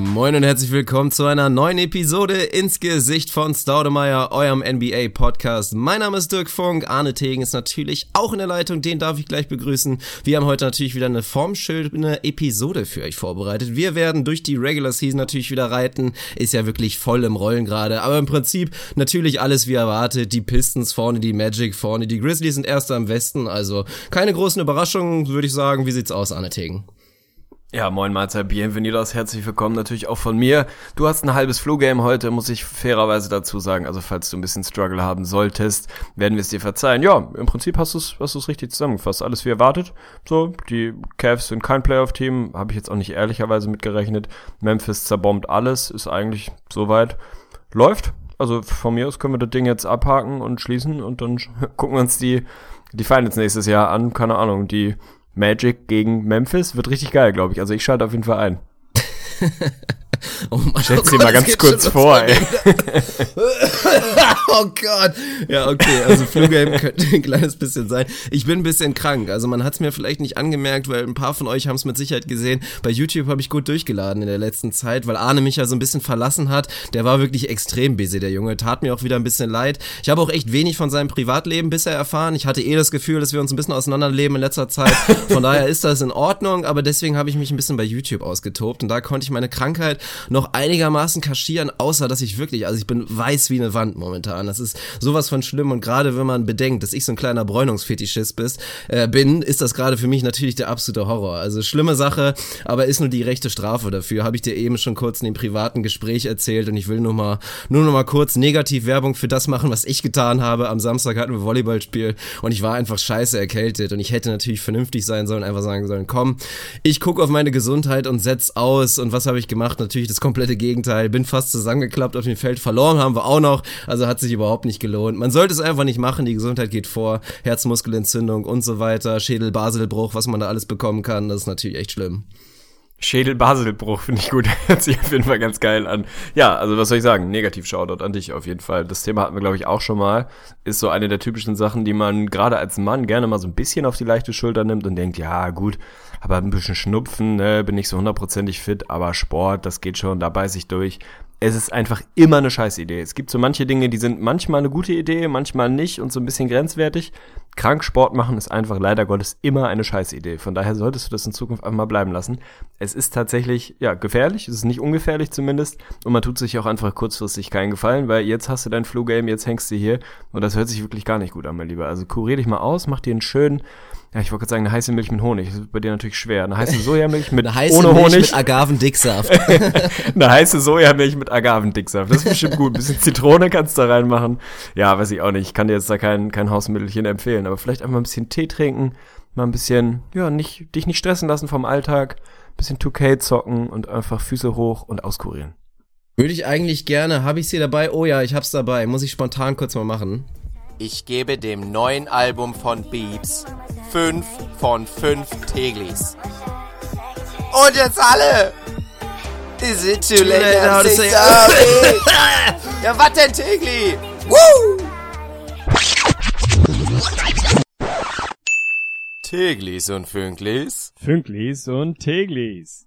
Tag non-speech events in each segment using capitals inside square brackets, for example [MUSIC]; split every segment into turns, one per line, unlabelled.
Moin und herzlich willkommen zu einer neuen Episode ins Gesicht von Staudemeyer, eurem NBA Podcast. Mein Name ist Dirk Funk, Arne Tegen ist natürlich auch in der Leitung, den darf ich gleich begrüßen. Wir haben heute natürlich wieder eine formschöne Episode für euch vorbereitet. Wir werden durch die Regular Season natürlich wieder reiten, ist ja wirklich voll im Rollen gerade, aber im Prinzip natürlich alles wie erwartet. Die Pistons vorne, die Magic vorne, die Grizzlies sind erster im Westen, also keine großen Überraschungen, würde ich sagen. Wie sieht's aus, Arne Tegen?
Ja, moin Mahlzeit, bienvenidos, herzlich willkommen natürlich auch von mir. Du hast ein halbes Flu-Game heute, muss ich fairerweise dazu sagen. Also falls du ein bisschen Struggle haben solltest, werden wir es dir verzeihen. Ja, im Prinzip hast du es hast du's richtig zusammengefasst. Alles wie erwartet. So, die Cavs sind kein Playoff-Team, habe ich jetzt auch nicht ehrlicherweise mitgerechnet. Memphis zerbombt alles, ist eigentlich soweit. Läuft. Also von mir aus können wir das Ding jetzt abhaken und schließen und dann [LAUGHS] gucken wir uns die, die Finals nächstes Jahr an. Keine Ahnung, die Magic gegen Memphis wird richtig geil, glaube ich. Also ich schalte auf jeden Fall ein. [LAUGHS]
Oh Mann,
Stell's
oh
dir mal ganz kurz vor, ey. [LAUGHS]
oh Gott. Ja, okay. Also Flugame könnte ein kleines bisschen sein. Ich bin ein bisschen krank. Also man hat es mir vielleicht nicht angemerkt, weil ein paar von euch haben es mit Sicherheit gesehen. Bei YouTube habe ich gut durchgeladen in der letzten Zeit, weil Arne mich ja so ein bisschen verlassen hat. Der war wirklich extrem busy, der Junge. Tat mir auch wieder ein bisschen leid. Ich habe auch echt wenig von seinem Privatleben bisher erfahren. Ich hatte eh das Gefühl, dass wir uns ein bisschen auseinanderleben in letzter Zeit. Von daher ist das in Ordnung, aber deswegen habe ich mich ein bisschen bei YouTube ausgetobt und da konnte ich meine Krankheit noch einigermaßen kaschieren, außer dass ich wirklich, also ich bin weiß wie eine Wand momentan. Das ist sowas von schlimm und gerade wenn man bedenkt, dass ich so ein kleiner Bräunungsfetischist bist, äh, bin, ist das gerade für mich natürlich der absolute Horror. Also schlimme Sache, aber ist nur die rechte Strafe dafür. Habe ich dir eben schon kurz in dem privaten Gespräch erzählt und ich will nur mal, nur noch mal kurz negativ Werbung für das machen, was ich getan habe. Am Samstag hatten wir Volleyballspiel und ich war einfach scheiße erkältet und ich hätte natürlich vernünftig sein sollen, einfach sagen sollen, komm, ich gucke auf meine Gesundheit und setz aus und was habe ich gemacht? Natürlich das komplette Gegenteil. Bin fast zusammengeklappt auf dem Feld, verloren haben wir auch noch, also hat sich überhaupt nicht gelohnt. Man sollte es einfach nicht machen, die Gesundheit geht vor, Herzmuskelentzündung und so weiter, Schädel-Baselbruch, was man da alles bekommen kann, das ist natürlich echt schlimm.
Schädel-Baselbruch finde ich gut. [LAUGHS] Hört sich auf jeden Fall ganz geil an. Ja, also was soll ich sagen? Negativ Shoutout an dich auf jeden Fall. Das Thema hatten wir, glaube ich, auch schon mal. Ist so eine der typischen Sachen, die man gerade als Mann gerne mal so ein bisschen auf die leichte Schulter nimmt und denkt, ja, gut, aber ein bisschen Schnupfen, ne, bin nicht so hundertprozentig fit, aber Sport, das geht schon, da beiß ich durch. Es ist einfach immer eine Scheißidee. Es gibt so manche Dinge, die sind manchmal eine gute Idee, manchmal nicht und so ein bisschen grenzwertig. Krank Sport machen ist einfach leider Gottes immer eine Scheißidee. Von daher solltest du das in Zukunft einfach mal bleiben lassen. Es ist tatsächlich, ja, gefährlich. Es ist nicht ungefährlich zumindest. Und man tut sich auch einfach kurzfristig keinen Gefallen, weil jetzt hast du dein Flu-Game, jetzt hängst du hier. Und das hört sich wirklich gar nicht gut an, mein Lieber. Also kurier dich mal aus, mach dir einen schönen, ja, ich wollte gerade sagen, eine heiße Milch mit Honig. Das ist bei dir natürlich schwer. Eine heiße Sojamilch mit [LAUGHS]
Eine heiße
ohne
Milch
Honig.
mit Agavendicksaft. [LAUGHS]
eine heiße Sojamilch mit Agavendicksaft. Das ist bestimmt gut. Ein bisschen Zitrone kannst du da reinmachen. Ja, weiß ich auch nicht. Ich kann dir jetzt da kein, kein Hausmittelchen empfehlen. Aber vielleicht einfach mal ein bisschen Tee trinken. Mal ein bisschen, ja, nicht, dich nicht stressen lassen vom Alltag. Ein bisschen 2K zocken und einfach Füße hoch und auskurieren.
Würde ich eigentlich gerne. Habe ich sie dabei? Oh ja, ich hab's dabei. Muss ich spontan kurz mal machen.
Ich gebe dem neuen Album von Beeps 5 von 5 Teglis. Und jetzt alle! Is it too late
late
now to say
say-
sorry? [LAUGHS] ja, was denn, Tegli? Woo! Teglis und Fünklis.
Fünklis und Teglis.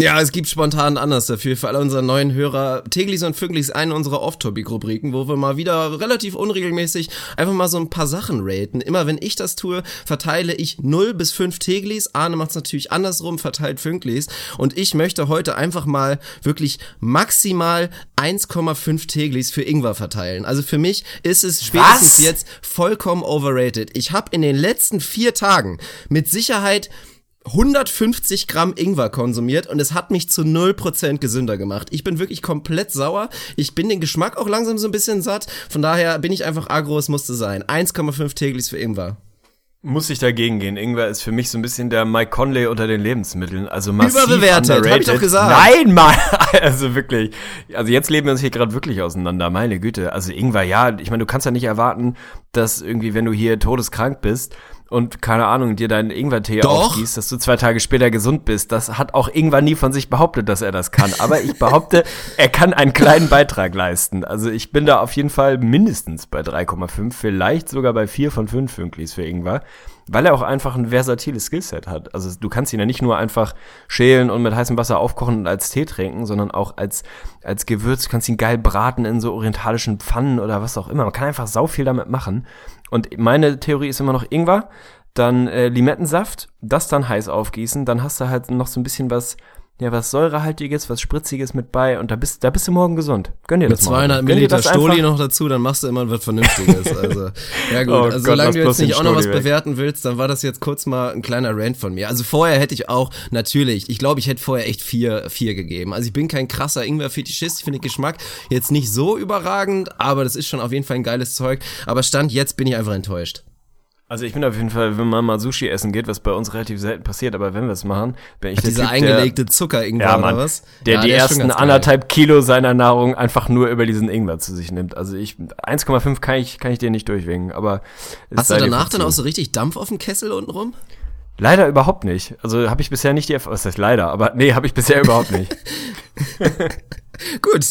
Ja, es gibt spontan anders dafür für alle unsere neuen Hörer. Teglis und Fünklis ist eine unserer Off-Topic-Rubriken, wo wir mal wieder relativ unregelmäßig einfach mal so ein paar Sachen raten. Immer wenn ich das tue, verteile ich 0 bis 5 Teglis. Arne macht es natürlich andersrum, verteilt Fünklis. Und ich möchte heute einfach mal wirklich maximal 1,5 Teglis für Ingwer verteilen. Also für mich ist es spätestens
Was?
jetzt vollkommen overrated. Ich habe in den letzten vier Tagen mit Sicherheit 150 Gramm Ingwer konsumiert und es hat mich zu 0% gesünder gemacht. Ich bin wirklich komplett sauer. Ich bin den Geschmack auch langsam so ein bisschen satt. Von daher bin ich einfach agro, es musste sein. 1,5 täglich für Ingwer.
Muss ich dagegen gehen. Ingwer ist für mich so ein bisschen der Mike Conley unter den Lebensmitteln. Also massiv
Überbewertet,
underrated.
hab ich doch gesagt.
Nein, Mann! [LAUGHS] Also wirklich. Also jetzt leben wir uns hier gerade wirklich auseinander. Meine Güte. Also Ingwer, ja, ich meine, du kannst ja nicht erwarten, dass irgendwie, wenn du hier todeskrank bist und keine Ahnung, dir deinen Ingwertee aufgießt, dass du zwei Tage später gesund bist. Das hat auch Ingwer nie von sich behauptet, dass er das kann. Aber ich behaupte, [LAUGHS] er kann einen kleinen Beitrag leisten. Also ich bin da auf jeden Fall mindestens bei 3,5, vielleicht sogar bei 4 von 5 Fünklis für Ingwer. Weil er auch einfach ein versatiles Skillset hat. Also du kannst ihn ja nicht nur einfach schälen und mit heißem Wasser aufkochen und als Tee trinken, sondern auch als, als Gewürz. Du kannst ihn geil braten in so orientalischen Pfannen oder was auch immer. Man kann einfach sau viel damit machen. Und meine Theorie ist immer noch Ingwer, dann äh, Limettensaft, das dann heiß aufgießen, dann hast du halt noch so ein bisschen was, ja, was säurehaltiges, was spritziges mit bei und da bist, da bist du morgen gesund. Gönn dir
Mit
das morgen.
200
Gönn dir
Milliliter
das
Stoli noch dazu, dann machst du immer was Vernünftiges. [LAUGHS] Also, ja gut,
Oh
also
Gott,
solange du jetzt nicht auch noch was
weg.
bewerten willst, dann war das jetzt kurz mal ein kleiner Rant von mir. Also vorher hätte ich auch, natürlich, ich glaube, ich hätte vorher echt vier, vier gegeben. Also ich bin kein krasser Ingwer-Fetischist, ich finde den Geschmack jetzt nicht so überragend, aber das ist schon auf jeden Fall ein geiles Zeug. Aber Stand jetzt bin ich einfach enttäuscht.
Also ich bin auf jeden Fall, wenn man mal Sushi essen geht, was bei uns relativ selten passiert, aber wenn wir es machen, bin ich der
Dieser
typ,
eingelegte Zucker-Ingwer
der, ja,
oder
Mann,
was?
der
Ja,
die
schon
ersten anderthalb Kilo seiner Nahrung einfach nur über diesen Ingwer zu sich nimmt. Also ich 1,5 kann ich kann ich dir nicht durchwinken, aber
Hast du danach dann auch so richtig Dampf auf dem Kessel unten rum?
Leider überhaupt nicht. Also habe ich bisher nicht die Erfahrung, was heißt leider, aber nee, habe ich bisher überhaupt nicht. [LAUGHS]
Gut.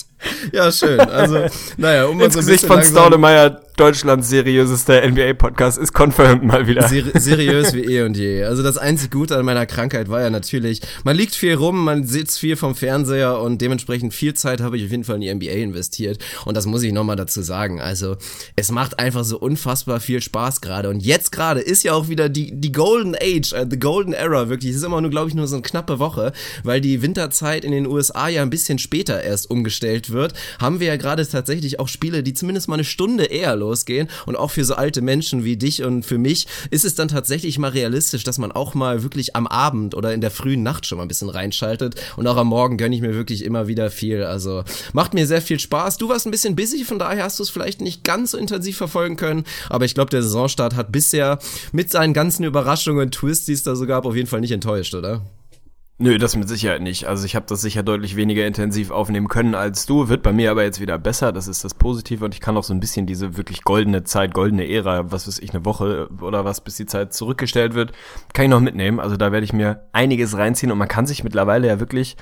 Ja, schön. Also, naja, um
Ins Gesicht von Staudemeyer, Deutschlands seriösester NBA-Podcast ist confirmed mal wieder.
Ser seriös wie eh und je. Also das einzig Gute an meiner Krankheit war ja natürlich, man liegt viel rum, man sitzt viel vom Fernseher und dementsprechend viel Zeit habe ich auf jeden Fall in die NBA investiert. Und das muss ich nochmal dazu sagen. Also es macht einfach so unfassbar viel Spaß gerade. Und jetzt gerade ist ja auch wieder die, die Golden Age, äh, the Golden Era wirklich. Es ist immer nur, glaube ich, nur so eine knappe Woche, weil die Winterzeit in den USA ja ein bisschen später erst umgestellt wird. Haben wir ja gerade tatsächlich auch Spiele, die zumindest mal eine Stunde eher losgehen. Und auch für so alte Menschen wie dich und für mich ist es dann tatsächlich mal realistisch, dass man auch mal wirklich am Abend oder in der frühen Nacht schon mal ein bisschen reinschaltet. Und auch am Morgen gönne ich mir wirklich immer wieder viel. Also macht mir sehr viel Spaß. Du warst ein bisschen busy, von daher hast du es vielleicht nicht ganz so intensiv verfolgen können. Aber ich glaube, der Saisonstart hat bisher mit seinen ganzen Überraschungen und Twists, die es da so gab, auf jeden Fall nicht enttäuscht, oder?
Nö, das mit Sicherheit nicht. Also ich habe das sicher deutlich weniger intensiv aufnehmen können als du. Wird bei mir aber jetzt wieder besser. Das ist das Positive und ich kann auch so ein bisschen diese wirklich goldene Zeit, goldene Ära, was weiß ich, eine Woche oder was, bis die Zeit zurückgestellt wird, kann ich noch mitnehmen. Also da werde ich mir einiges reinziehen und man kann sich mittlerweile ja wirklich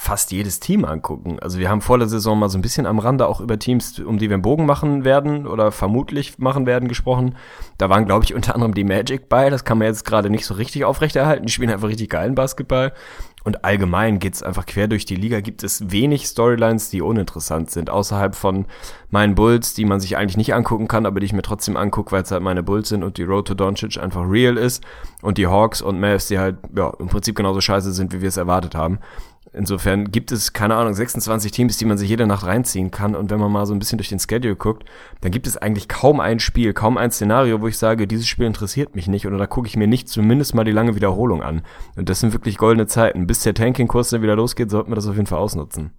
fast jedes Team angucken. Also wir haben vor der Saison mal so ein bisschen am Rande auch über Teams, um die wir einen Bogen machen werden oder vermutlich machen werden, gesprochen. Da waren, glaube ich, unter anderem die Magic bei. Das kann man jetzt gerade nicht so richtig aufrechterhalten. Die spielen einfach richtig geilen Basketball. Und allgemein geht's einfach quer durch die Liga. Gibt es wenig Storylines, die uninteressant sind, außerhalb von meinen Bulls, die man sich eigentlich nicht angucken kann, aber die ich mir trotzdem angucke, weil es halt meine Bulls sind und die Road to Doncic einfach real ist. Und die Hawks und Mavs, die halt ja, im Prinzip genauso scheiße sind, wie wir es erwartet haben. Insofern gibt es, keine Ahnung, 26 Teams, die man sich jede Nacht reinziehen kann. Und wenn man mal so ein bisschen durch den Schedule guckt, dann gibt es eigentlich kaum ein Spiel, kaum ein Szenario, wo ich sage, dieses Spiel interessiert mich nicht oder da gucke ich mir nicht zumindest mal die lange Wiederholung an. Und das sind wirklich goldene Zeiten. Bis der Tanking-Kurs dann wieder losgeht, sollten wir das auf jeden Fall ausnutzen.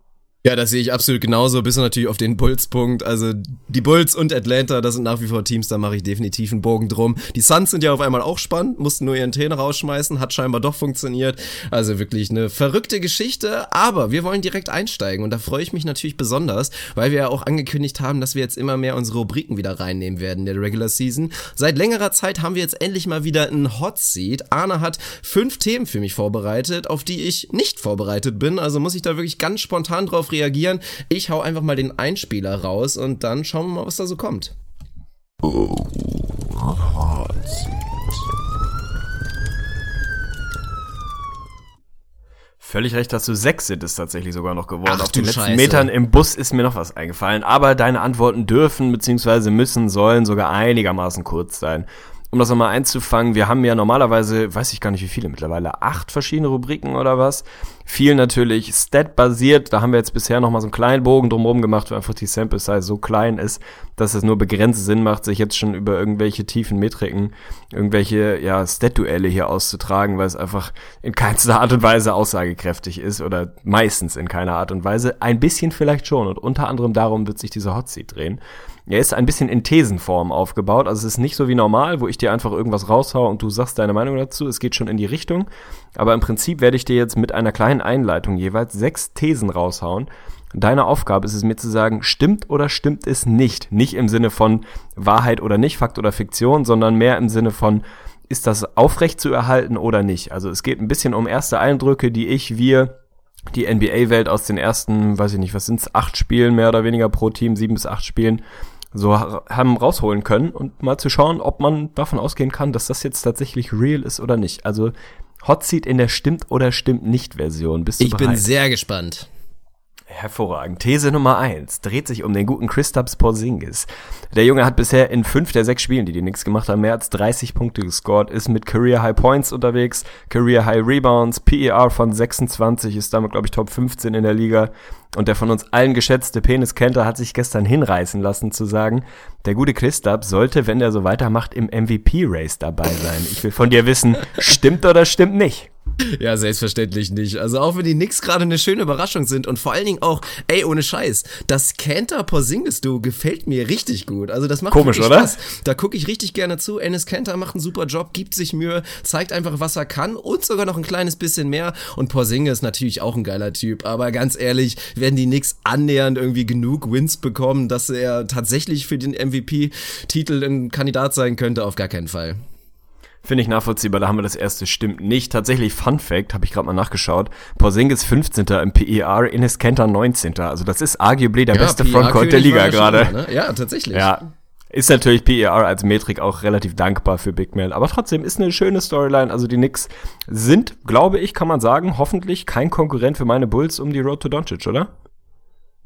Ja, das sehe ich absolut genauso, bis natürlich auf den Bulls-Punkt. Also die Bulls und Atlanta, das sind nach wie vor Teams, da mache ich definitiv einen Bogen drum. Die Suns sind ja auf einmal auch spannend, mussten nur ihren Trainer rausschmeißen, hat scheinbar doch funktioniert. Also wirklich eine verrückte Geschichte, aber wir wollen direkt einsteigen und da freue ich mich natürlich besonders, weil wir ja auch angekündigt haben, dass wir jetzt immer mehr unsere Rubriken wieder reinnehmen werden in der Regular Season. Seit längerer Zeit haben wir jetzt endlich mal wieder einen Hot Seat. Arne hat fünf Themen für mich vorbereitet, auf die ich nicht vorbereitet bin, also muss ich da wirklich ganz spontan drauf reagieren. Ich hau einfach mal den Einspieler raus und dann schauen wir mal, was da so kommt.
Völlig recht, dass du sechs sind es tatsächlich sogar noch geworden.
Ach
Auf den letzten
Scheiße.
Metern im Bus ist mir noch was eingefallen. Aber deine Antworten dürfen bzw. müssen, sollen sogar einigermaßen kurz sein. Um das nochmal einzufangen, wir haben ja normalerweise, weiß ich gar nicht wie viele mittlerweile, acht verschiedene Rubriken oder was. Viel natürlich stat-basiert. Da haben wir jetzt bisher nochmal so einen kleinen Bogen drumherum gemacht, weil einfach die Sample Size so klein ist, dass es nur begrenzt Sinn macht, sich jetzt schon über irgendwelche tiefen Metriken, irgendwelche ja, Stat-Duelle hier auszutragen, weil es einfach in keinster Art und Weise aussagekräftig ist oder meistens in keiner Art und Weise. Ein bisschen vielleicht schon und unter anderem darum wird sich dieser Hot Seat drehen. Er ist ein bisschen in Thesenform aufgebaut, also es ist nicht so wie normal, wo ich dir einfach irgendwas raushau und du sagst deine Meinung dazu. Es geht schon in die Richtung, aber im Prinzip werde ich dir jetzt mit einer kleinen Einleitung jeweils sechs Thesen raushauen. Deine Aufgabe ist es mir zu sagen, stimmt oder stimmt es nicht. Nicht im Sinne von Wahrheit oder nicht, Fakt oder Fiktion, sondern mehr im Sinne von, ist das aufrecht zu erhalten oder nicht? Also es geht ein bisschen um erste Eindrücke, die ich, wir, die NBA-Welt aus den ersten, weiß ich nicht, was sind's, acht Spielen mehr oder weniger pro Team, sieben bis acht Spielen, so haben rausholen können und mal zu schauen, ob man davon ausgehen kann, dass das jetzt tatsächlich real ist oder nicht. Also Hot Seat in der Stimmt oder Stimmt nicht Version. Bist du
Ich
bereit?
bin sehr gespannt.
Hervorragend. These Nummer eins dreht sich um den guten Christaps Porzingis. Der Junge hat bisher in fünf der sechs Spielen, die die Knicks gemacht haben, mehr als 30 Punkte gescored, ist mit Career High Points unterwegs, Career High Rebounds, PER von 26, ist damit, glaube ich, Top 15 in der Liga. Und der von uns allen geschätzte Penis Kenter hat sich gestern hinreißen lassen zu sagen, der gute Christaps sollte, wenn er so weitermacht, im MVP-Race dabei sein. Ich will von dir wissen, stimmt oder stimmt nicht? [LAUGHS]
Ja, selbstverständlich nicht. Also auch wenn die Knicks gerade eine schöne Überraschung sind und vor allen Dingen auch, ey, ohne Scheiß, das Cantor Porzingis du gefällt mir richtig gut. Also das macht
Komisch, oder?
Spaß. Da gucke ich richtig gerne zu. Ennis Cantor macht einen super Job, gibt sich Mühe, zeigt einfach, was er kann und sogar noch ein kleines bisschen mehr. Und Porzingis natürlich auch ein geiler Typ. Aber ganz ehrlich, werden die Knicks annähernd irgendwie genug Wins bekommen, dass er tatsächlich für den MVP-Titel ein Kandidat sein könnte? Auf gar keinen Fall.
Finde ich nachvollziehbar, da haben wir das erste stimmt nicht. Tatsächlich Fun Fact, habe ich gerade mal nachgeschaut. Porzingis 15. im PER, Ines Kenter 19. Also das ist arguably der beste
PR
Frontcourt der Liga
er
gerade.
ne? Ja, tatsächlich.
Ja. Ist natürlich PER als Metrik auch relativ dankbar für Big Man, aber trotzdem ist eine schöne Storyline. Also die Knicks sind, glaube ich, kann man sagen, hoffentlich kein Konkurrent für meine Bulls um die Road to Doncic, oder?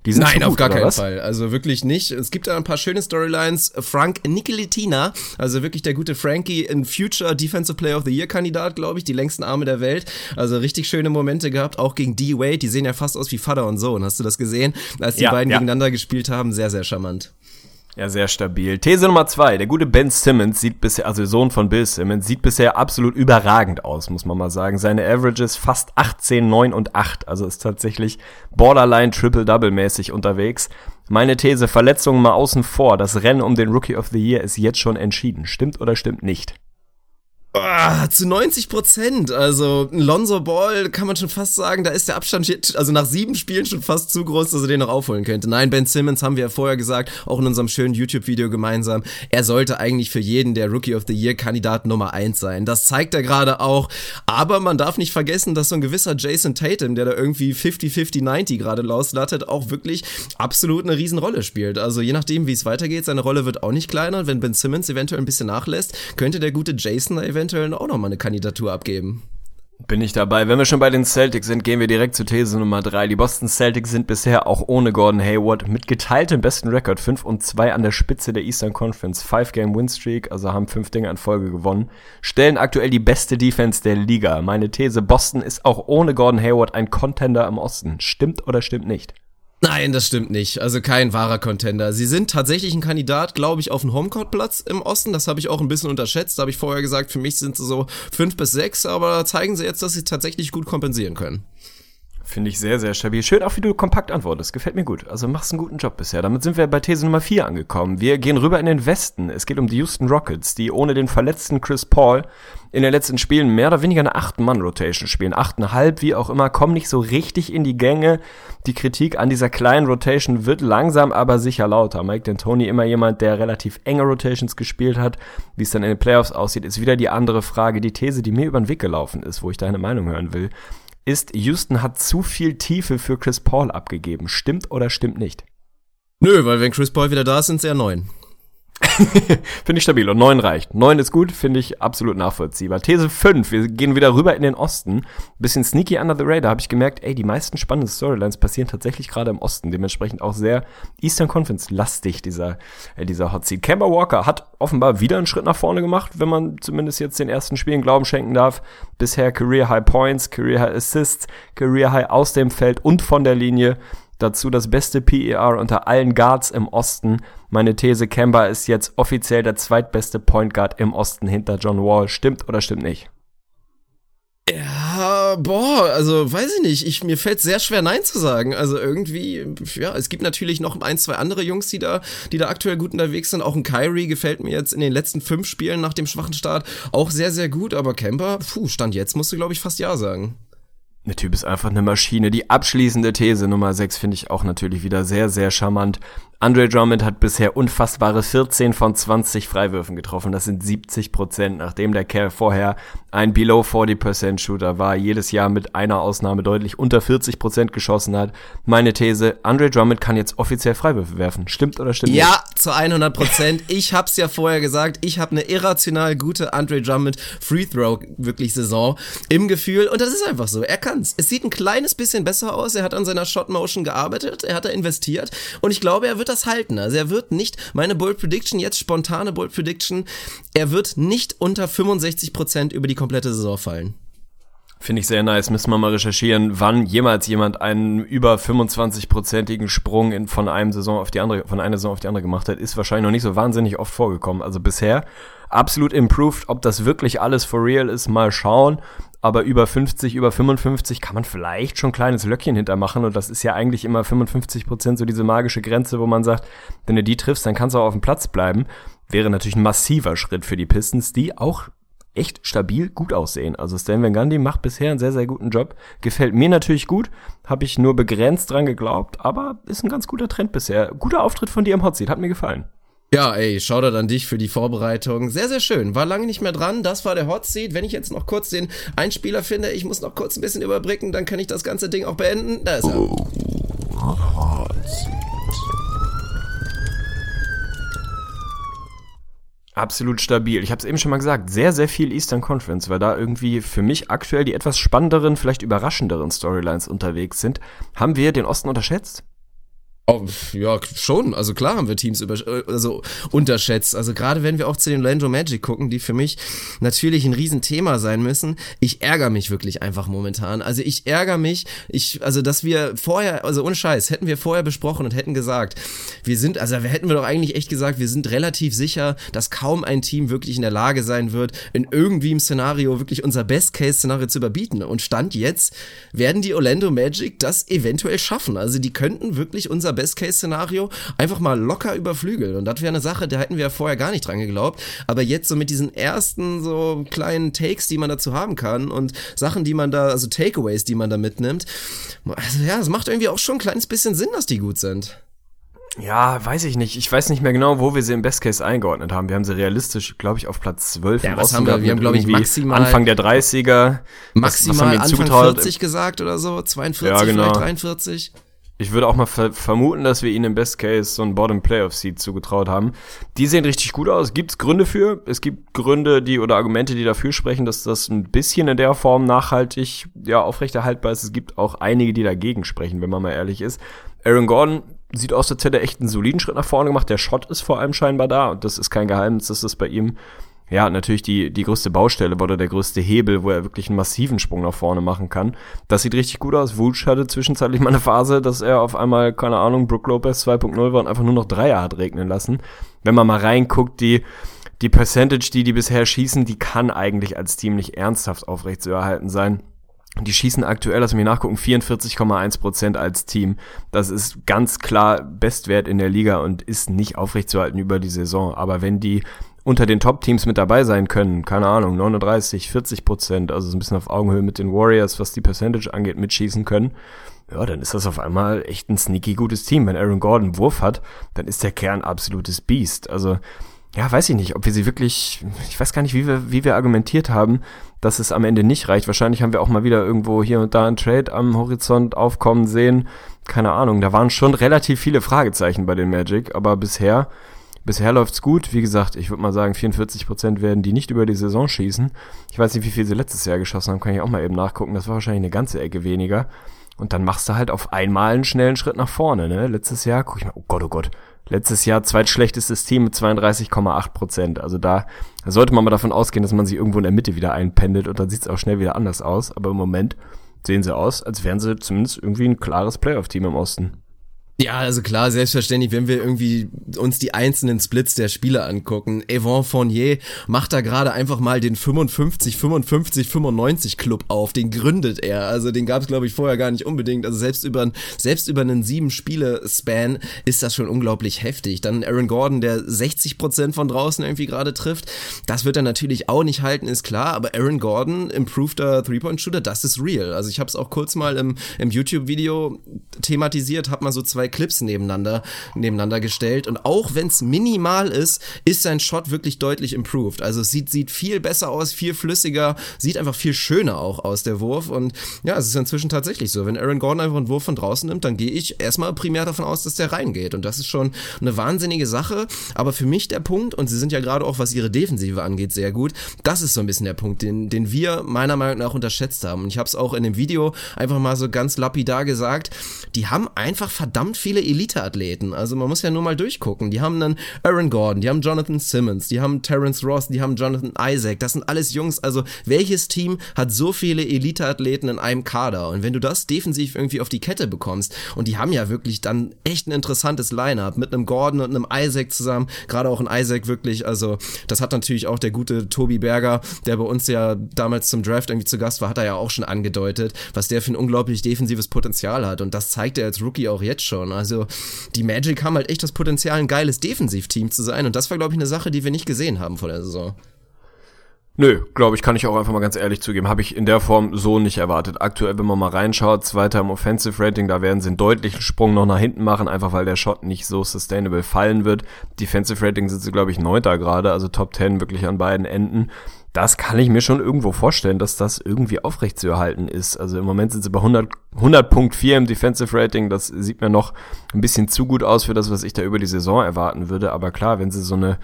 Die sind
Nein,
schon
auf
gut,
gar keinen
was?
Fall. Also wirklich nicht. Es gibt da ein paar schöne Storylines. Frank Nicolitina, also wirklich der gute Frankie, ein Future Defensive Player of the Year Kandidat, glaube ich, die längsten Arme der Welt. Also richtig schöne Momente gehabt, auch gegen D. Wade. Die sehen ja fast aus wie Vater und Sohn. Hast du das gesehen? Als die
Ja,
beiden
ja.
gegeneinander gespielt haben, sehr, sehr charmant.
Ja, sehr stabil. These Nummer zwei. Der gute Ben Simmons sieht bisher, also Sohn von Bill Simmons, sieht bisher absolut überragend aus, muss man mal sagen. Seine Averages fast 18, 9 und 8. Also ist tatsächlich borderline Triple-Double-mäßig unterwegs. Meine These, Verletzungen mal außen vor. Das Rennen um den Rookie of the Year ist jetzt schon entschieden. Stimmt oder stimmt nicht?
Ah, zu 90 Prozent. Also Lonzo Ball kann man schon fast sagen, da ist der Abstand also nach sieben Spielen schon fast zu groß, dass er den noch aufholen könnte. Nein, Ben Simmons haben wir ja vorher gesagt, auch in unserem schönen YouTube-Video gemeinsam. Er sollte eigentlich für jeden der Rookie of the Year-Kandidat Nummer eins sein. Das zeigt er gerade auch. Aber man darf nicht vergessen, dass so ein gewisser Jason Tatum, der da irgendwie 50-50-90 gerade loslattet, auch wirklich absolut eine Riesenrolle spielt. Also je nachdem, wie es weitergeht, seine Rolle wird auch nicht kleiner. Wenn Ben Simmons eventuell ein bisschen nachlässt, könnte der gute Jason da eventuell auch noch mal eine Kandidatur abgeben.
Bin ich dabei. Wenn wir schon bei den Celtics sind, gehen wir direkt zu These Nummer drei. Die Boston Celtics sind bisher auch ohne Gordon Hayward mit geteiltem besten Rekord 5 und 2 an der Spitze der Eastern Conference. 5-Game-Win-Streak, also haben fünf Dinge in Folge gewonnen. Stellen aktuell die beste Defense der Liga. Meine These, Boston ist auch ohne Gordon Hayward ein Contender im Osten. Stimmt oder stimmt nicht?
Nein, das stimmt nicht. Also kein wahrer Contender. Sie sind tatsächlich ein Kandidat, glaube ich, auf einen Homecourt-Platz im Osten. Das habe ich auch ein bisschen unterschätzt. Da habe ich vorher gesagt, für mich sind sie so fünf bis sechs, aber zeigen sie jetzt, dass sie tatsächlich gut kompensieren können.
Finde ich sehr, sehr stabil. Schön auch, wie du kompakt antwortest. Gefällt mir gut. Also machst einen guten Job bisher. Damit sind wir bei These Nummer 4 angekommen. Wir gehen rüber in den Westen. Es geht um die Houston Rockets, die ohne den verletzten Chris Paul in den letzten Spielen mehr oder weniger eine 8-Mann-Rotation spielen. 8,5, wie auch immer, kommen nicht so richtig in die Gänge. Die Kritik an dieser kleinen Rotation wird langsam aber sicher lauter. Mike D'Antoni immer jemand, der relativ enge Rotations gespielt hat. Wie es dann in den Playoffs aussieht, ist wieder die andere Frage. Die These, die mir über den Weg gelaufen ist, wo ich deine Meinung hören will, ist, Houston hat zu viel Tiefe für Chris Paul abgegeben. Stimmt oder stimmt nicht?
Nö, weil wenn Chris Paul wieder da ist, sind sie ja neun. [LAUGHS]
Finde ich stabil und neun reicht. Neun ist gut, finde ich absolut nachvollziehbar. These 5, wir gehen wieder rüber in den Osten. Bisschen sneaky under the radar, habe ich gemerkt, ey, die meisten spannenden Storylines passieren tatsächlich gerade im Osten. Dementsprechend auch sehr Eastern Conference lastig, dieser, äh, dieser Hot Seat. Kemba Walker hat offenbar wieder einen Schritt nach vorne gemacht, wenn man zumindest jetzt den ersten Spielen Glauben schenken darf. Bisher Career High Points, Career High Assists, Career High aus dem Feld und von der Linie. Dazu das beste PER unter allen Guards im Osten. Meine These, Kemba ist jetzt offiziell der zweitbeste Point Guard im Osten hinter John Wall. Stimmt oder stimmt nicht?
Ja, boah, also weiß ich nicht. Ich, mir fällt sehr schwer, Nein zu sagen. Also irgendwie, ja, es gibt natürlich noch ein, zwei andere Jungs, die da, die da aktuell gut unterwegs sind. Auch ein Kyrie gefällt mir jetzt in den letzten fünf Spielen nach dem schwachen Start auch sehr, sehr gut. Aber Kemba, puh, Stand jetzt musst du, glaube ich, fast Ja sagen.
Der Typ ist einfach eine Maschine. Die abschließende These Nummer 6 finde ich auch natürlich wieder sehr, sehr charmant. Andre Drummond hat bisher unfassbare 14 von 20 Freiwürfen getroffen. Das sind 70 Prozent, nachdem der Kerl vorher ein Below 40% Shooter war, jedes Jahr mit einer Ausnahme deutlich unter 40 Prozent geschossen hat. Meine These, Andre Drummond kann jetzt offiziell Freiwürfe werfen. Stimmt oder stimmt
Ja,
nicht?
zu 100 Prozent. Ich hab's ja vorher gesagt, ich habe eine irrational gute Andre Drummond Free Throw wirklich Saison im Gefühl und das ist einfach so. Er kann's. Es sieht ein kleines bisschen besser aus. Er hat an seiner Shot Motion gearbeitet, er hat da investiert und ich glaube, er wird das halten. Also er wird nicht meine Bold Prediction jetzt spontane Bold Prediction, er wird nicht unter 65 Prozent über die komplette Saison fallen.
Finde ich sehr nice. Müssen wir mal recherchieren, wann jemals jemand einen über 25-prozentigen Sprung in, von einem Saison auf die andere, von einer Saison auf die andere gemacht hat, ist wahrscheinlich noch nicht so wahnsinnig oft vorgekommen. Also bisher absolut improved. Ob das wirklich alles for real ist, mal schauen. Aber über 50, über 55 kann man vielleicht schon ein kleines Löckchen hintermachen. Und das ist ja eigentlich immer 55 Prozent so diese magische Grenze, wo man sagt, wenn du die triffst, dann kannst du auch auf dem Platz bleiben. Wäre natürlich ein massiver Schritt für die Pistons, die auch echt stabil gut aussehen. Also Stan Van Gundy macht bisher einen sehr, sehr guten Job. Gefällt mir natürlich gut. Habe ich nur begrenzt dran geglaubt, aber ist ein ganz guter Trend bisher. Guter Auftritt von dir im Hot Seat, hat mir gefallen.
Ja, ey, Shoutout an dich für die Vorbereitung. Sehr, sehr schön. War lange nicht mehr dran. Das war der Hot Seat. Wenn ich jetzt noch kurz den Einspieler finde, ich muss noch kurz ein bisschen überbrücken, dann kann ich das ganze Ding auch beenden. Da ist er.
Absolut stabil. Ich habe es eben schon mal gesagt, sehr, sehr viel Eastern Conference, weil da irgendwie für mich aktuell die etwas spannenderen, vielleicht überraschenderen Storylines unterwegs sind. Haben wir den Osten unterschätzt?
Oh, ja, schon. Also klar haben wir Teams über, also unterschätzt. Also gerade wenn wir auch zu den Orlando Magic gucken, die für mich natürlich ein Riesenthema sein müssen. Ich ärgere mich wirklich einfach momentan. Also ich ärgere mich, ich, also dass wir vorher, also ohne Scheiß, hätten wir vorher besprochen und hätten gesagt, wir sind, also hätten wir doch eigentlich echt gesagt, wir sind relativ sicher, dass kaum ein Team wirklich in der Lage sein wird, in irgendwie im Szenario wirklich unser Best-Case-Szenario zu überbieten. Und Stand jetzt werden die Orlando Magic das eventuell schaffen. Also die könnten wirklich unser Best-Case-Szenario einfach mal locker überflügeln. Und das wäre eine Sache, da hätten wir ja vorher gar nicht dran geglaubt. Aber jetzt so mit diesen ersten so kleinen Takes, die man dazu haben kann und Sachen, die man da, also Takeaways, die man da mitnimmt, also ja, es macht irgendwie auch schon ein kleines bisschen Sinn, dass die gut sind.
Ja, weiß ich nicht. Ich weiß nicht mehr genau, wo wir sie im Best Case eingeordnet haben. Wir haben sie realistisch, glaube ich, auf Platz 12
Ja,
im
was haben wir? Wir haben, glaube ich, maximal-
Anfang der 30er.
Maximal
was, was
Anfang
zugetraut?
40 gesagt oder so, 42,
Ja, genau.
vielleicht 43.
Ich würde auch mal ver vermuten, dass wir ihnen im Best Case so ein Bottom Playoff Seed zugetraut haben. Die sehen richtig gut aus. Gibt's Gründe für? Es gibt Gründe, die oder Argumente, die dafür sprechen, dass das ein bisschen in der Form nachhaltig ja aufrechterhaltbar ist. Es gibt auch einige, die dagegen sprechen, wenn man mal ehrlich ist. Aaron Gordon sieht aus, als hätte er echt einen soliden Schritt nach vorne gemacht. Der Shot ist vor allem scheinbar da und das ist kein Geheimnis, dass das bei ihm ja, natürlich die, die größte Baustelle oder der größte Hebel, wo er wirklich einen massiven Sprung nach vorne machen kann. Das sieht richtig gut aus. Wutsch hatte zwischenzeitlich mal eine Phase, dass er auf einmal, keine Ahnung, Brook Lopez 2.0 war und einfach nur noch Dreier hat regnen lassen. Wenn man mal reinguckt, die, die Percentage, die die bisher schießen, die kann eigentlich als Team nicht ernsthaft aufrechtzuerhalten sein. Die schießen aktuell, lass mich nachgucken, 44,1% als Team. Das ist ganz klar Bestwert in der Liga und ist nicht aufrechtzuerhalten über die Saison. Aber wenn die unter den Top-Teams mit dabei sein können, keine Ahnung, 39, 40 Prozent, also so ein bisschen auf Augenhöhe mit den Warriors, was die Percentage angeht, mitschießen können, ja, dann ist das auf einmal echt ein sneaky gutes Team. Wenn Aaron Gordon Wurf hat, dann ist der Kern absolutes Biest. Also, ja, weiß ich nicht, ob wir sie wirklich, ich weiß gar nicht, wie wir, wie wir argumentiert haben, dass es am Ende nicht reicht. Wahrscheinlich haben wir auch mal wieder irgendwo hier und da ein Trade am Horizont aufkommen sehen. Keine Ahnung, da waren schon relativ viele Fragezeichen bei den Magic, aber bisher Bisher läuft's gut. Wie gesagt, ich würde mal sagen, 44% werden die nicht über die Saison schießen. Ich weiß nicht, wie viel sie letztes Jahr geschossen haben, kann ich auch mal eben nachgucken. Das war wahrscheinlich eine ganze Ecke weniger. Und dann machst du halt auf einmal einen schnellen Schritt nach vorne, ne? Letztes Jahr, guck ich mal, oh Gott, oh Gott. Letztes Jahr zweitschlechtestes Team mit 32,8% Also da sollte man mal davon ausgehen, dass man sich irgendwo in der Mitte wieder einpendelt und dann sieht's auch schnell wieder anders aus. Aber im Moment sehen sie aus, als wären sie zumindest irgendwie ein klares Playoff-Team im Osten.
Ja, also klar, selbstverständlich, wenn wir irgendwie uns die einzelnen Splits der Spieler angucken. Evan Fournier macht da gerade einfach mal den 55, 55, 95 Club auf. Den gründet er. Also den gab es, glaube ich, vorher gar nicht unbedingt. Also selbst über, selbst über einen sieben Spiele-Span ist das schon unglaublich heftig. Dann Aaron Gordon, der 60 Prozent von draußen irgendwie gerade trifft. Das wird er natürlich auch nicht halten, ist klar. Aber Aaron Gordon, improveder Three-Point-Shooter, das ist real. Also ich habe es auch kurz mal im, im YouTube-Video thematisiert, habe mal so zwei zwei Clips nebeneinander, nebeneinander gestellt. Und auch wenn es minimal ist, ist sein Shot wirklich deutlich improved. Also es sieht, sieht viel besser aus, viel flüssiger, sieht einfach viel schöner auch aus, der Wurf. Und ja, es ist inzwischen tatsächlich so. Wenn Aaron Gordon einfach einen Wurf von draußen nimmt, dann gehe ich erstmal primär davon aus, dass der reingeht. Und das ist schon eine wahnsinnige Sache, aber für mich der Punkt und sie sind ja gerade auch, was ihre Defensive angeht, sehr gut, das ist so ein bisschen der Punkt, den, den wir meiner Meinung nach unterschätzt haben. Und ich habe es auch in dem Video einfach mal so ganz lapidar gesagt, die haben einfach verdammt viele Elite-Athleten. Also man muss ja nur mal durchgucken. Die haben dann Aaron Gordon, die haben Jonathan Simmons, die haben Terrence Ross, die haben Jonathan Isaac. Das sind alles Jungs. Also welches Team hat so viele Elite-Athleten in einem Kader? Und wenn du das defensiv irgendwie auf die Kette bekommst, und die haben ja wirklich dann echt ein interessantes Line-up mit einem Gordon und einem Isaac zusammen. Gerade auch ein Isaac wirklich. Also das hat natürlich auch der gute Tobi Berger, der bei uns ja damals zum Draft irgendwie zu Gast war, hat er ja auch schon angedeutet, was der für ein unglaublich defensives Potenzial hat. Und das zeigt er als Rookie auch jetzt schon. Also die Magic haben halt echt das Potenzial, ein geiles Defensivteam zu sein. Und das war, glaube ich, eine Sache, die wir nicht gesehen haben vor der Saison.
Nö, glaube ich, kann ich auch einfach mal ganz ehrlich zugeben. Habe ich in der Form so nicht erwartet. Aktuell, wenn man mal reinschaut, zweiter im Offensive Rating, da werden sie einen deutlichen Sprung noch nach hinten machen, einfach weil der Shot nicht so sustainable fallen wird. Defensive Rating sind sie, glaube ich, neunter gerade, also Top 10 wirklich an beiden Enden. Das kann ich mir schon irgendwo vorstellen, dass das irgendwie aufrecht zu erhalten ist. Also im Moment sind sie bei 100, 100.4 im Defensive Rating. Das sieht mir noch ein bisschen zu gut aus für das, was ich da über die Saison erwarten würde. Aber klar, wenn sie so eine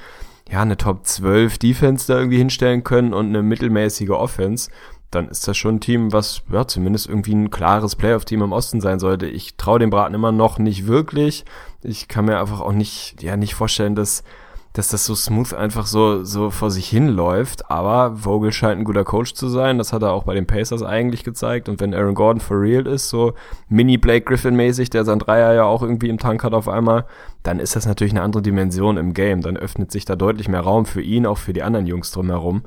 ja, eine Top 12 Defense da irgendwie hinstellen können und eine mittelmäßige Offense, dann ist das schon ein Team, was ja zumindest irgendwie ein klares Playoff-Team im Osten sein sollte. Ich traue dem Braten immer noch nicht wirklich. Ich kann mir einfach auch nicht, ja, nicht vorstellen, dass dass das so smooth einfach so, so vor sich hinläuft. Aber Vogel scheint ein guter Coach zu sein. Das hat er auch bei den Pacers eigentlich gezeigt. Und wenn Aaron Gordon for real ist, so Mini Blake Griffin mäßig, der sein Dreier ja auch irgendwie im Tank hat auf einmal, dann ist das natürlich eine andere Dimension im Game. Dann öffnet sich da deutlich mehr Raum für ihn, auch für die anderen Jungs drumherum.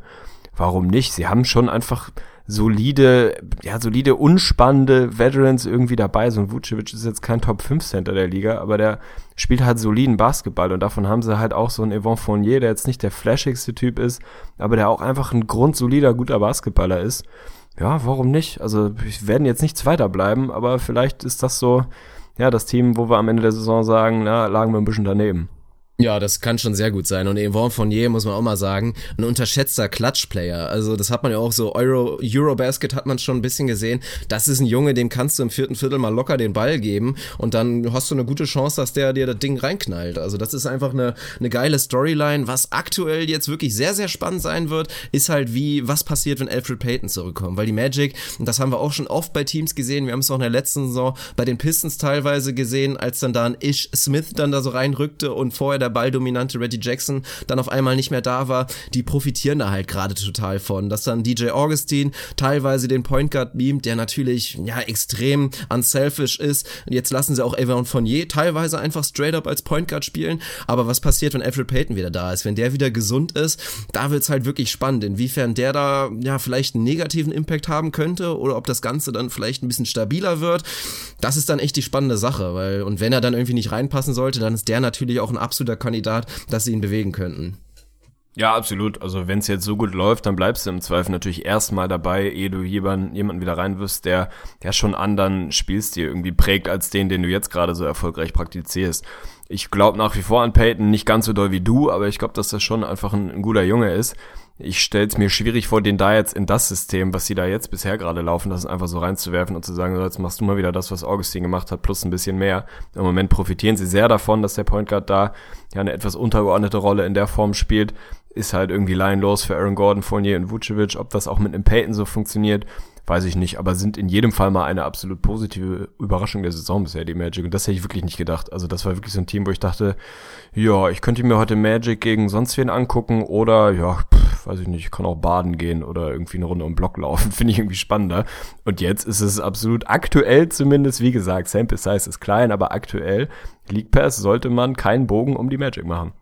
Warum nicht? Sie haben schon einfach solide, ja, solide, unspannende Veterans irgendwie dabei. So ein Vucevic ist jetzt kein Top 5 Center der Liga, aber der spielt halt soliden Basketball und davon haben sie halt auch so einen Yvonne Fournier, der jetzt nicht der flashigste Typ ist, aber der auch einfach ein grundsolider, guter Basketballer ist. Ja, warum nicht? Also, wir werden jetzt nicht Zweiter bleiben, aber vielleicht ist das so, ja, das Team, wo wir am Ende der Saison sagen, na, lagen wir ein bisschen daneben.
Ja, das kann schon sehr gut sein. Und Yvonne Fournier, muss man auch mal sagen, ein unterschätzter Clutch-Player. Also das hat man ja auch so, Euro, Eurobasket hat man schon ein bisschen gesehen. Das ist ein Junge, dem kannst du im vierten Viertel mal locker den Ball geben und dann hast du eine gute Chance, dass der dir das Ding reinknallt. Also das ist einfach eine, eine geile Storyline. Was aktuell jetzt wirklich sehr, sehr spannend sein wird, ist halt wie, was passiert, wenn Alfred Payton zurückkommt. Weil die Magic, und das haben wir auch schon oft bei Teams gesehen, wir haben es auch in der letzten Saison bei den Pistons teilweise gesehen, als dann da ein Ish Smith dann da so reinrückte und vorher der balldominante Reggie Jackson dann auf einmal nicht mehr da war, die profitieren da halt gerade total von. Dass dann DJ Augustine teilweise den Point Guard beamt, der natürlich ja extrem unselfish ist. Jetzt lassen sie auch Evan Fournier teilweise einfach straight up als Point Guard spielen. Aber was passiert, wenn Alfred Payton wieder da ist? Wenn der wieder gesund ist, da wird's halt wirklich spannend, inwiefern der da ja vielleicht einen negativen Impact haben könnte oder ob das Ganze dann vielleicht ein bisschen stabiler wird. Das ist dann echt die spannende Sache, weil und wenn er dann irgendwie nicht reinpassen sollte, dann ist der natürlich auch ein absoluter Kandidat, dass sie ihn bewegen könnten.
Ja, absolut. Also wenn es jetzt so gut läuft, dann bleibst du im Zweifel natürlich erstmal dabei, ehe du jemanden, jemanden wieder reinwirfst, der, der schon anderen Spielstil irgendwie prägt als den, den du jetzt gerade so erfolgreich praktizierst. Ich glaube nach wie vor an Peyton, nicht ganz so doll wie du, aber ich glaube, dass das schon einfach ein, ein guter Junge ist ich stelle es mir schwierig vor, den da jetzt in das System, was sie da jetzt bisher gerade laufen, das einfach so reinzuwerfen und zu sagen, so, jetzt machst du mal wieder das, was Augustin gemacht hat, plus ein bisschen mehr. Im Moment profitieren sie sehr davon, dass der Point Guard da ja eine etwas untergeordnete Rolle in der Form spielt. Ist halt irgendwie laienlos für Aaron Gordon, Fournier und Vucevic. Ob das auch mit einem Peyton so funktioniert, weiß ich nicht, aber sind in jedem Fall mal eine absolut positive Überraschung der Saison bisher, die Magic. Und das hätte ich wirklich nicht gedacht. Also das war wirklich so ein Team, wo ich dachte, ja, ich könnte mir heute Magic gegen sonst wen angucken oder ja, pff, weiß ich nicht, ich kann auch baden gehen oder irgendwie eine Runde um Block laufen. [LAUGHS] Finde ich irgendwie spannender. Und jetzt ist es absolut aktuell zumindest, wie gesagt, Sample Size ist klein, aber aktuell League Pass sollte man keinen Bogen um die Magic machen.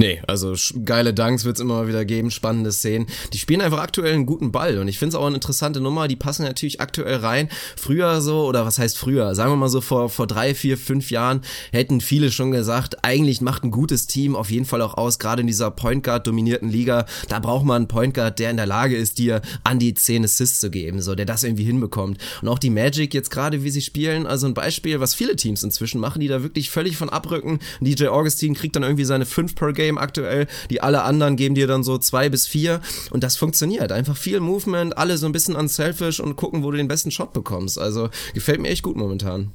Nee, also geile Dunks wird's immer wieder geben, spannende Szenen. Die spielen einfach aktuell einen guten Ball und ich finde es auch eine interessante Nummer. Die passen natürlich aktuell rein. Früher so, oder was heißt früher? Sagen wir mal so vor, vor drei, vier, fünf Jahren hätten viele schon gesagt, eigentlich macht ein gutes Team auf jeden Fall auch aus, gerade in dieser Point Guard dominierten Liga. Da braucht man einen Point Guard, der in der Lage ist, dir an die 10 Assists zu geben, so, der das irgendwie hinbekommt. Und auch die Magic jetzt gerade, wie sie spielen, also ein Beispiel, was viele Teams inzwischen machen, die da wirklich völlig von abrücken. DJ Augustin kriegt dann irgendwie seine 5 per Game Game aktuell. Die alle anderen geben dir dann so zwei bis vier und das funktioniert. Einfach viel Movement, alle so ein bisschen unselfish und gucken, wo du den besten Shot bekommst. Also gefällt mir echt gut momentan.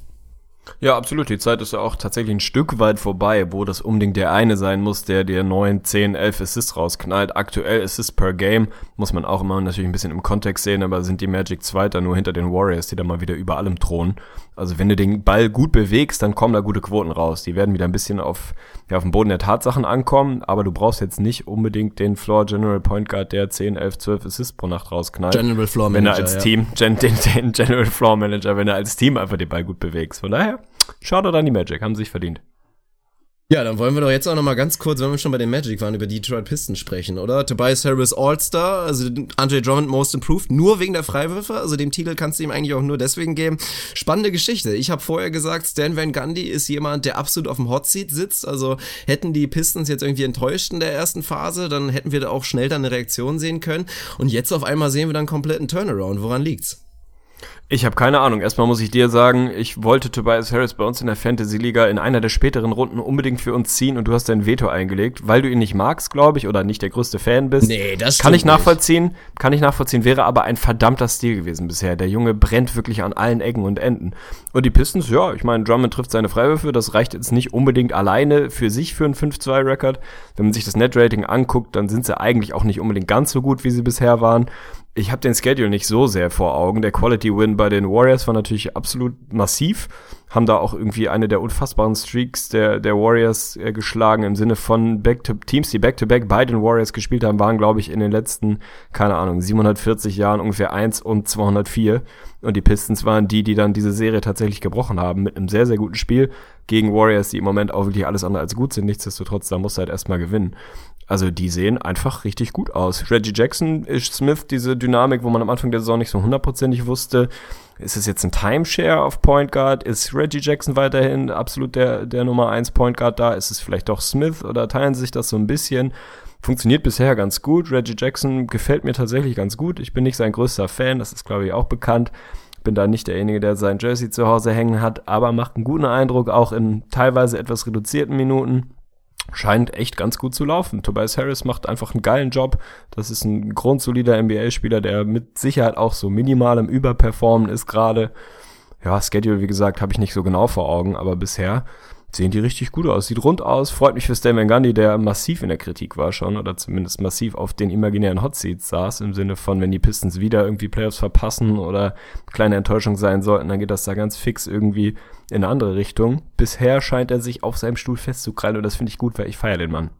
Ja, absolut. Die Zeit ist ja auch tatsächlich ein Stück weit vorbei, wo das unbedingt der eine sein muss, der dir 9, 10, 11 Assists rausknallt. Aktuell Assists per Game muss man auch immer natürlich ein bisschen im Kontext sehen, aber sind die Magic Zweiter nur hinter den Warriors, die da mal wieder über allem thronen. Also wenn du den Ball gut bewegst, dann kommen da gute Quoten raus. Die werden wieder ein bisschen auf, ja, auf den Boden der Tatsachen ankommen, aber du brauchst jetzt nicht unbedingt den Floor General Point Guard, der 10, 11, 12 Assists pro Nacht rausknallt.
General Floor Manager.
Wenn er als
ja.
Team, Gen, [LAUGHS] den, den General Floor Manager, wenn er als Team einfach den Ball gut bewegst. Von daher, Shoutout an die Magic, haben sich verdient.
Ja, dann wollen wir doch jetzt auch noch mal ganz kurz, wenn wir schon bei den Magic waren, über die Detroit Pistons sprechen, oder? Tobias Harris All-Star, also Andre Drummond Most Improved, nur wegen der Freiwürfe, also dem Titel kannst du ihm eigentlich auch nur deswegen geben. Spannende Geschichte. Ich habe vorher gesagt, Stan Van Gundy ist jemand, der absolut auf dem Hot Seat sitzt, also hätten die Pistons jetzt irgendwie enttäuscht in der ersten Phase, dann hätten wir da auch schnell dann eine Reaktion sehen können und jetzt auf einmal sehen wir dann kompletten Turnaround. Woran liegt's?
Ich habe keine Ahnung. Erstmal muss ich dir sagen, ich wollte Tobias Harris bei uns in der Fantasy-Liga in einer der späteren Runden unbedingt für uns ziehen und du hast dein Veto eingelegt, weil du ihn nicht magst, glaube ich, oder nicht der größte Fan bist.
Nee, das
Kann ich
stimmt nicht.
nachvollziehen, kann ich nachvollziehen, wäre aber ein verdammter Stil gewesen bisher. Der Junge brennt wirklich an allen Ecken und Enden. Und die Pistons, ja, ich meine, Drummond trifft seine Freiwürfe, das reicht jetzt nicht unbedingt alleine für sich für einen 5-2-Record. Wenn man sich das Net-Rating anguckt, dann sind sie eigentlich auch nicht unbedingt ganz so gut, wie sie bisher waren ich habe den Schedule nicht so sehr vor Augen. Der Quality Win bei den Warriors war natürlich absolut massiv. Haben da auch irgendwie eine der unfassbaren Streaks der, der Warriors äh, geschlagen im Sinne von Back to, Teams, die Back-to-Back bei den Warriors gespielt haben, waren, glaube ich, in den letzten, keine Ahnung, 740 Jahren ungefähr 1 und 204. Und die Pistons waren die, die dann diese Serie tatsächlich gebrochen haben mit einem sehr, sehr guten Spiel gegen Warriors, die im Moment auch wirklich alles andere als gut sind. Nichtsdestotrotz, da musst du halt erstmal gewinnen. Also die sehen einfach richtig gut aus. Reggie Jackson, Ish Smith, diese Dynamik, wo man am Anfang der Saison nicht so hundertprozentig wusste, ist es jetzt ein Timeshare auf Point Guard? Ist Reggie Jackson weiterhin absolut der, der Nummer 1 Point Guard da? Ist es vielleicht doch Smith oder teilen sie sich das so ein bisschen? Funktioniert bisher ganz gut. Reggie Jackson gefällt mir tatsächlich ganz gut. Ich bin nicht sein größter Fan, das ist glaube ich auch bekannt. Bin da nicht derjenige, der sein Jersey zu Hause hängen hat, aber macht einen guten Eindruck, auch in teilweise etwas reduzierten Minuten scheint echt ganz gut zu laufen. Tobias Harris macht einfach einen geilen Job. Das ist ein grundsolider NBA-Spieler, der mit Sicherheit auch so minimal im Überperformen ist gerade. Ja, Schedule, wie gesagt, habe ich nicht so genau vor Augen, aber bisher sehen die richtig gut aus. Sieht rund aus. Freut mich für Stan Van Gundy, der massiv in der Kritik war schon oder zumindest massiv auf den imaginären Hot Seats saß, im Sinne von, wenn die Pistons wieder irgendwie Playoffs verpassen oder kleine Enttäuschung sein sollten, dann geht das da ganz fix irgendwie in eine andere Richtung. Bisher scheint er sich auf seinem Stuhl festzukrallen und das finde ich gut, weil ich feiere den Mann.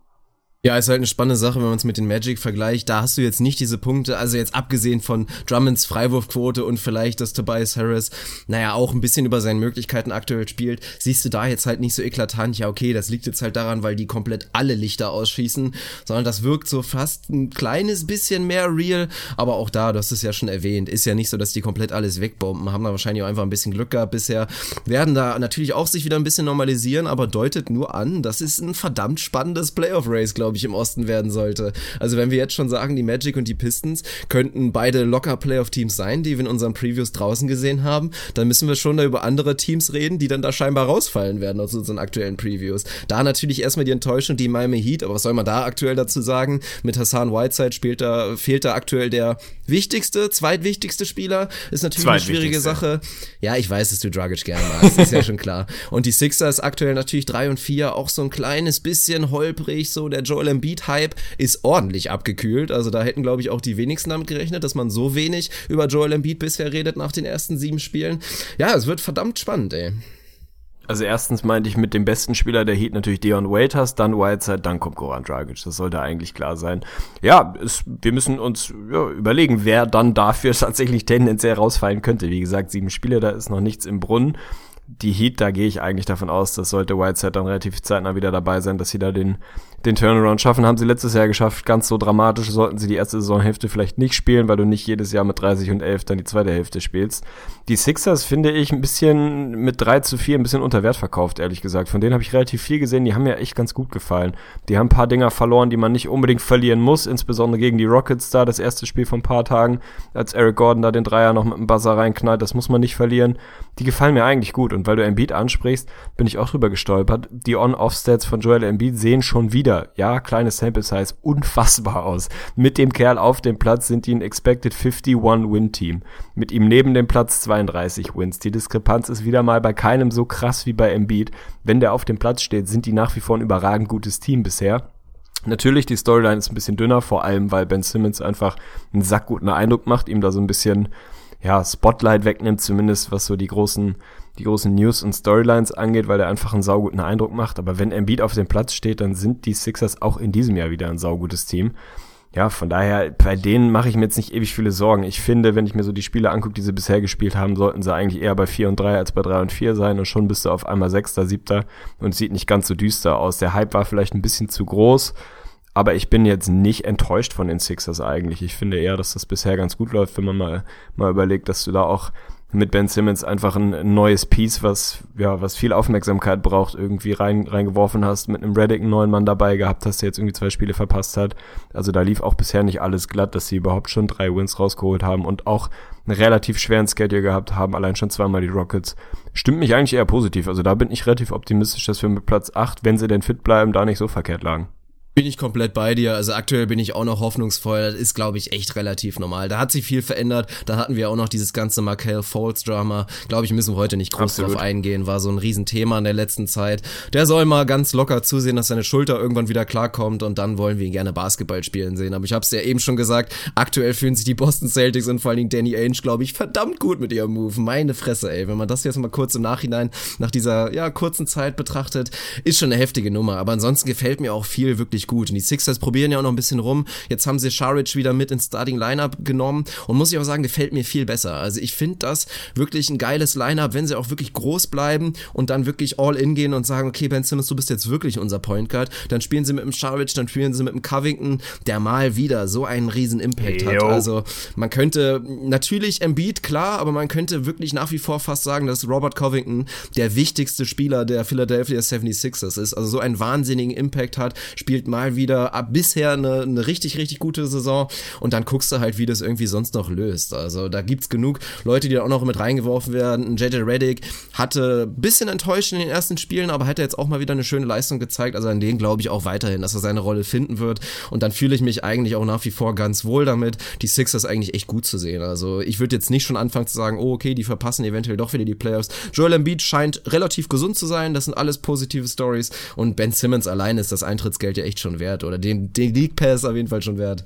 Ja, ist halt eine spannende Sache, wenn man es mit den Magic vergleicht. Da hast du jetzt nicht diese Punkte, also jetzt abgesehen von Drummonds Freiwurfquote und vielleicht, dass Tobias Harris, naja, auch ein bisschen über seinen Möglichkeiten aktuell spielt, siehst du da jetzt halt nicht so eklatant, ja, okay, das liegt jetzt halt daran, weil die komplett alle Lichter ausschießen, sondern das wirkt so fast ein kleines bisschen mehr real, aber auch da, du hast es ja schon erwähnt, ist ja nicht so, dass die komplett alles wegbomben, haben da wahrscheinlich auch einfach ein bisschen Glück gehabt bisher, werden da natürlich auch sich wieder ein bisschen normalisieren, aber deutet nur an, das ist ein verdammt spannendes Playoff-Race, glaube ich, im Osten werden sollte. Also wenn wir jetzt schon sagen, die Magic und die Pistons könnten beide locker Playoff-Teams sein, die wir in unseren Previews draußen gesehen haben, dann müssen wir schon da über andere Teams reden, die dann da scheinbar rausfallen werden aus unseren aktuellen Previews. Da natürlich erstmal die Enttäuschung, die Miami Heat, aber was soll man da aktuell dazu sagen? Mit Hassan Whiteside spielt da, fehlt da aktuell der wichtigste, zweitwichtigste Spieler. Ist natürlich eine schwierige Sache. Ja, ich weiß, dass du Dragic gerne magst, ist ja [LAUGHS] schon klar. Und die Sixers aktuell natürlich drei und vier, auch so ein kleines bisschen holprig, so der Joel Embiid-Hype ist ordentlich abgekühlt. Also da hätten, glaube ich, auch die wenigsten damit gerechnet, dass man so wenig über Joel Embiid bisher redet nach den ersten sieben Spielen. Ja, es wird verdammt spannend, ey.
Also erstens meinte ich mit dem besten Spieler der Heat natürlich Dion Waiters, dann Whiteside, dann kommt Goran Dragic. Das sollte eigentlich klar sein. Ja, es, wir müssen uns ja, überlegen, wer dann dafür [LAUGHS] tatsächlich tendenziell rausfallen könnte. Wie gesagt, sieben Spiele, da ist noch nichts im Brunnen. die Heat, da gehe ich eigentlich davon aus, dass sollte Whiteside dann relativ zeitnah wieder dabei sein, dass sie da den, den Turnaround schaffen. Haben sie letztes Jahr geschafft. Ganz so dramatisch sollten sie die erste Saisonhälfte vielleicht nicht spielen, weil du nicht jedes Jahr mit 30 und 11 dann die zweite Hälfte spielst. Die Sixers finde ich ein bisschen mit 3 zu 4 ein bisschen unter Wert verkauft, ehrlich gesagt. Von denen habe ich relativ viel gesehen. Die haben mir echt ganz gut gefallen. Die haben ein paar Dinger verloren, die man nicht unbedingt verlieren muss, insbesondere gegen die Rockets da, das erste Spiel von ein paar Tagen, als Eric Gordon da den Dreier noch mit dem Buzzer reinknallt. Das muss man nicht verlieren. Die gefallen mir eigentlich gut. Und weil du Embiid ansprichst, bin ich auch drüber gestolpert. Die On-Off-Stats von Joel Embiid sehen schon wieder, ja, kleine Sample Size, unfassbar aus. Mit dem Kerl auf dem Platz sind die ein Expected 51 Win-Team. Mit ihm neben dem Platz 32 Wins. Die Diskrepanz ist wieder mal bei keinem so krass wie bei Embiid. Wenn der auf dem Platz steht, sind die nach wie vor ein überragend gutes Team bisher. Natürlich, die Storyline ist ein bisschen dünner, vor allem weil Ben Simmons einfach einen sackguten Eindruck macht, ihm da so ein bisschen ja, Spotlight wegnimmt, zumindest was so die großen, die großen News und Storylines angeht, weil er einfach einen sauguten Eindruck macht. Aber wenn Embiid auf dem Platz steht, dann sind die Sixers auch in diesem Jahr wieder ein saugutes Team. Ja, von daher, bei denen mache ich mir jetzt nicht ewig viele Sorgen. Ich finde, wenn ich mir so die Spiele angucke, die sie bisher gespielt haben, sollten sie eigentlich eher bei 4 und 3 als bei 3 und 4 sein und schon bist du auf einmal Sechster, Siebter und es sieht nicht ganz so düster aus. Der Hype war vielleicht ein bisschen zu groß, aber ich bin jetzt nicht enttäuscht von den Sixers eigentlich. Ich finde eher, dass das bisher ganz gut läuft, wenn man mal, mal überlegt, dass du da auch mit Ben Simmons einfach ein neues Piece, was, ja, was viel Aufmerksamkeit braucht, irgendwie rein, reingeworfen hast, mit einem Reddick einen neuen Mann dabei gehabt hast, der jetzt irgendwie zwei Spiele verpasst hat. Also da lief auch bisher nicht alles glatt, dass sie überhaupt schon drei Wins rausgeholt haben und auch einen relativ schweren Schedule gehabt haben, allein schon zweimal die Rockets. Stimmt mich eigentlich eher positiv. Also da bin ich relativ optimistisch, dass wir mit Platz acht, wenn sie denn fit bleiben, da nicht so verkehrt lagen.
Bin ich komplett bei dir. Also aktuell bin ich auch noch hoffnungsvoll. Das ist, glaube ich, echt relativ normal. Da hat sich viel verändert. Da hatten wir auch noch dieses ganze Markel Falls Drama. Glaube ich, müssen wir heute nicht groß Absolut. drauf eingehen. War so ein Riesenthema in der letzten Zeit. Der soll mal ganz locker zusehen, dass seine Schulter irgendwann wieder klarkommt und dann wollen wir ihn gerne Basketball spielen sehen. Aber ich habe es ja eben schon gesagt, aktuell fühlen sich die Boston Celtics und vor allen Dingen Danny Ainge, glaube ich, verdammt gut mit ihrem Move. Meine Fresse, ey. Wenn man das jetzt mal kurz im Nachhinein nach dieser, ja, kurzen Zeit betrachtet, ist schon eine heftige Nummer. Aber ansonsten gefällt mir auch viel wirklich gut. Und die Sixers probieren ja auch noch ein bisschen rum. Jetzt haben sie Sharic wieder mit ins Starting Lineup genommen und muss ich auch sagen, gefällt mir viel besser. Also ich finde das wirklich ein geiles Lineup, wenn sie auch wirklich groß bleiben und dann wirklich all in gehen und sagen, okay, Ben Simmons, du bist jetzt wirklich unser Point Guard. Dann spielen sie mit dem Sharic, dann spielen sie mit dem Covington, der mal wieder so einen riesen Impact hat. Also man könnte natürlich Embiid, klar, aber man könnte wirklich nach wie vor fast sagen, dass Robert Covington der wichtigste Spieler der Philadelphia 76ers ist. Also so einen wahnsinnigen Impact hat, spielt mal wieder ab bisher eine, eine richtig, richtig gute Saison und dann guckst du halt, wie das irgendwie sonst noch löst. Also da gibt's genug Leute, die da auch noch mit reingeworfen werden. JJ Reddick hatte ein bisschen enttäuscht in den ersten Spielen, aber hat jetzt auch mal wieder eine schöne Leistung gezeigt. Also an denen glaube ich auch weiterhin, dass er seine Rolle finden wird. Und dann fühle ich mich eigentlich auch nach wie vor ganz wohl damit, die Sixers eigentlich echt gut zu sehen. Also ich würde jetzt nicht schon anfangen zu sagen, oh okay, die verpassen eventuell doch wieder die Playoffs. Joel Embiid scheint relativ gesund zu sein. Das sind alles positive Stories. Und Ben Simmons allein ist das Eintrittsgeld ja echt schon wert oder den, den League Pass auf jeden Fall schon wert.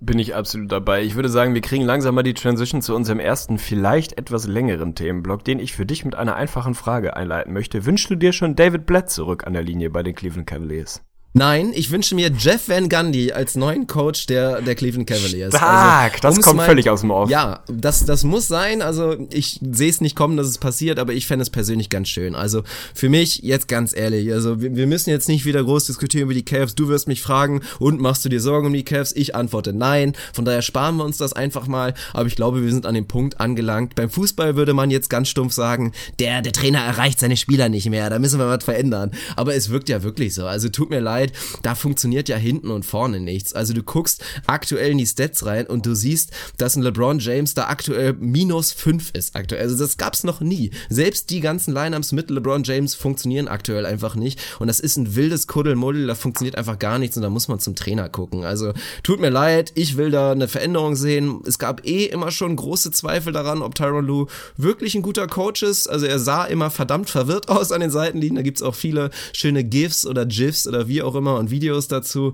Bin ich absolut dabei. Ich würde sagen, wir kriegen langsam mal die Transition zu unserem ersten, vielleicht etwas längeren Themenblock, den ich für dich mit einer einfachen Frage einleiten möchte. Wünschst du dir schon David Blatt zurück an der Linie bei den Cleveland Cavaliers?
Nein, ich wünsche mir Jeff Van Gundy als neuen Coach der, der Cleveland Cavaliers.
Stark, also, das kommt mal, völlig aus dem Off.
Ja, das, das muss sein. Also ich sehe es nicht kommen, dass es passiert, aber ich fände es persönlich ganz schön. Also für mich, jetzt ganz ehrlich, also wir, wir müssen jetzt nicht wieder groß diskutieren über die Cavs. Du wirst mich fragen, und machst du dir Sorgen um die Cavs? Ich antworte nein. Von daher sparen wir uns das einfach mal. Aber ich glaube, wir sind an dem Punkt angelangt. Beim Fußball würde man jetzt ganz stumpf sagen, der, der Trainer erreicht seine Spieler nicht mehr. Da müssen wir was verändern. Aber es wirkt ja wirklich so. Also tut mir leid, da funktioniert ja hinten und vorne nichts. Also du guckst aktuell in die Stats rein und du siehst, dass ein LeBron James da aktuell minus 5 ist aktuell. Also das gab's noch nie. Selbst die ganzen Lineups mit LeBron James funktionieren aktuell einfach nicht und das ist ein wildes Kuddelmuddel, da funktioniert einfach gar nichts und da muss man zum Trainer gucken. Also tut mir leid, ich will da eine Veränderung sehen. Es gab eh immer schon große Zweifel daran, ob Tyron Lue wirklich ein guter Coach ist. Also er sah immer verdammt verwirrt aus an den Seitenlinien. Da gibt's auch viele schöne GIFs oder GIFs oder wie auch immer und Videos dazu.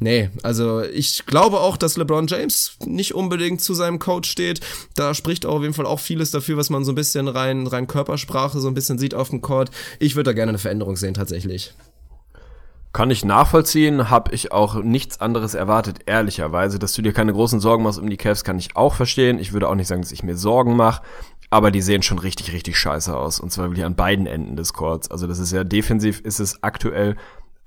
Nee, also ich glaube auch, dass LeBron James nicht unbedingt zu seinem Coach steht. Da spricht auch auf jeden Fall auch vieles dafür, was man so ein bisschen rein, rein Körpersprache so ein bisschen sieht auf dem Court. Ich würde da gerne eine Veränderung sehen, tatsächlich.
Kann ich nachvollziehen, habe ich auch nichts anderes erwartet, ehrlicherweise. Dass du dir keine großen Sorgen machst um die Cavs, kann ich auch verstehen. Ich würde auch nicht sagen, dass ich mir Sorgen mache. aber die sehen schon richtig, richtig scheiße aus. Und zwar wirklich an beiden Enden des Courts. Also das ist ja defensiv ist es aktuell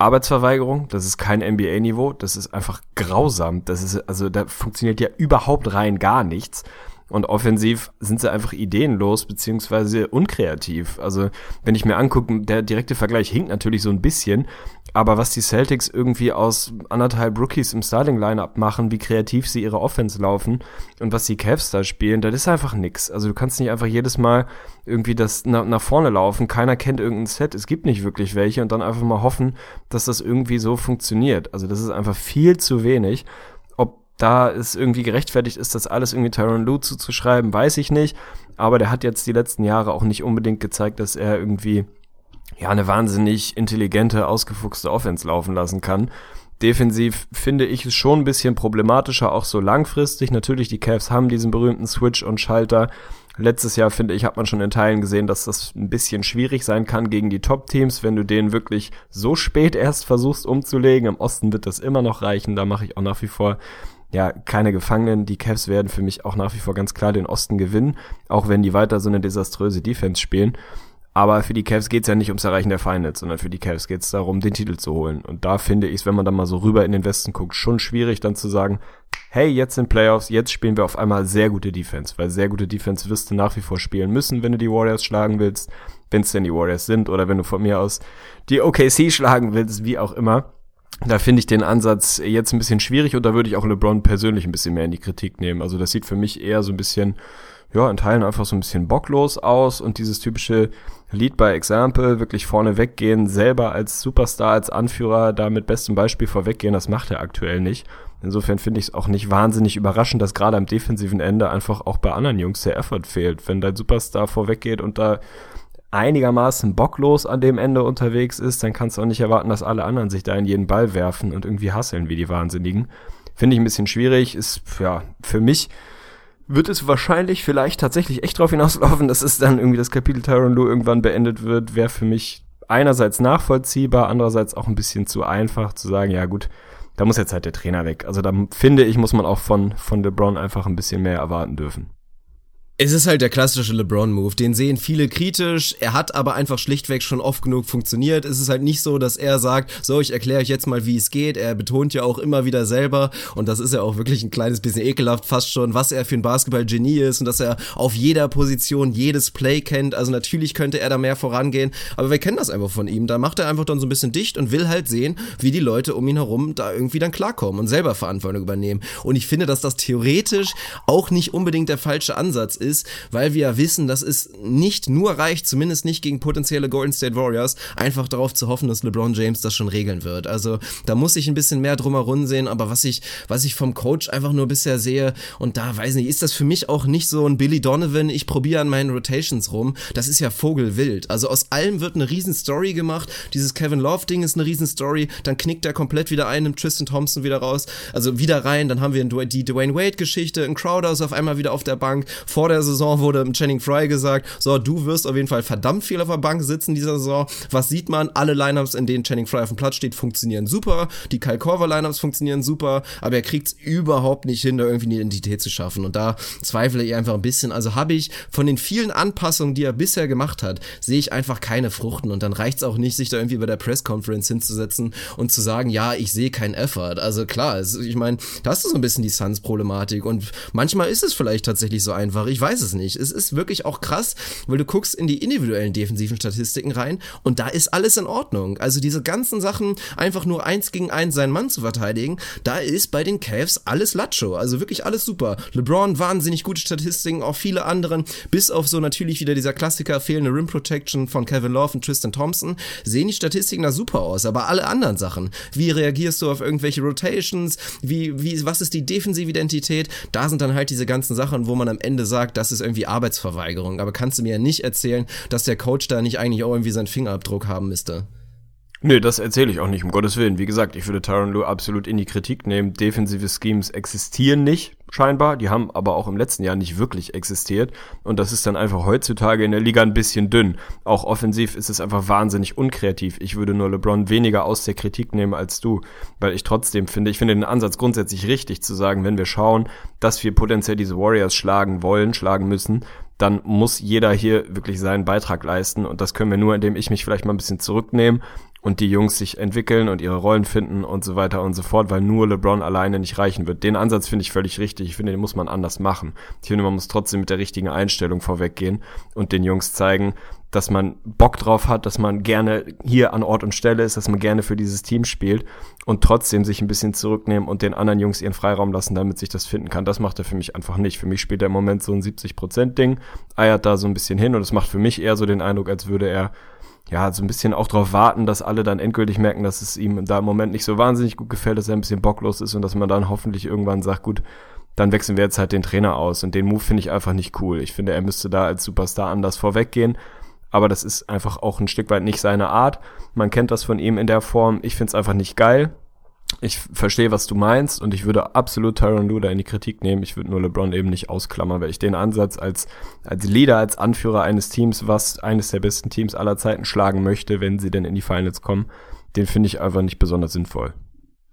Arbeitsverweigerung, das ist kein NBA-Niveau, das ist einfach grausam. Das ist, also da funktioniert ja überhaupt rein gar nichts. Und offensiv sind sie einfach ideenlos beziehungsweise unkreativ. Also wenn ich mir angucke, der direkte Vergleich hinkt natürlich so ein bisschen, aber was die Celtics irgendwie aus anderthalb Rookies im Starting-Lineup machen, wie kreativ sie ihre Offense laufen und was die Cavs da spielen, das ist einfach nix. Also du kannst nicht einfach jedes Mal irgendwie das nach, nach vorne laufen, keiner kennt irgendein Set, es gibt nicht wirklich welche und dann einfach mal hoffen, dass das irgendwie so funktioniert. Also das ist einfach viel zu wenig da es irgendwie gerechtfertigt ist, das alles irgendwie Tyron Lue zuzuschreiben, weiß ich nicht. Aber der hat jetzt die letzten Jahre auch nicht unbedingt gezeigt, dass er irgendwie ja eine wahnsinnig intelligente, ausgefuchste Offense laufen lassen kann. Defensiv finde ich es schon ein bisschen problematischer, auch so langfristig. Natürlich, die Cavs haben diesen berühmten Switch und Schalter. Letztes Jahr, finde ich, hat man schon in Teilen gesehen, dass das ein bisschen schwierig sein kann gegen die Top-Teams, wenn du den wirklich so spät erst versuchst umzulegen. Im Osten wird das immer noch reichen. Da mache ich auch nach wie vor ja, keine Gefangenen. Die Cavs werden für mich auch nach wie vor ganz klar den Osten gewinnen, auch wenn die weiter so eine desaströse Defense spielen. Aber für die Cavs geht's ja nicht ums Erreichen der Feinde, sondern für die Cavs geht's darum, den Titel zu holen. Und da finde ich wenn man dann mal so rüber in den Westen guckt, schon schwierig dann zu sagen, hey, jetzt sind Playoffs, jetzt spielen wir auf einmal sehr gute Defense. Weil sehr gute Defense wirst du nach wie vor spielen müssen, wenn du die Warriors schlagen willst, wenn es denn die Warriors sind, oder wenn du von mir aus die OKC schlagen willst, wie auch immer. Da finde ich den Ansatz jetzt ein bisschen schwierig und da würde ich auch LeBron persönlich ein bisschen mehr in die Kritik nehmen. Also das sieht für mich eher so ein bisschen, ja, in Teilen einfach so ein bisschen bocklos aus und dieses typische Lead by Example, wirklich vorne weggehen, selber als Superstar, als Anführer da mit bestem Beispiel vorweggehen, das macht er aktuell nicht. Insofern finde ich es auch nicht wahnsinnig überraschend, dass gerade am defensiven Ende einfach auch bei anderen Jungs der Effort fehlt. Wenn dein Superstar vorweggeht und da einigermaßen bocklos an dem Ende unterwegs ist, dann kannst du auch nicht erwarten, dass alle anderen sich da in jeden Ball werfen und irgendwie hasseln wie die Wahnsinnigen. Finde ich ein bisschen schwierig. Ist, ja, für mich wird es wahrscheinlich vielleicht tatsächlich echt drauf hinauslaufen, [LAUGHS] dass es dann irgendwie das Kapitel Tyron Lue irgendwann beendet wird, wäre für mich einerseits nachvollziehbar, andererseits auch ein bisschen zu einfach zu sagen, ja gut, da muss jetzt halt der Trainer weg. Also da finde ich, muss man auch von, von LeBron einfach ein bisschen mehr erwarten dürfen.
Es ist halt der klassische LeBron-Move. Den sehen viele kritisch. Er hat aber einfach schlichtweg schon oft genug funktioniert. Es ist halt nicht so, dass er sagt, so, ich erkläre euch jetzt mal, wie es geht. Er betont ja auch immer wieder selber, und das ist ja auch wirklich ein kleines bisschen ekelhaft fast schon, was er für ein Basketball-Genie ist und dass er auf jeder Position jedes Play kennt. Also natürlich könnte er da mehr vorangehen, aber wir kennen das einfach von ihm. Da macht er einfach dann so ein bisschen dicht und will halt sehen, wie die Leute um ihn herum da irgendwie dann klarkommen und selber Verantwortung übernehmen. Und ich finde, dass das theoretisch auch nicht unbedingt der falsche Ansatz ist, ist, weil wir ja wissen, dass es nicht nur reicht, zumindest nicht gegen potenzielle Golden State Warriors, einfach darauf zu hoffen, dass LeBron James das schon regeln wird. Also da muss ich ein bisschen mehr drumherum sehen, aber was ich, was ich vom Coach einfach nur bisher sehe, und da weiß nicht, ist das für mich auch nicht so ein Billy Donovan, ich probiere an meinen Rotations rum. Das ist ja Vogelwild. Also aus allem wird eine riesen Story gemacht. Dieses Kevin Love Ding ist eine riesen Story. Dann knickt er komplett wieder ein, nimmt Tristan Thompson wieder raus. Also wieder rein. Dann haben wir die Dwayne Wade Geschichte. Ein Crowder ist auf einmal wieder auf der Bank. Vor der Saison wurde Channing Fry gesagt, so, du wirst auf jeden Fall verdammt viel auf der Bank sitzen dieser Saison. Was sieht man? Alle Lineups, in denen Channing Fry auf dem Platz steht, funktionieren super. Die Kyle Korver Lineups funktionieren super, aber er kriegt es überhaupt nicht hin, da irgendwie eine Identität zu schaffen. Und da zweifle ich einfach ein bisschen. Also habe ich von den vielen Anpassungen, die er bisher gemacht hat, sehe ich einfach keine Fruchten. Und dann reicht es auch nicht, sich da irgendwie bei der Press Conference hinzusetzen und zu sagen, ja, ich sehe keinen Effort. Also klar, ich meine, da hast du so ein bisschen die Suns-Problematik. Und manchmal ist es vielleicht tatsächlich so einfach. Ich weiß es nicht. Es ist wirklich auch krass, weil du guckst in die individuellen defensiven Statistiken rein und da ist alles in Ordnung. Also diese ganzen Sachen, einfach nur eins gegen eins seinen Mann zu verteidigen, da ist bei den Cavs alles Lacho. Also wirklich alles super. LeBron wahnsinnig gute Statistiken, auch viele anderen, bis auf so natürlich wieder dieser Klassiker fehlende Rim Protection von Kevin Love und Tristan Thompson, sehen die Statistiken da super aus. Aber alle anderen Sachen, wie reagierst du auf irgendwelche Rotations, wie, wie, was ist die defensive Identität, da sind dann halt diese ganzen Sachen, wo man am Ende sagt, das ist irgendwie Arbeitsverweigerung. Aber kannst du mir ja nicht erzählen, dass der Coach da nicht eigentlich auch irgendwie seinen Fingerabdruck haben müsste?
Nö, das erzähle ich auch nicht, um Gottes Willen. Wie gesagt, ich würde Tyron Lue absolut in die Kritik nehmen. Defensive Schemes existieren nicht, scheinbar. Die haben aber auch im letzten Jahr nicht wirklich existiert. Und das ist dann einfach heutzutage in der Liga ein bisschen dünn. Auch offensiv ist es einfach wahnsinnig unkreativ. Ich würde nur LeBron weniger aus der Kritik nehmen als du, weil ich trotzdem finde, ich finde den Ansatz grundsätzlich richtig zu sagen, wenn wir schauen, dass wir potenziell diese Warriors schlagen wollen, schlagen müssen, dann muss jeder hier wirklich seinen Beitrag leisten und das können wir nur, indem ich mich vielleicht mal ein bisschen zurücknehme und die Jungs sich entwickeln und ihre Rollen finden und so weiter und so fort, weil nur LeBron alleine nicht reichen wird. Den Ansatz finde ich völlig richtig. Ich finde, den muss man anders machen. Ich finde, man muss trotzdem mit der richtigen Einstellung vorweggehen und den Jungs zeigen, dass man Bock drauf hat, dass man gerne hier an Ort und Stelle ist, dass man gerne für dieses Team spielt und trotzdem sich ein bisschen zurücknehmen und den anderen Jungs ihren Freiraum lassen, damit sich das finden kann. Das macht er für mich einfach nicht. Für mich spielt er im Moment so ein 70%-Ding, eiert da so ein bisschen hin und es macht für mich eher so den Eindruck, als würde er ja, so ein bisschen auch darauf warten, dass alle dann endgültig merken, dass es ihm da im Moment nicht so wahnsinnig gut gefällt, dass er ein bisschen bocklos ist und dass man dann hoffentlich irgendwann sagt, gut, dann wechseln wir jetzt halt den Trainer aus. Und den Move finde ich einfach nicht cool. Ich finde, er müsste da als Superstar anders vorweggehen. Aber das ist einfach auch ein Stück weit nicht seine Art. Man kennt das von ihm in der Form. Ich finde es einfach nicht geil ich verstehe, was du meinst und ich würde absolut Tyron Lue in die Kritik nehmen. Ich würde nur LeBron eben nicht ausklammern, weil ich den Ansatz als, als Leader, als Anführer eines Teams, was eines der besten Teams aller Zeiten schlagen möchte, wenn sie denn in die Finals kommen, den finde ich einfach nicht besonders sinnvoll.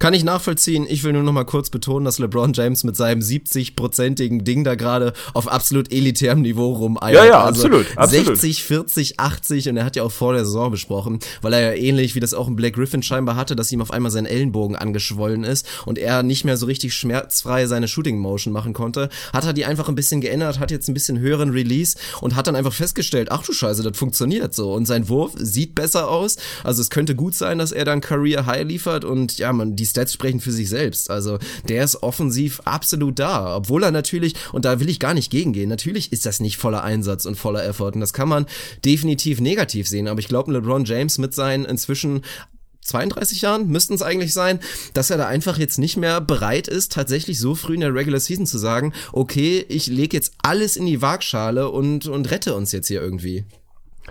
Kann ich nachvollziehen. Ich will nur noch mal kurz betonen, dass LeBron James mit seinem 70-prozentigen Ding da gerade auf absolut elitärem Niveau rumeiert.
Ja, ja, also absolut, absolut.
60, 40, 80 und er hat ja auch vor der Saison besprochen, weil er ja ähnlich wie das auch ein Black Griffin scheinbar hatte, dass ihm auf einmal sein Ellenbogen angeschwollen ist und er nicht mehr so richtig schmerzfrei seine Shooting Motion machen konnte, hat er die einfach ein bisschen geändert, hat jetzt ein bisschen höheren Release und hat dann einfach festgestellt, ach du Scheiße, das funktioniert so und sein Wurf sieht besser aus. Also es könnte gut sein, dass er dann Career High liefert und ja, man die Stats sprechen für sich selbst. Also der ist offensiv absolut da, obwohl er natürlich, und da will ich gar nicht gegengehen, natürlich ist das nicht voller Einsatz und voller Effort und das kann man definitiv negativ sehen, aber ich glaube, LeBron James mit seinen inzwischen 32 Jahren müssten es eigentlich sein, dass er da einfach jetzt nicht mehr bereit ist, tatsächlich so früh in der Regular Season zu sagen, okay, ich lege jetzt alles in die Waagschale und, und rette uns jetzt hier irgendwie.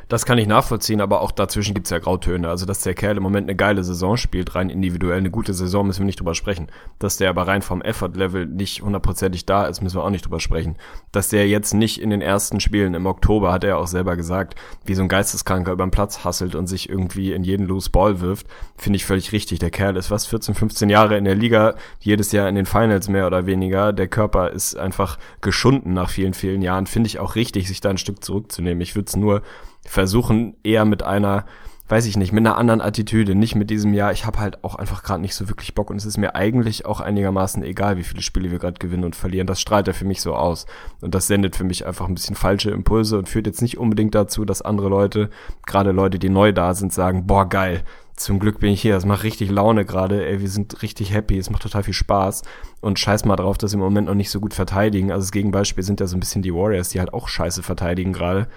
Das kann ich nachvollziehen, aber auch dazwischen gibt's ja Grautöne. Also, dass der Kerl im Moment eine geile Saison spielt, rein individuell eine gute Saison, müssen wir nicht drüber sprechen. Dass der aber rein vom Effort-Level nicht hundertprozentig da ist, müssen wir auch nicht drüber sprechen. Dass der jetzt nicht in den ersten Spielen im Oktober, hat er auch selber gesagt, wie so ein Geisteskranker über den Platz hasselt und sich irgendwie in jeden Loose Ball wirft, finde ich völlig richtig. Der Kerl ist was, 14, 15 Jahre in der Liga, jedes Jahr in den Finals mehr oder weniger. Der Körper ist einfach geschunden nach vielen, vielen Jahren. Finde ich auch richtig, sich da ein Stück zurückzunehmen. Ich würde es nur versuchen eher mit einer, weiß ich nicht, mit einer anderen Attitüde, nicht mit diesem ja, ich habe halt auch einfach gerade nicht so wirklich Bock und es ist mir eigentlich auch einigermaßen egal, wie viele Spiele wir gerade gewinnen und verlieren. Das strahlt er für mich so aus. Und das sendet für mich einfach ein bisschen falsche Impulse und führt jetzt nicht unbedingt dazu, dass andere Leute, gerade Leute, die neu da sind, sagen, boah geil, zum Glück bin ich hier, es macht richtig Laune gerade, ey, wir sind richtig happy, es macht total viel Spaß. Und scheiß mal drauf, dass sie im Moment noch nicht so gut verteidigen. Also das Gegenbeispiel sind ja so ein bisschen die Warriors, die halt auch scheiße verteidigen gerade,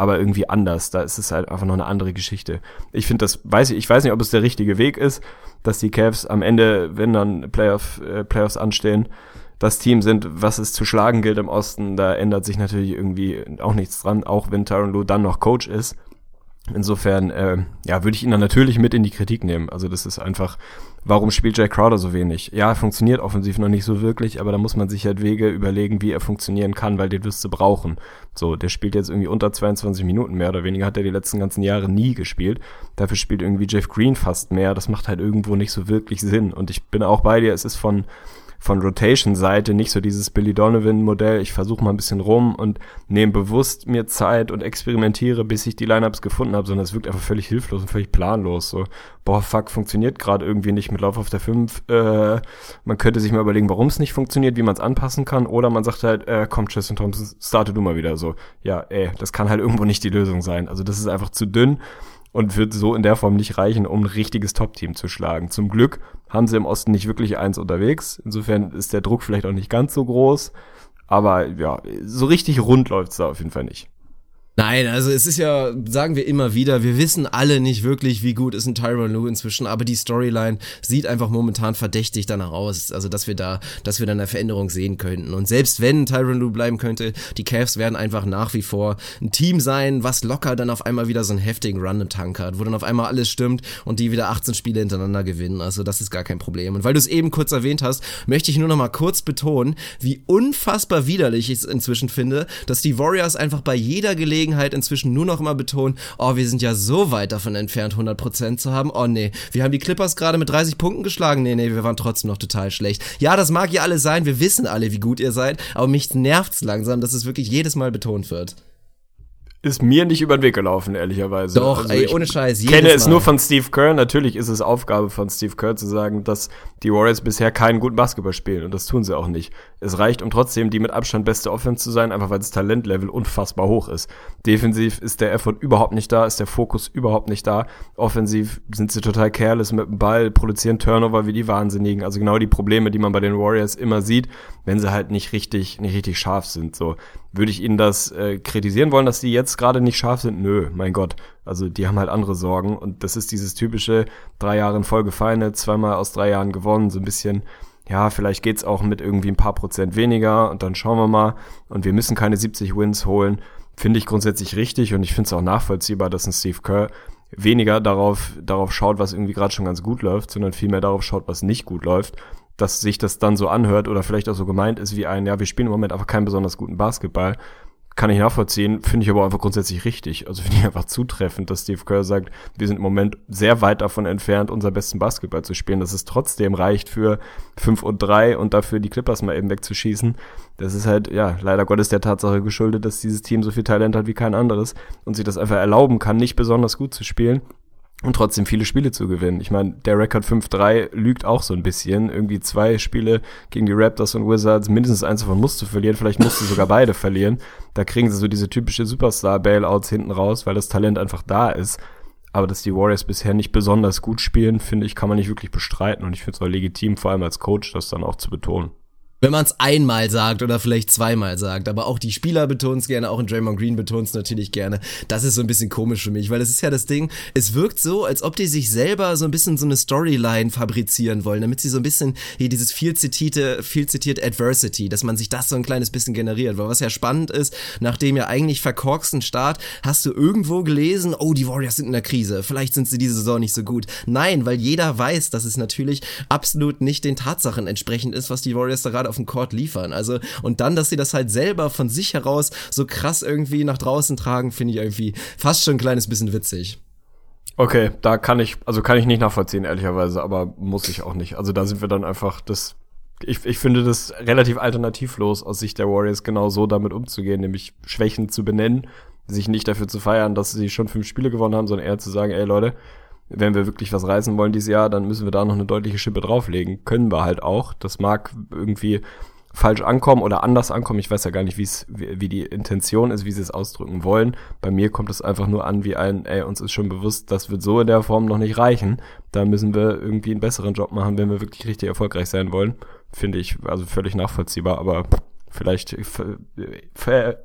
aber irgendwie anders. Da ist es halt einfach noch eine andere Geschichte. Ich finde das, weiß ich, ich weiß nicht, ob es der richtige Weg ist, dass die Cavs am Ende, wenn dann Playoff, äh, Playoffs anstehen, das Team sind, was es zu schlagen gilt im Osten. Da ändert sich natürlich irgendwie auch nichts dran, auch wenn Tyron Lue dann noch Coach ist. Insofern, äh, ja, würde ich ihn dann natürlich mit in die Kritik nehmen. Also das ist einfach, warum spielt Jay Crowder so wenig? Ja, er funktioniert offensiv noch nicht so wirklich, aber da muss man sich halt Wege überlegen, wie er funktionieren kann, weil den wirst du brauchen. So, der spielt jetzt irgendwie unter 22 Minuten mehr oder weniger, hat er die letzten ganzen Jahre nie gespielt. Dafür spielt irgendwie Jeff Green fast mehr. Das macht halt irgendwo nicht so wirklich Sinn. Und ich bin auch bei dir, es ist von von Rotation-Seite nicht so dieses Billy Donovan-Modell, ich versuche mal ein bisschen rum und nehme bewusst mir Zeit und experimentiere, bis ich die Lineups gefunden habe, sondern es wirkt einfach völlig hilflos und völlig planlos. So, boah, fuck, funktioniert gerade irgendwie nicht mit Lauf auf der 5. Äh, man könnte sich mal überlegen, warum es nicht funktioniert, wie man es anpassen kann, oder man sagt halt, äh, komm, Tristan Thompson, starte du mal wieder so. Ja, ey, das kann halt [LAUGHS] irgendwo nicht die Lösung sein. Also das ist einfach zu dünn und wird so in der Form nicht reichen, um ein richtiges Top-Team zu schlagen. Zum Glück haben sie im Osten nicht wirklich eins unterwegs. Insofern ist der Druck vielleicht auch nicht ganz so groß. Aber ja, so richtig rund läuft's da auf jeden Fall nicht.
Nein, also es ist ja, sagen wir immer wieder, wir wissen alle nicht wirklich, wie gut ist ein Tyron Lue inzwischen, aber die Storyline sieht einfach momentan verdächtig danach aus, also dass wir da, dass wir da eine Veränderung sehen könnten. Und selbst wenn Tyron Lue bleiben könnte, die Cavs werden einfach nach wie vor ein Team sein, was locker dann auf einmal wieder so einen heftigen Run im Tank hat, wo dann auf einmal alles stimmt und die wieder 18 Spiele hintereinander gewinnen. Also das ist gar kein Problem. Und weil du es eben kurz erwähnt hast, möchte ich nur noch mal kurz betonen, wie unfassbar widerlich ich es inzwischen finde, dass die Warriors einfach bei jeder Gelegenheit Gelegenheit inzwischen nur noch immer betonen, oh, wir sind ja so weit davon entfernt, 100% zu haben. Oh nee, wir haben die Clippers gerade mit 30 Punkten geschlagen. Nee, nee, wir waren trotzdem noch total schlecht. Ja, das mag ja alle sein, wir wissen alle, wie gut ihr seid, aber mich nervt's langsam, dass es wirklich jedes Mal betont wird.
Ist mir nicht über den Weg gelaufen, ehrlicherweise.
Doch,
also
ey,
ich
ohne Scheiß.
kenne
jedes
es
Mal.
nur von Steve Kerr. Natürlich ist es Aufgabe von Steve Kerr zu sagen, dass die Warriors bisher keinen guten Basketball spielen. Und das tun sie auch nicht. Es reicht, um trotzdem die mit Abstand beste Offense zu sein, einfach weil das Talentlevel unfassbar hoch ist. Defensiv ist der Effort überhaupt nicht da, ist der Fokus überhaupt nicht da. Offensiv sind sie total careless mit dem Ball, produzieren Turnover wie die Wahnsinnigen. Also genau die Probleme, die man bei den Warriors immer sieht, wenn sie halt nicht richtig, nicht richtig scharf sind. So würde ich ihnen das äh, kritisieren wollen, dass die jetzt gerade nicht scharf sind? Nö, mein Gott. Also die haben halt andere Sorgen und das ist dieses typische drei Jahre in Folge Feine, zweimal aus drei Jahren gewonnen, so ein bisschen ja, vielleicht geht's auch mit irgendwie ein paar Prozent weniger und dann schauen wir mal. Und wir müssen keine 70 Wins holen. Finde ich grundsätzlich richtig und ich finde es auch nachvollziehbar, dass ein Steve Kerr weniger darauf, darauf schaut, was irgendwie gerade schon ganz gut läuft, sondern vielmehr darauf schaut, was nicht gut läuft. Dass sich das dann so anhört oder vielleicht auch so gemeint ist wie ein, ja, wir spielen im Moment einfach keinen besonders guten Basketball. Kann ich nachvollziehen, finde ich aber einfach grundsätzlich richtig. Also finde ich einfach zutreffend, dass Steve Kerr sagt, wir sind im Moment sehr weit davon entfernt, unser besten Basketball zu spielen, dass es trotzdem reicht für 5 und 3 und dafür die Clippers mal eben wegzuschießen. Das ist halt, ja, leider Gottes der Tatsache geschuldet, dass dieses Team so viel Talent hat wie kein anderes und sich das einfach erlauben kann, nicht besonders gut zu spielen und trotzdem viele Spiele zu gewinnen. Ich meine, der Rekord 5-3 lügt auch so ein bisschen. Irgendwie zwei Spiele gegen die Raptors und Wizards, mindestens eins davon musst du verlieren, vielleicht musst du sogar [LAUGHS] beide verlieren. Da kriegen sie so diese typische Superstar-Bailouts hinten raus, weil das Talent einfach da ist. Aber dass die Warriors bisher nicht besonders gut spielen, finde ich, kann man nicht wirklich bestreiten. Und ich finde es auch legitim, vor allem als Coach, das dann auch zu betonen.
Wenn man es einmal sagt oder vielleicht zweimal sagt, aber auch die Spieler betonen es gerne, auch in Draymond Green betont es natürlich gerne. Das ist so ein bisschen komisch für mich, weil das ist ja das Ding, es wirkt so, als ob die sich selber so ein bisschen so eine Storyline fabrizieren wollen, damit sie so ein bisschen hier dieses viel zitierte, viel zitierte Adversity, dass man sich das so ein kleines bisschen generiert, weil was ja spannend ist, nach dem ja eigentlich verkorksten Start, hast du irgendwo gelesen, oh, die Warriors sind in der Krise, vielleicht sind sie diese Saison nicht so gut. Nein, weil jeder weiß, dass es natürlich absolut nicht den Tatsachen entsprechend ist, was die Warriors da gerade auf dem Court liefern. Also, und dann, dass sie das halt selber von sich heraus so krass irgendwie nach draußen tragen, finde ich irgendwie fast schon ein kleines bisschen witzig.
Okay, da kann ich, also kann ich nicht nachvollziehen, ehrlicherweise, aber muss ich auch nicht. Also da sind wir dann einfach, das, ich, ich finde das relativ alternativlos aus Sicht der Warriors genau so damit umzugehen, nämlich Schwächen zu benennen, sich nicht dafür zu feiern, dass sie schon fünf Spiele gewonnen haben, sondern eher zu sagen, ey Leute, wenn wir wirklich was reißen wollen dieses Jahr, dann müssen wir da noch eine deutliche Schippe drauflegen. Können wir halt auch. Das mag irgendwie falsch ankommen oder anders ankommen. Ich weiß ja gar nicht, wie, wie die Intention ist, wie sie es ausdrücken wollen. Bei mir kommt es einfach nur an wie ein, ey, uns ist schon bewusst, das wird so in der Form noch nicht reichen. Da müssen wir irgendwie einen besseren Job machen, wenn wir wirklich richtig erfolgreich sein wollen. Finde ich also völlig nachvollziehbar, aber vielleicht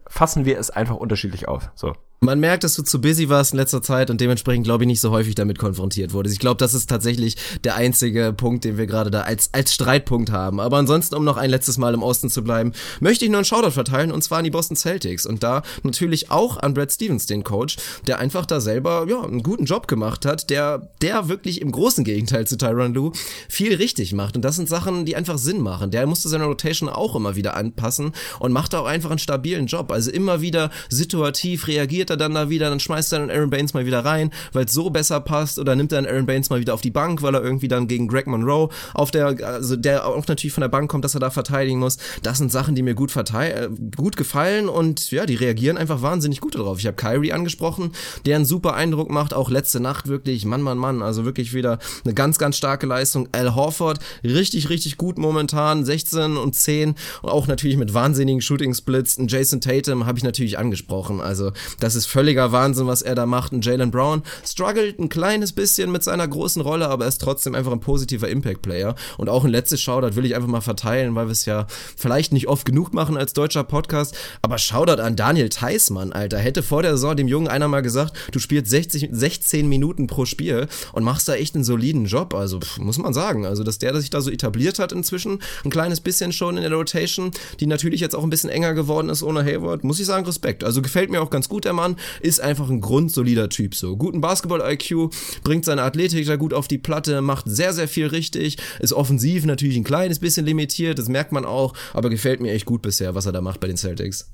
fassen wir es einfach unterschiedlich auf. So.
Man merkt, dass du zu busy warst in letzter Zeit und dementsprechend, glaube ich, nicht so häufig damit konfrontiert wurdest. Ich glaube, das ist tatsächlich der einzige Punkt, den wir gerade da als, als Streitpunkt haben. Aber ansonsten, um noch ein letztes Mal im Osten zu bleiben, möchte ich nur einen Shoutout verteilen und zwar an die Boston Celtics und da natürlich auch an Brad Stevens, den Coach, der einfach da selber, ja, einen guten Job gemacht hat, der, der wirklich im großen Gegenteil zu Tyron Lue viel richtig macht. Und das sind Sachen, die einfach Sinn machen. Der musste seine Rotation auch immer wieder anpassen und macht auch einfach einen stabilen Job. Also immer wieder situativ reagiert er dann da wieder, dann schmeißt er dann Aaron Baines mal wieder rein, weil es so besser passt oder nimmt er dann Aaron Baines mal wieder auf die Bank, weil er irgendwie dann gegen Greg Monroe auf der, also der auch natürlich von der Bank kommt, dass er da verteidigen muss. Das sind Sachen, die mir gut äh, gut gefallen und ja, die reagieren einfach wahnsinnig gut darauf. Ich habe Kyrie angesprochen, der einen super Eindruck macht, auch letzte Nacht wirklich, Mann, Mann, Mann, also wirklich wieder eine ganz, ganz starke Leistung. Al Horford, richtig, richtig gut momentan, 16 und 10 und auch natürlich mit wahnsinnigen Shooting Splits. Und Jason Tatum habe ich natürlich angesprochen, also das ist völliger Wahnsinn, was er da macht. Und Jalen Brown struggelt ein kleines bisschen mit seiner großen Rolle, aber er ist trotzdem einfach ein positiver Impact-Player. Und auch ein letztes Shoutout will ich einfach mal verteilen, weil wir es ja vielleicht nicht oft genug machen als deutscher Podcast. Aber Shoutout an Daniel Theismann, Alter. Hätte vor der Saison dem Jungen einer mal gesagt, du spielst 60, 16 Minuten pro Spiel und machst da echt einen soliden Job. Also pff, muss man sagen. Also, dass der sich da so etabliert hat inzwischen, ein kleines bisschen schon in der Rotation, die natürlich jetzt auch ein bisschen enger geworden ist ohne Hayward, muss ich sagen, Respekt. Also gefällt mir auch ganz gut, der Mann. Ist einfach ein grundsolider Typ so. Guten Basketball-IQ, bringt seine Athletik da gut auf die Platte, macht sehr, sehr viel richtig, ist offensiv natürlich ein kleines bisschen limitiert, das merkt man auch, aber gefällt mir echt gut bisher, was er da macht bei den Celtics.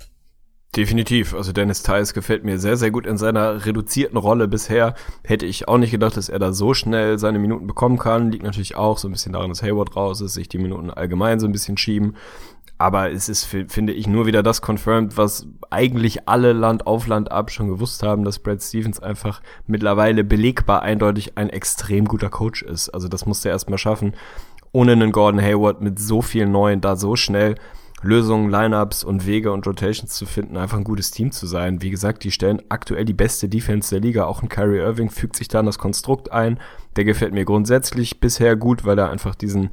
Definitiv. Also Dennis Tice gefällt mir sehr, sehr gut in seiner reduzierten Rolle bisher. Hätte ich auch nicht gedacht, dass er da so schnell seine Minuten bekommen kann. Liegt natürlich auch so ein bisschen daran, dass Hayward raus ist, sich die Minuten allgemein so ein bisschen schieben. Aber es ist, finde ich, nur wieder das confirmed, was eigentlich alle Land auf Land ab schon gewusst haben, dass Brad Stevens einfach mittlerweile belegbar eindeutig ein extrem guter Coach ist. Also das musste er erstmal schaffen, ohne einen Gordon Hayward mit so vielen Neuen da so schnell Lösungen, Lineups und Wege und Rotations zu finden, einfach ein gutes Team zu sein. Wie gesagt, die stellen aktuell die beste Defense der Liga. Auch ein Kyrie Irving fügt sich da in das Konstrukt ein. Der gefällt mir grundsätzlich bisher gut, weil er einfach diesen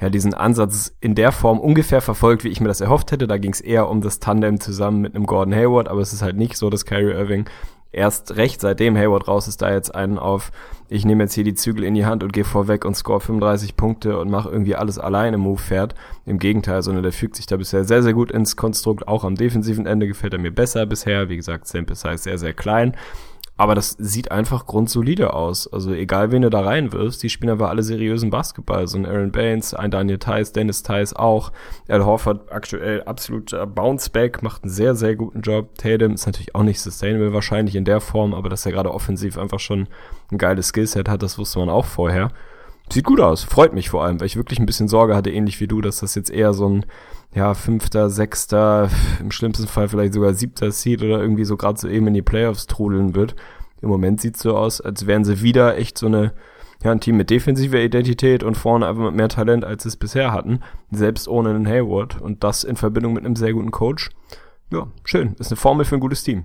ja, diesen Ansatz in der Form ungefähr verfolgt, wie ich mir das erhofft hätte. Da ging es eher um das Tandem zusammen mit einem Gordon Hayward, aber es ist halt nicht so, dass Kyrie Irving erst recht, seitdem Hayward raus ist, da jetzt einen auf, ich nehme jetzt hier die Zügel in die Hand und gehe vorweg und score 35 Punkte und mache irgendwie alles alleine Move fährt. Im Gegenteil, sondern der fügt sich da bisher sehr, sehr gut ins Konstrukt. Auch am defensiven Ende gefällt er mir besser bisher. Wie gesagt, Sample Size sehr, sehr klein. Aber das sieht einfach grundsolide aus. Also egal, wen du da reinwirfst, die spielen aber alle seriösen Basketball. So ein Aaron Baines, ein Daniel Tice, Dennis Tice auch. Al Horford aktuell absoluter Bounceback, macht einen sehr, sehr guten Job. Tatum ist natürlich auch nicht sustainable wahrscheinlich in der Form, aber dass er gerade offensiv einfach schon ein geiles Skillset hat, das wusste man auch vorher. Sieht gut aus, freut mich vor allem, weil ich wirklich ein bisschen Sorge hatte, ähnlich wie du, dass das jetzt eher so ein ja, fünfter, sechster, im schlimmsten Fall vielleicht sogar siebter Seed oder irgendwie so gerade so eben in die Playoffs trudeln wird. Im Moment sieht's so aus, als wären sie wieder echt so eine, ja, ein Team mit defensiver Identität und vorne einfach mit mehr Talent, als sie es bisher hatten. Selbst ohne einen Hayward. Und das in Verbindung mit einem sehr guten Coach. Ja, schön. Ist eine Formel für ein gutes Team.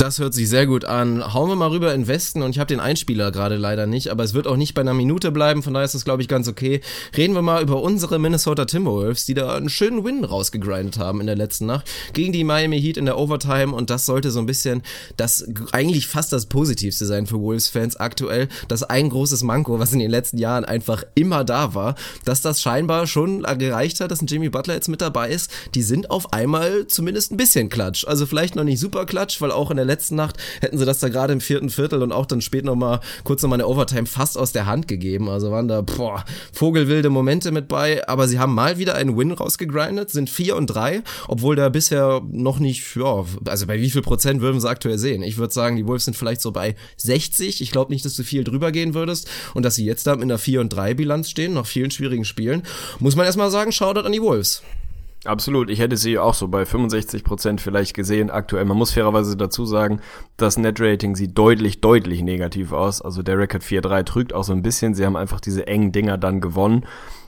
Das hört sich sehr gut an. Hauen wir mal rüber in Westen und ich habe den Einspieler gerade leider nicht, aber es wird auch nicht bei einer Minute bleiben, von daher ist das glaube ich ganz okay. Reden wir mal über unsere Minnesota Timberwolves, die da einen schönen Win rausgegrindet haben in der letzten Nacht gegen die Miami Heat in der Overtime und das sollte so ein bisschen das eigentlich fast das positivste sein für Wolves Fans aktuell, dass ein großes Manko, was in den letzten Jahren einfach immer da war, dass das scheinbar schon gereicht hat, dass ein Jimmy Butler jetzt mit dabei ist. Die sind auf einmal zumindest ein bisschen klatsch. Also vielleicht noch nicht super klatsch, weil auch in der letzten Nacht hätten sie das da gerade im vierten Viertel und auch dann spät nochmal kurz nochmal eine Overtime fast aus der Hand gegeben. Also waren da boah, vogelwilde Momente mit bei, aber sie haben mal wieder einen Win rausgegrindet, sind vier und drei, obwohl da bisher noch nicht, ja, also bei wie viel Prozent würden sie aktuell sehen? Ich würde sagen, die Wolves sind vielleicht so bei 60. Ich glaube nicht, dass du viel drüber gehen würdest und dass sie jetzt da mit einer 4 und 3 Bilanz stehen, nach vielen schwierigen Spielen, muss man erstmal sagen, Shoutout an die Wolves.
Absolut, ich hätte sie auch so bei 65 Prozent vielleicht gesehen aktuell. Man muss fairerweise dazu sagen, das Net-Rating sieht deutlich, deutlich negativ aus. Also der Record 4-3 trügt auch so ein bisschen. Sie haben einfach diese engen Dinger dann gewonnen.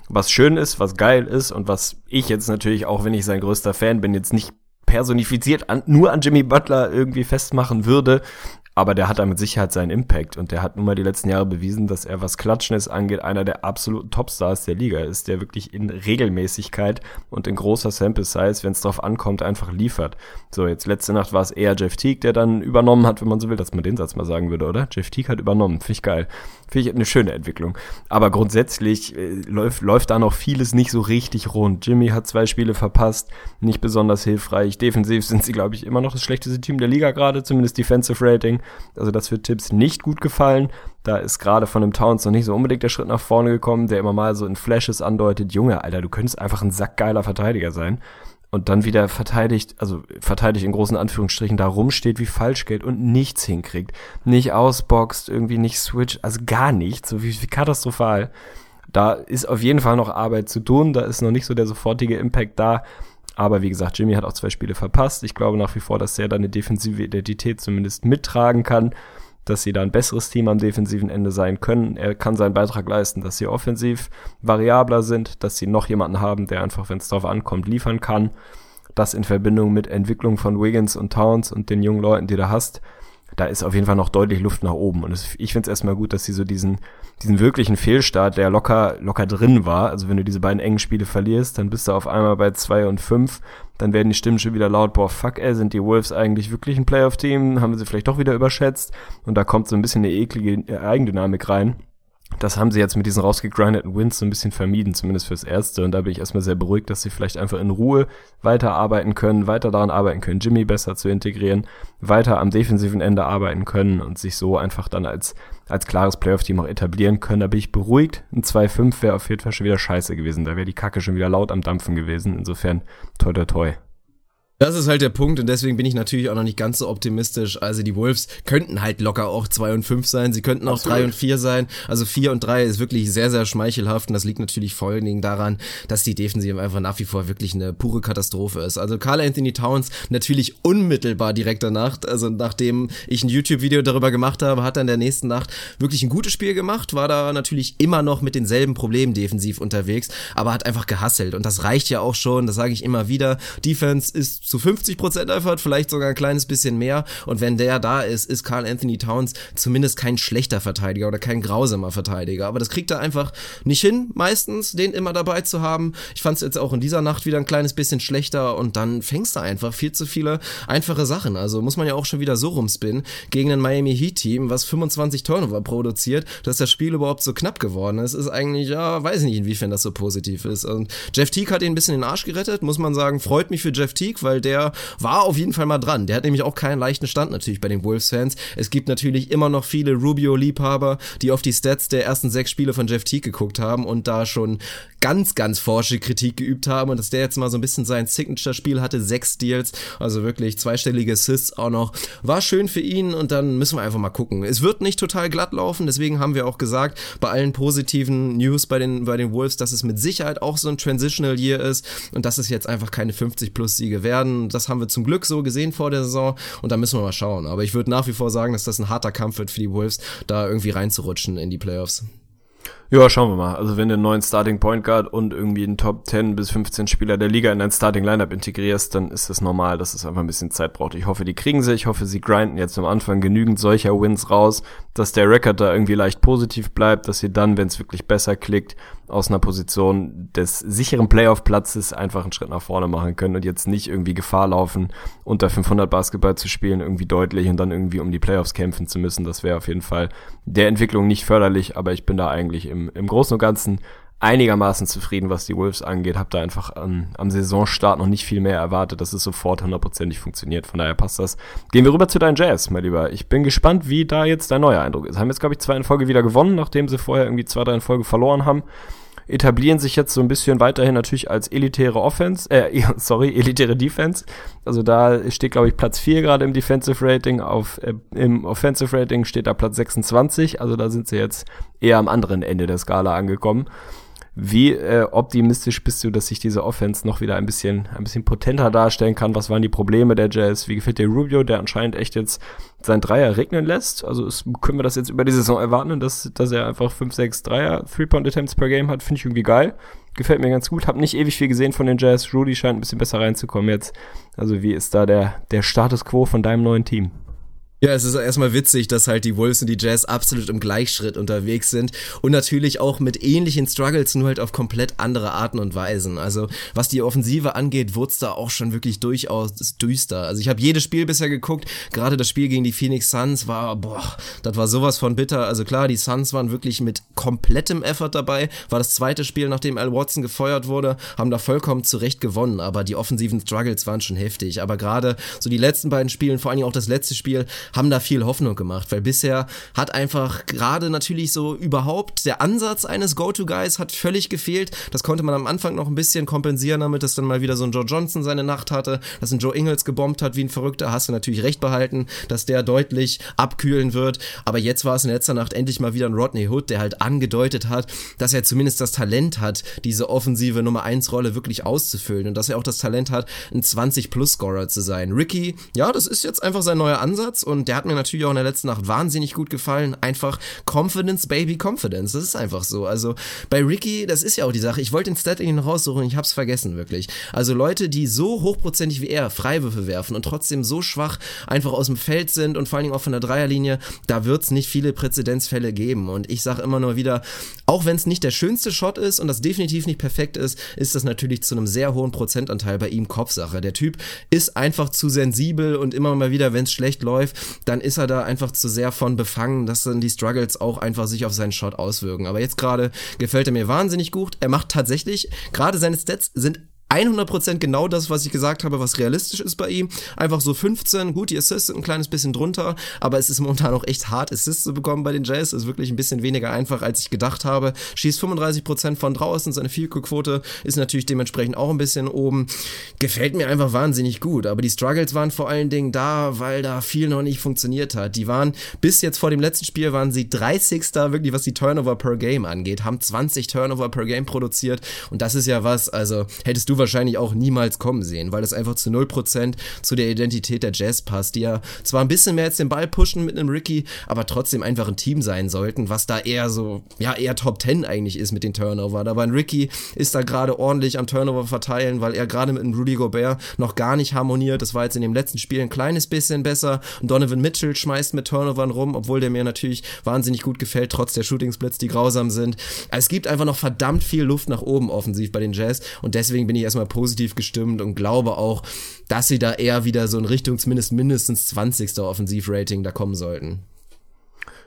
Was schön ist, was geil ist und was ich jetzt natürlich, auch wenn ich sein größter Fan bin, jetzt nicht personifiziert an, nur an Jimmy Butler irgendwie festmachen würde, aber der hat da mit Sicherheit seinen Impact und der hat nun mal die letzten Jahre bewiesen, dass er, was Klatschness angeht, einer der absoluten Topstars der Liga ist, der wirklich in Regelmäßigkeit und in großer Sample Size, wenn es drauf ankommt, einfach liefert. So, jetzt letzte Nacht war es eher Jeff Teague, der dann übernommen hat, wenn man so will, dass man den Satz mal sagen würde, oder? Jeff Teague hat übernommen, finde ich geil. Finde ich eine schöne Entwicklung. Aber grundsätzlich äh, läuft, läuft da noch vieles nicht so richtig rund. Jimmy hat zwei Spiele verpasst, nicht besonders hilfreich. Defensiv sind sie, glaube ich, immer noch das schlechteste Team der Liga gerade, zumindest Defensive Rating. Also das wird Tipps nicht gut gefallen. Da ist gerade von dem Towns noch nicht so unbedingt der Schritt nach vorne gekommen, der immer mal so in Flashes andeutet, Junge, Alter, du könntest einfach ein sackgeiler Verteidiger sein. Und dann wieder verteidigt, also verteidigt in großen Anführungsstrichen, da rumsteht wie Falschgeld und nichts hinkriegt. Nicht ausboxt, irgendwie nicht switcht, also gar nichts, so wie, wie katastrophal. Da ist auf jeden Fall noch Arbeit zu tun, da ist noch nicht so der sofortige Impact da. Aber wie gesagt, Jimmy hat auch zwei Spiele verpasst. Ich glaube nach wie vor, dass er da eine defensive Identität zumindest mittragen kann, dass sie da ein besseres Team am defensiven Ende sein können. Er kann seinen Beitrag leisten, dass sie offensiv variabler sind, dass sie noch jemanden haben, der einfach, wenn es darauf ankommt, liefern kann. Das in Verbindung mit Entwicklung von Wiggins und Towns und den jungen Leuten, die du hast, da ist auf jeden Fall noch deutlich Luft nach oben. Und es, ich finde es erstmal gut, dass sie so diesen, diesen wirklichen Fehlstart, der locker, locker drin war, also wenn du diese beiden engen Spiele verlierst, dann bist du auf einmal bei zwei und fünf, dann werden die Stimmen schon wieder laut, boah, fuck, ey, sind die Wolves eigentlich wirklich ein Playoff-Team? Haben sie vielleicht doch wieder überschätzt? Und da kommt so ein bisschen eine eklige Eigendynamik rein das haben sie jetzt mit diesen rausgegrindeten Wins so ein bisschen vermieden, zumindest fürs Erste. Und da bin ich erstmal sehr beruhigt, dass sie vielleicht einfach in Ruhe weiterarbeiten können, weiter daran arbeiten können, Jimmy besser zu integrieren, weiter am defensiven Ende arbeiten können und sich so einfach dann als, als klares Playoff-Team auch etablieren können. Da bin ich beruhigt. Ein 2-5 wäre auf jeden Fall schon wieder scheiße gewesen. Da wäre die Kacke schon wieder laut am Dampfen gewesen. Insofern toi toi toi.
Das ist halt der Punkt und deswegen bin ich natürlich auch noch nicht ganz so optimistisch. Also die Wolves könnten halt locker auch 2 und 5 sein, sie könnten auch 3 und 4 sein. Also 4 und 3 ist wirklich sehr, sehr schmeichelhaft und das liegt natürlich vor allen Dingen daran, dass die Defensive einfach nach wie vor wirklich eine pure Katastrophe ist. Also Carl Anthony Towns natürlich unmittelbar direkt danach, also nachdem ich ein YouTube-Video darüber gemacht habe, hat er in der nächsten Nacht wirklich ein gutes Spiel gemacht, war da natürlich immer noch mit denselben Problemen defensiv unterwegs, aber hat einfach gehasselt und das reicht ja auch schon, das sage ich immer wieder. Defense ist zu 50 Prozent Effort, vielleicht sogar ein kleines bisschen mehr. Und wenn der da ist, ist Carl Anthony Towns zumindest kein schlechter Verteidiger oder kein grausamer Verteidiger. Aber das kriegt er einfach nicht hin, meistens, den immer dabei zu haben. Ich fand es jetzt auch in dieser Nacht wieder ein kleines bisschen schlechter und dann fängst du einfach viel zu viele einfache Sachen. Also muss man ja auch schon wieder so rumspinnen gegen ein Miami Heat Team, was 25 Turnover produziert, dass das Spiel überhaupt so knapp geworden ist, ist eigentlich, ja, weiß ich nicht, inwiefern das so positiv ist. Und Jeff Teague hat ihn ein bisschen den Arsch gerettet, muss man sagen, freut mich für Jeff Teague, weil der war auf jeden Fall mal dran. Der hat nämlich auch keinen leichten Stand natürlich bei den Wolves-Fans. Es gibt natürlich immer noch viele Rubio-Liebhaber, die auf die Stats der ersten sechs Spiele von Jeff Teague geguckt haben und da schon ganz, ganz forsche Kritik geübt haben und dass der jetzt mal so ein bisschen sein Signature-Spiel hatte, sechs Steals, also wirklich zweistellige Assists auch noch, war schön für ihn und dann müssen wir einfach mal gucken. Es wird nicht total glatt laufen, deswegen haben wir auch gesagt, bei allen positiven News bei den, bei den Wolves, dass es mit Sicherheit auch so ein Transitional Year ist und dass es jetzt einfach keine 50 plus Siege werden. Das haben wir zum Glück so gesehen vor der Saison und da müssen wir mal schauen. Aber ich würde nach wie vor sagen, dass das ein harter Kampf wird für die Wolves, da irgendwie reinzurutschen in die Playoffs.
Ja, schauen wir mal. Also wenn du einen neuen Starting Point Guard und irgendwie einen Top 10 bis 15 Spieler der Liga in dein Starting Lineup integrierst, dann ist das normal, dass es einfach ein bisschen Zeit braucht. Ich hoffe, die kriegen sie. Ich hoffe, sie grinden jetzt am Anfang genügend solcher Wins raus, dass der Rekord da irgendwie leicht positiv bleibt, dass sie dann, wenn es wirklich besser klickt, aus einer Position des sicheren Playoff-Platzes einfach einen Schritt nach vorne machen können und jetzt nicht irgendwie Gefahr laufen, unter 500 Basketball zu spielen, irgendwie deutlich und dann irgendwie um die Playoffs kämpfen zu müssen. Das wäre auf jeden Fall der Entwicklung nicht förderlich, aber ich bin da eigentlich im, im Großen und Ganzen einigermaßen zufrieden, was die Wolves angeht. Hab da einfach am, am Saisonstart noch nicht viel mehr erwartet, dass es sofort hundertprozentig funktioniert. Von daher passt das. Gehen wir rüber zu deinen Jazz, mein Lieber. Ich bin gespannt, wie da jetzt dein neuer Eindruck ist. Haben jetzt, glaube ich, zwei in Folge wieder gewonnen, nachdem sie vorher irgendwie zwei, drei in Folge verloren haben etablieren sich jetzt so ein bisschen weiterhin natürlich als elitäre Offense, äh, [LAUGHS] sorry, elitäre Defense. Also da steht, glaube ich, Platz 4 gerade im Defensive Rating, auf, äh, im Offensive Rating steht da Platz 26, also da sind sie jetzt eher am anderen Ende der Skala angekommen. Wie äh, optimistisch bist du, dass sich diese Offense noch wieder ein bisschen, ein bisschen potenter darstellen kann? Was waren die Probleme der Jazz? Wie gefällt dir Rubio, der anscheinend echt jetzt sein Dreier regnen lässt? Also ist, können wir das jetzt über die Saison erwarten, dass, dass er einfach 5, 6 Dreier, Three-Point-Attempts per Game hat? Finde ich irgendwie geil. Gefällt mir ganz gut. Hab nicht ewig viel gesehen von den Jazz. Rudy scheint ein bisschen besser reinzukommen jetzt. Also wie ist da der, der Status Quo von deinem neuen Team?
Ja, es ist erstmal witzig, dass halt die Wolves und die Jazz absolut im Gleichschritt unterwegs sind und natürlich auch mit ähnlichen Struggles, nur halt auf komplett andere Arten und Weisen. Also was die Offensive angeht, wurde da auch schon wirklich durchaus düster. Also ich habe jedes Spiel bisher geguckt, gerade das Spiel gegen die Phoenix Suns war, boah, das war sowas von bitter. Also klar, die Suns waren wirklich mit komplettem Effort dabei, war das zweite Spiel, nachdem Al Watson gefeuert wurde, haben da vollkommen zurecht gewonnen, aber die offensiven Struggles waren schon heftig. Aber gerade so die letzten beiden Spielen, vor allem auch das letzte Spiel, haben da viel Hoffnung gemacht, weil bisher hat einfach gerade natürlich so überhaupt der Ansatz eines Go-To-Guys hat völlig gefehlt. Das konnte man am Anfang noch ein bisschen kompensieren damit, dass dann mal wieder so ein Joe Johnson seine Nacht hatte, dass ein Joe Ingles gebombt hat wie ein Verrückter, hast du natürlich recht behalten, dass der deutlich abkühlen wird, aber jetzt war es in letzter Nacht endlich mal wieder ein Rodney Hood, der halt angedeutet hat, dass er zumindest das Talent hat, diese offensive Nummer 1 Rolle wirklich auszufüllen und dass er auch das Talent hat, ein 20-Plus-Scorer zu sein. Ricky, ja, das ist jetzt einfach sein neuer Ansatz und der hat mir natürlich auch in der letzten Nacht wahnsinnig gut gefallen. Einfach Confidence, Baby, Confidence. Das ist einfach so. Also bei Ricky, das ist ja auch die Sache. Ich wollte den Stat in raussuchen, ich hab's vergessen, wirklich. Also Leute, die so hochprozentig wie er Freiwürfe werfen und trotzdem so schwach einfach aus dem Feld sind und vor allen Dingen auch von der Dreierlinie, da wird's nicht viele Präzedenzfälle geben. Und ich sage immer nur wieder, auch wenn es nicht der schönste Shot ist und das definitiv nicht perfekt ist, ist das natürlich zu einem sehr hohen Prozentanteil bei ihm Kopfsache. Der Typ ist einfach zu sensibel und immer mal wieder, wenn es schlecht läuft, dann ist er da einfach zu sehr von befangen, dass dann die Struggles auch einfach sich auf seinen Shot auswirken. Aber jetzt gerade gefällt er mir wahnsinnig gut. Er macht tatsächlich, gerade seine Stats sind 100% genau das, was ich gesagt habe, was realistisch ist bei ihm. Einfach so 15, gut, die Assists sind ein kleines bisschen drunter, aber es ist momentan auch echt hart, Assists zu bekommen bei den Jazz. Ist wirklich ein bisschen weniger einfach, als ich gedacht habe. Schießt 35% von draußen, seine Field-Quote ist natürlich dementsprechend auch ein bisschen oben. Gefällt mir einfach wahnsinnig gut, aber die Struggles waren vor allen Dingen da, weil da viel noch nicht funktioniert hat. Die waren, bis jetzt vor dem letzten Spiel waren sie 30. wirklich, was die Turnover per Game angeht, haben 20 Turnover per Game produziert und das ist ja was, also hättest du wahrscheinlich auch niemals kommen sehen, weil das einfach zu 0% zu der Identität der Jazz passt, die ja zwar ein bisschen mehr jetzt den Ball pushen mit einem Ricky, aber trotzdem einfach ein Team sein sollten, was da eher so, ja, eher Top 10 eigentlich ist mit den Turnover. Aber ein Ricky ist da gerade ordentlich am Turnover verteilen, weil er gerade mit einem Rudy Gobert noch gar nicht harmoniert. Das war jetzt in dem letzten Spiel ein kleines bisschen besser. Und Donovan Mitchell schmeißt mit Turnovern rum, obwohl der mir natürlich wahnsinnig gut gefällt, trotz der Shootingsplits, die grausam sind. Es gibt einfach noch verdammt viel Luft nach oben offensiv bei den Jazz und deswegen bin ich erstmal positiv gestimmt und glaube auch, dass sie da eher wieder so in Richtung zumindest mindestens 20. Offensivrating da kommen sollten.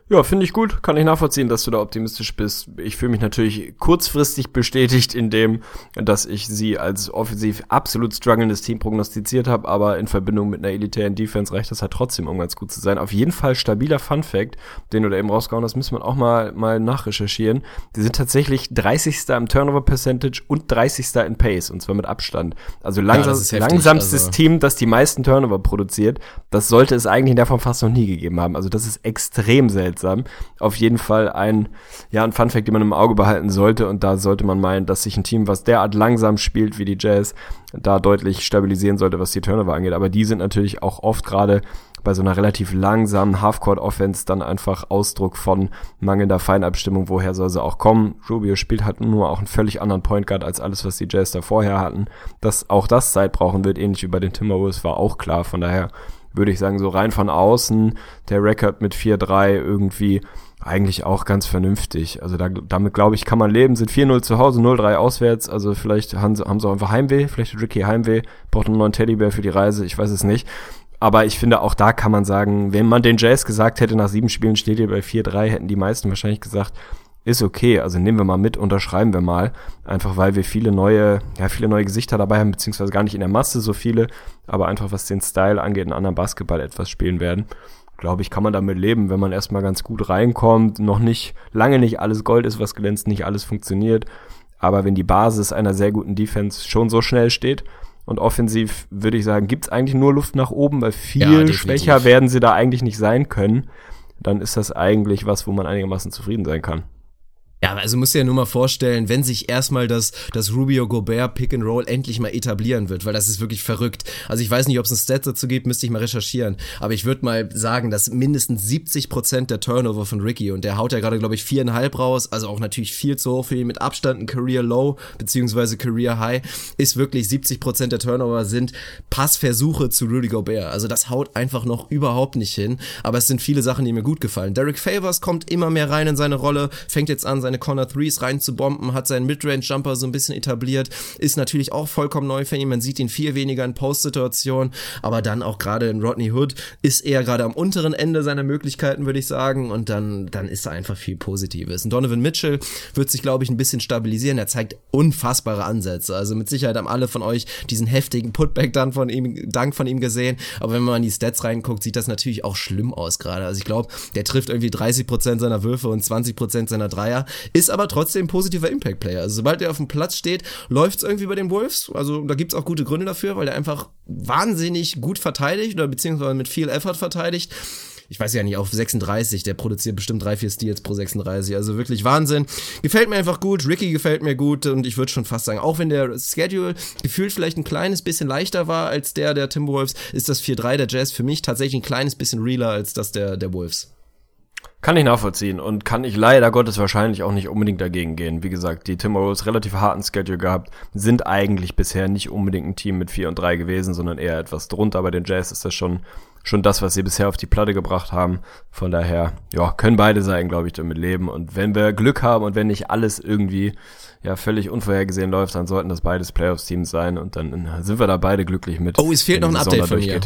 Ja, finde ich gut. Kann ich nachvollziehen, dass du da optimistisch bist. Ich fühle mich natürlich kurzfristig bestätigt in dem, dass ich sie als offensiv absolut struggelndes Team prognostiziert habe, aber in Verbindung mit einer elitären Defense reicht das halt trotzdem, um ganz gut zu sein. Auf jeden Fall stabiler Fun Fact, den du da eben rausgehauen hast, müssen wir auch mal, mal nachrecherchieren. Die sind tatsächlich 30. im Turnover Percentage und 30. in Pace, und zwar mit Abstand. Also langsam, ja, langsamstes also. Team, das die meisten Turnover produziert. Das sollte es eigentlich in der Form fast noch nie gegeben haben. Also das ist extrem selten seltsam. Auf jeden Fall ein, ja, ein Funfact, den man im Auge behalten sollte. Und da sollte man meinen, dass sich ein Team, was derart langsam spielt wie die Jazz, da deutlich stabilisieren sollte, was die Turnover angeht. Aber die sind natürlich auch oft gerade bei so einer relativ langsamen Halfcourt-Offense dann einfach Ausdruck von mangelnder Feinabstimmung, woher soll sie auch kommen. Rubio spielt halt nur auch einen völlig anderen Point Guard als alles, was die Jazz da vorher hatten. Dass auch das Zeit brauchen wird, ähnlich wie bei den Timberwolves, war auch klar. Von daher würde ich sagen, so rein von außen, der Rekord mit 4-3 irgendwie eigentlich auch ganz vernünftig. Also da, damit glaube ich, kann man leben. Sind 4-0 zu Hause, 0-3 auswärts. Also vielleicht haben sie, haben sie auch einfach Heimweh. Vielleicht Ricky Heimweh, braucht einen neuen Teddybär für die Reise. Ich weiß es nicht. Aber ich finde, auch da kann man sagen, wenn man den Jazz gesagt hätte, nach sieben Spielen steht ihr bei 4-3, hätten die meisten wahrscheinlich gesagt, ist okay. Also nehmen wir mal mit, unterschreiben wir mal. Einfach weil wir viele neue, ja, viele neue Gesichter dabei haben, beziehungsweise gar nicht in der Masse so viele, aber einfach was den Style angeht, in anderen Basketball etwas spielen werden. Glaube ich, kann man damit leben, wenn man erstmal ganz gut reinkommt, noch nicht, lange nicht alles Gold ist, was glänzt, nicht alles funktioniert. Aber wenn die Basis einer sehr guten Defense schon so schnell steht, und offensiv würde ich sagen, gibt's eigentlich nur Luft nach oben, weil viel ja, schwächer werden sie da eigentlich nicht sein können. Dann ist das eigentlich was, wo man einigermaßen zufrieden sein kann.
Ja, also musst du dir ja nur mal vorstellen, wenn sich erstmal das, das Rubio Gobert Pick and Roll endlich mal etablieren wird, weil das ist wirklich verrückt. Also ich weiß nicht, ob es ein Stat dazu gibt, müsste ich mal recherchieren. Aber ich würde mal sagen, dass mindestens 70 Prozent der Turnover von Ricky und der haut ja gerade, glaube ich, viereinhalb raus, also auch natürlich viel zu hoch für ihn mit Abstand ein Career Low beziehungsweise Career High, ist wirklich 70 Prozent der Turnover sind Passversuche zu Rudy Gobert. Also das haut einfach noch überhaupt nicht hin. Aber es sind viele Sachen, die mir gut gefallen. Derek Favors kommt immer mehr rein in seine Rolle, fängt jetzt an, seine seine Corner Threes reinzubomben, hat seinen Midrange-Jumper so ein bisschen etabliert, ist natürlich auch vollkommen neu für ihn. Man sieht ihn viel weniger in Post-Situationen, aber dann auch gerade in Rodney Hood ist er gerade am unteren Ende seiner Möglichkeiten, würde ich sagen, und dann, dann ist da einfach viel Positives. Und Donovan Mitchell wird sich, glaube ich, ein bisschen stabilisieren. Er zeigt unfassbare Ansätze. Also mit Sicherheit haben alle von euch diesen heftigen Putback dann von ihm, Dank von ihm gesehen. Aber wenn man in die Stats reinguckt, sieht das natürlich auch schlimm aus gerade. Also ich glaube, der trifft irgendwie 30 Prozent seiner Würfe und 20 Prozent seiner Dreier ist aber trotzdem ein positiver Impact-Player. Also sobald er auf dem Platz steht, läuft es irgendwie bei den Wolves. Also da gibt's auch gute Gründe dafür, weil er einfach wahnsinnig gut verteidigt oder beziehungsweise mit viel Effort verteidigt ich weiß ja nicht, auf 36, der produziert bestimmt drei, vier Steals pro 36, also wirklich Wahnsinn. Gefällt mir einfach gut, Ricky gefällt mir gut und ich würde schon fast sagen, auch wenn der Schedule gefühlt vielleicht ein kleines bisschen leichter war als der der Timberwolves, ist das 4-3 der Jazz für mich tatsächlich ein kleines bisschen realer als das der, der Wolves.
Kann ich nachvollziehen und kann ich leider Gottes wahrscheinlich auch nicht unbedingt dagegen gehen. Wie gesagt, die Timberwolves relativ harten Schedule gehabt, sind eigentlich bisher nicht unbedingt ein Team mit 4 und 3 gewesen, sondern eher etwas drunter. Bei den Jazz ist das schon, schon das, was sie bisher auf die Platte gebracht haben. Von daher, ja, können beide Seiten, glaube ich, damit leben. Und wenn wir Glück haben und wenn nicht alles irgendwie, ja, völlig unvorhergesehen läuft, dann sollten das beides Playoffs-Teams sein und dann sind wir da beide glücklich mit.
Oh, es fehlt noch ein Update von mir.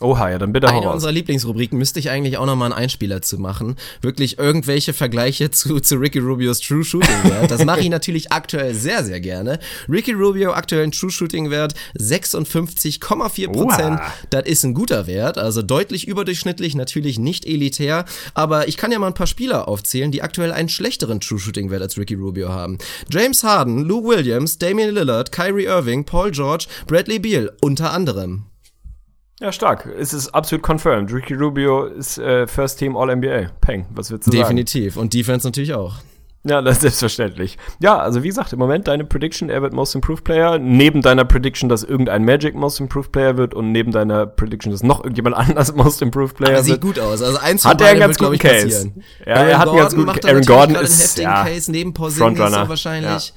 Oha, ja, dann bitte
Eine unserer Lieblingsrubriken müsste ich eigentlich auch nochmal einen Einspieler zu machen. Wirklich irgendwelche Vergleiche [LAUGHS] zu, zu Ricky Rubios True Shooting Wert. Das mache ich natürlich aktuell sehr, sehr gerne. Ricky Rubio aktuell ein True Shooting Wert 56,4 Prozent.
Oha.
Das ist ein guter Wert, also deutlich überdurchschnittlich, natürlich nicht elitär. Aber ich kann ja mal ein paar Spieler aufzählen, die aktuell einen schlechteren True Shooting Wert als Ricky Rubio haben. James Harden, Lou Williams, Damian Lillard, Kyrie Irving, Paul George, Bradley Beal unter anderem.
Ja, stark. Es ist absolut confirmed. Ricky Rubio ist äh, First Team All-NBA. Peng, was willst du sagen?
Definitiv. Und Defense natürlich auch.
Ja, das ist selbstverständlich. Ja, also wie gesagt, im Moment deine Prediction, er wird Most Improved Player. Neben deiner Prediction, dass irgendein Magic Most Improved Player wird und neben deiner Prediction, dass noch irgendjemand [LAUGHS] anders Most Improved Player
Aber sieht
wird.
gut aus. Also eins
Hat er einen ganz guten Case.
passieren.
Ja, er hat einen ganz guten- Aaron Gordon ist,
einen heftigen
ja,
Case neben Porzingis wahrscheinlich. Ja.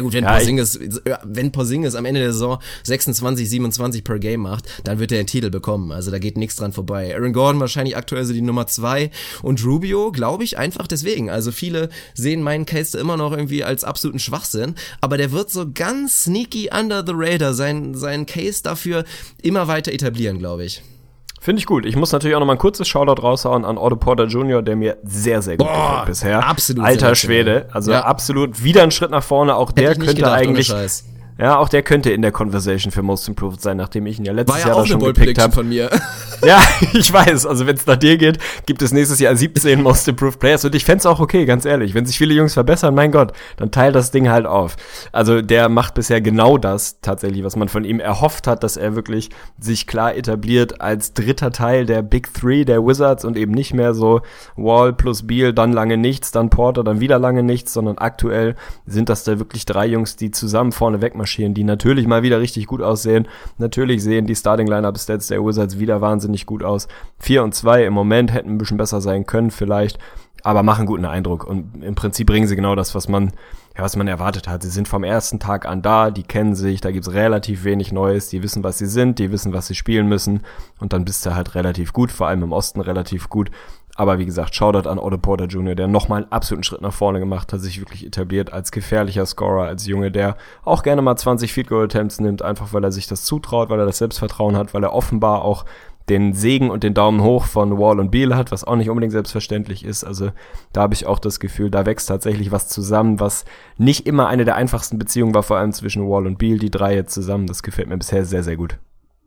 Gut, wenn
Ja,
Porzingis, wenn Porzingis am Ende der Saison 26, 27 per Game macht, dann wird er den Titel bekommen. Also da geht nichts dran vorbei. Aaron Gordon wahrscheinlich aktuell so die Nummer zwei und Rubio, glaube ich, einfach deswegen. Also viele sehen meinen Case da immer noch irgendwie als absoluten Schwachsinn, aber der wird so ganz sneaky under the radar sein, seinen Case dafür immer weiter etablieren, glaube ich.
Finde ich gut. Ich muss natürlich auch noch mal ein kurzes Shoutout raushauen an Otto Porter Jr., der mir sehr, sehr gut
Boah,
gefällt bisher.
absolut
Alter. Schwede. Also
Ja.
absolut wieder ein Schritt nach vorne. Auch der
ich nicht
könnte
gedacht,
eigentlich. Ja, auch der könnte in der Conversation für Most Improved sein, nachdem ich ihn ja letztes
War ja
Jahr
auch
da
eine
schon
Bold
gepickt habe.
von mir. [LAUGHS]
Ja, ich weiß. Also wenn es nach dir geht, gibt es nächstes Jahr 17 Most Improved Players. Und ich fänd's auch okay, ganz ehrlich. Wenn sich viele Jungs verbessern, mein Gott, dann teil das Ding halt auf. Also der macht bisher genau das tatsächlich, was man von ihm erhofft hat, dass er wirklich sich klar etabliert als dritter Teil der Big Three der Wizards und eben nicht mehr so Wall plus Beal, dann lange nichts, dann Porter, dann wieder lange nichts, sondern aktuell sind das da wirklich drei Jungs, die zusammen vorne wegmarschieren, die natürlich mal wieder richtig gut aussehen. Natürlich sehen die Starting Lineup Stats der Wizards wieder wahnsinnig gut aus. 4 und 2 im Moment hätten ein bisschen besser sein können vielleicht, aber machen guten Eindruck und im Prinzip bringen sie genau das, was man ja, was man erwartet hat. Sie sind vom ersten Tag an da, die kennen sich, da gibt's relativ wenig Neues, die wissen, was sie sind, die wissen, was sie spielen müssen und dann bist du halt relativ gut, vor allem im Osten relativ gut. Aber wie gesagt, Shoutout an Otto Porter Jr., der nochmal einen absoluten Schritt nach vorne gemacht hat, sich wirklich etabliert als gefährlicher Scorer, als Junge, der auch gerne mal 20 Field Goal Attempts nimmt, einfach weil er sich das zutraut, weil er das Selbstvertrauen hat, weil er offenbar auch den Segen und den Daumen hoch von Wall und Beal hat, was auch nicht unbedingt selbstverständlich ist. Also da habe ich auch das Gefühl, da wächst tatsächlich was zusammen, was nicht immer eine der einfachsten Beziehungen war, vor allem zwischen Wall und Beal, die drei jetzt zusammen. Das gefällt mir bisher sehr, sehr gut.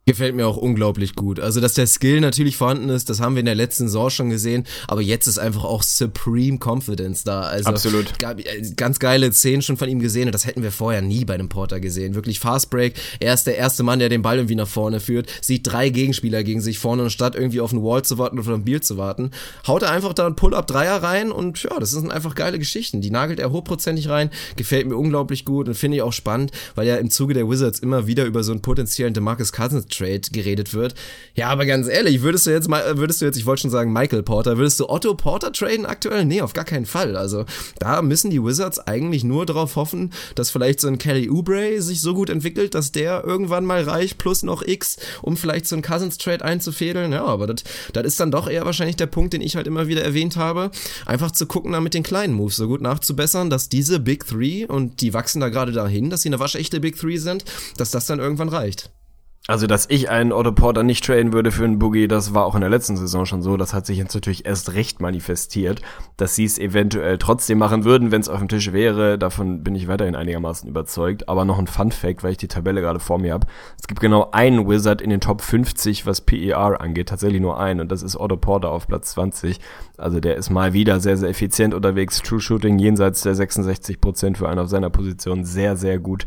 Gefällt mir auch unglaublich gut. Also, dass der Skill natürlich vorhanden ist, das haben wir in der letzten Saison schon gesehen, aber jetzt ist einfach auch Supreme Confidence da. Also,
Absolut.
äh, Ganz geile Szenen schon von ihm gesehen und das hätten wir vorher nie bei einem Porter gesehen. Wirklich Fast Break. Er ist der erste Mann, der den Ball irgendwie nach vorne führt, sieht drei Gegenspieler gegen sich vorne und statt irgendwie auf einen Wall zu warten oder auf ein Biel zu warten, haut er einfach da einen Pull-Up-Dreier rein und ja, das sind einfach geile Geschichten. Die nagelt er hochprozentig rein, gefällt mir unglaublich gut und finde ich auch spannend, weil ja im Zuge der Wizards immer wieder über so einen potenziellen DeMarcus Cousins Trade geredet wird. Ja, aber ganz ehrlich, würdest du jetzt mal, würdest du jetzt, ich wollte schon sagen Michael Porter, würdest du Otto Porter traden aktuell? Nee, auf gar keinen Fall. Also da müssen die Wizards eigentlich nur darauf hoffen, dass vielleicht so ein Kelly Oubre sich so gut entwickelt, dass der irgendwann mal reicht, plus noch X, um vielleicht so einen Cousins Trade einzufädeln. Ja, aber das ist dann doch eher wahrscheinlich der Punkt, den ich halt immer wieder erwähnt habe. Einfach zu gucken, da mit den kleinen Moves so gut nachzubessern, dass diese Big Three, und die wachsen da gerade dahin, dass sie eine waschechte Big Three sind, dass das dann irgendwann reicht.
Also, dass ich einen Otto Porter nicht traden würde für einen Boogie, das war auch in der letzten Saison schon so. Das hat sich jetzt natürlich erst recht manifestiert, dass sie es eventuell trotzdem machen würden, wenn es auf dem Tisch wäre. Davon bin ich weiterhin einigermaßen überzeugt. Aber noch ein Fun Fact, weil ich die Tabelle gerade vor mir habe. Es gibt genau einen Wizard in den Top 50, was PER angeht. Tatsächlich nur einen. Und das ist Otto Porter auf Platz 20. Also der ist mal wieder sehr, sehr effizient unterwegs. True Shooting jenseits der 66% für einen auf seiner Position. Sehr, sehr gut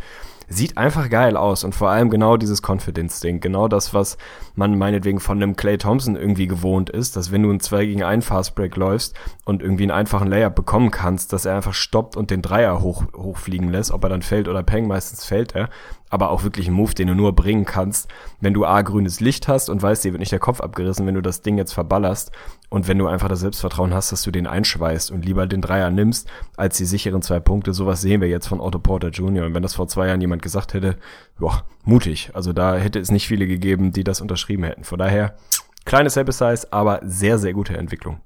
sieht einfach geil aus und vor allem genau dieses Confidence-Ding, genau das, was man meinetwegen von einem Clay Thompson irgendwie gewohnt ist, dass wenn du ein 2 gegen 1 Fastbreak läufst und irgendwie einen einfachen Layup bekommen kannst, dass er einfach stoppt und den Dreier hoch, hochfliegen lässt, ob er dann fällt oder peng, meistens fällt er, aber auch wirklich ein Move, den du nur bringen kannst, wenn du A, grünes Licht hast und weißt, dir wird nicht der Kopf abgerissen, wenn du das Ding jetzt verballerst und wenn du einfach das Selbstvertrauen hast, dass du den einschweißt und lieber den Dreier nimmst, als die sicheren zwei Punkte, sowas sehen wir jetzt von Otto Porter Jr. Und wenn das vor zwei Jahren jemand gesagt hätte, boah, mutig. Also da hätte es nicht viele gegeben, die das unterschrieben hätten. Von daher, kleine Sample Size, aber sehr, sehr gute Entwicklung.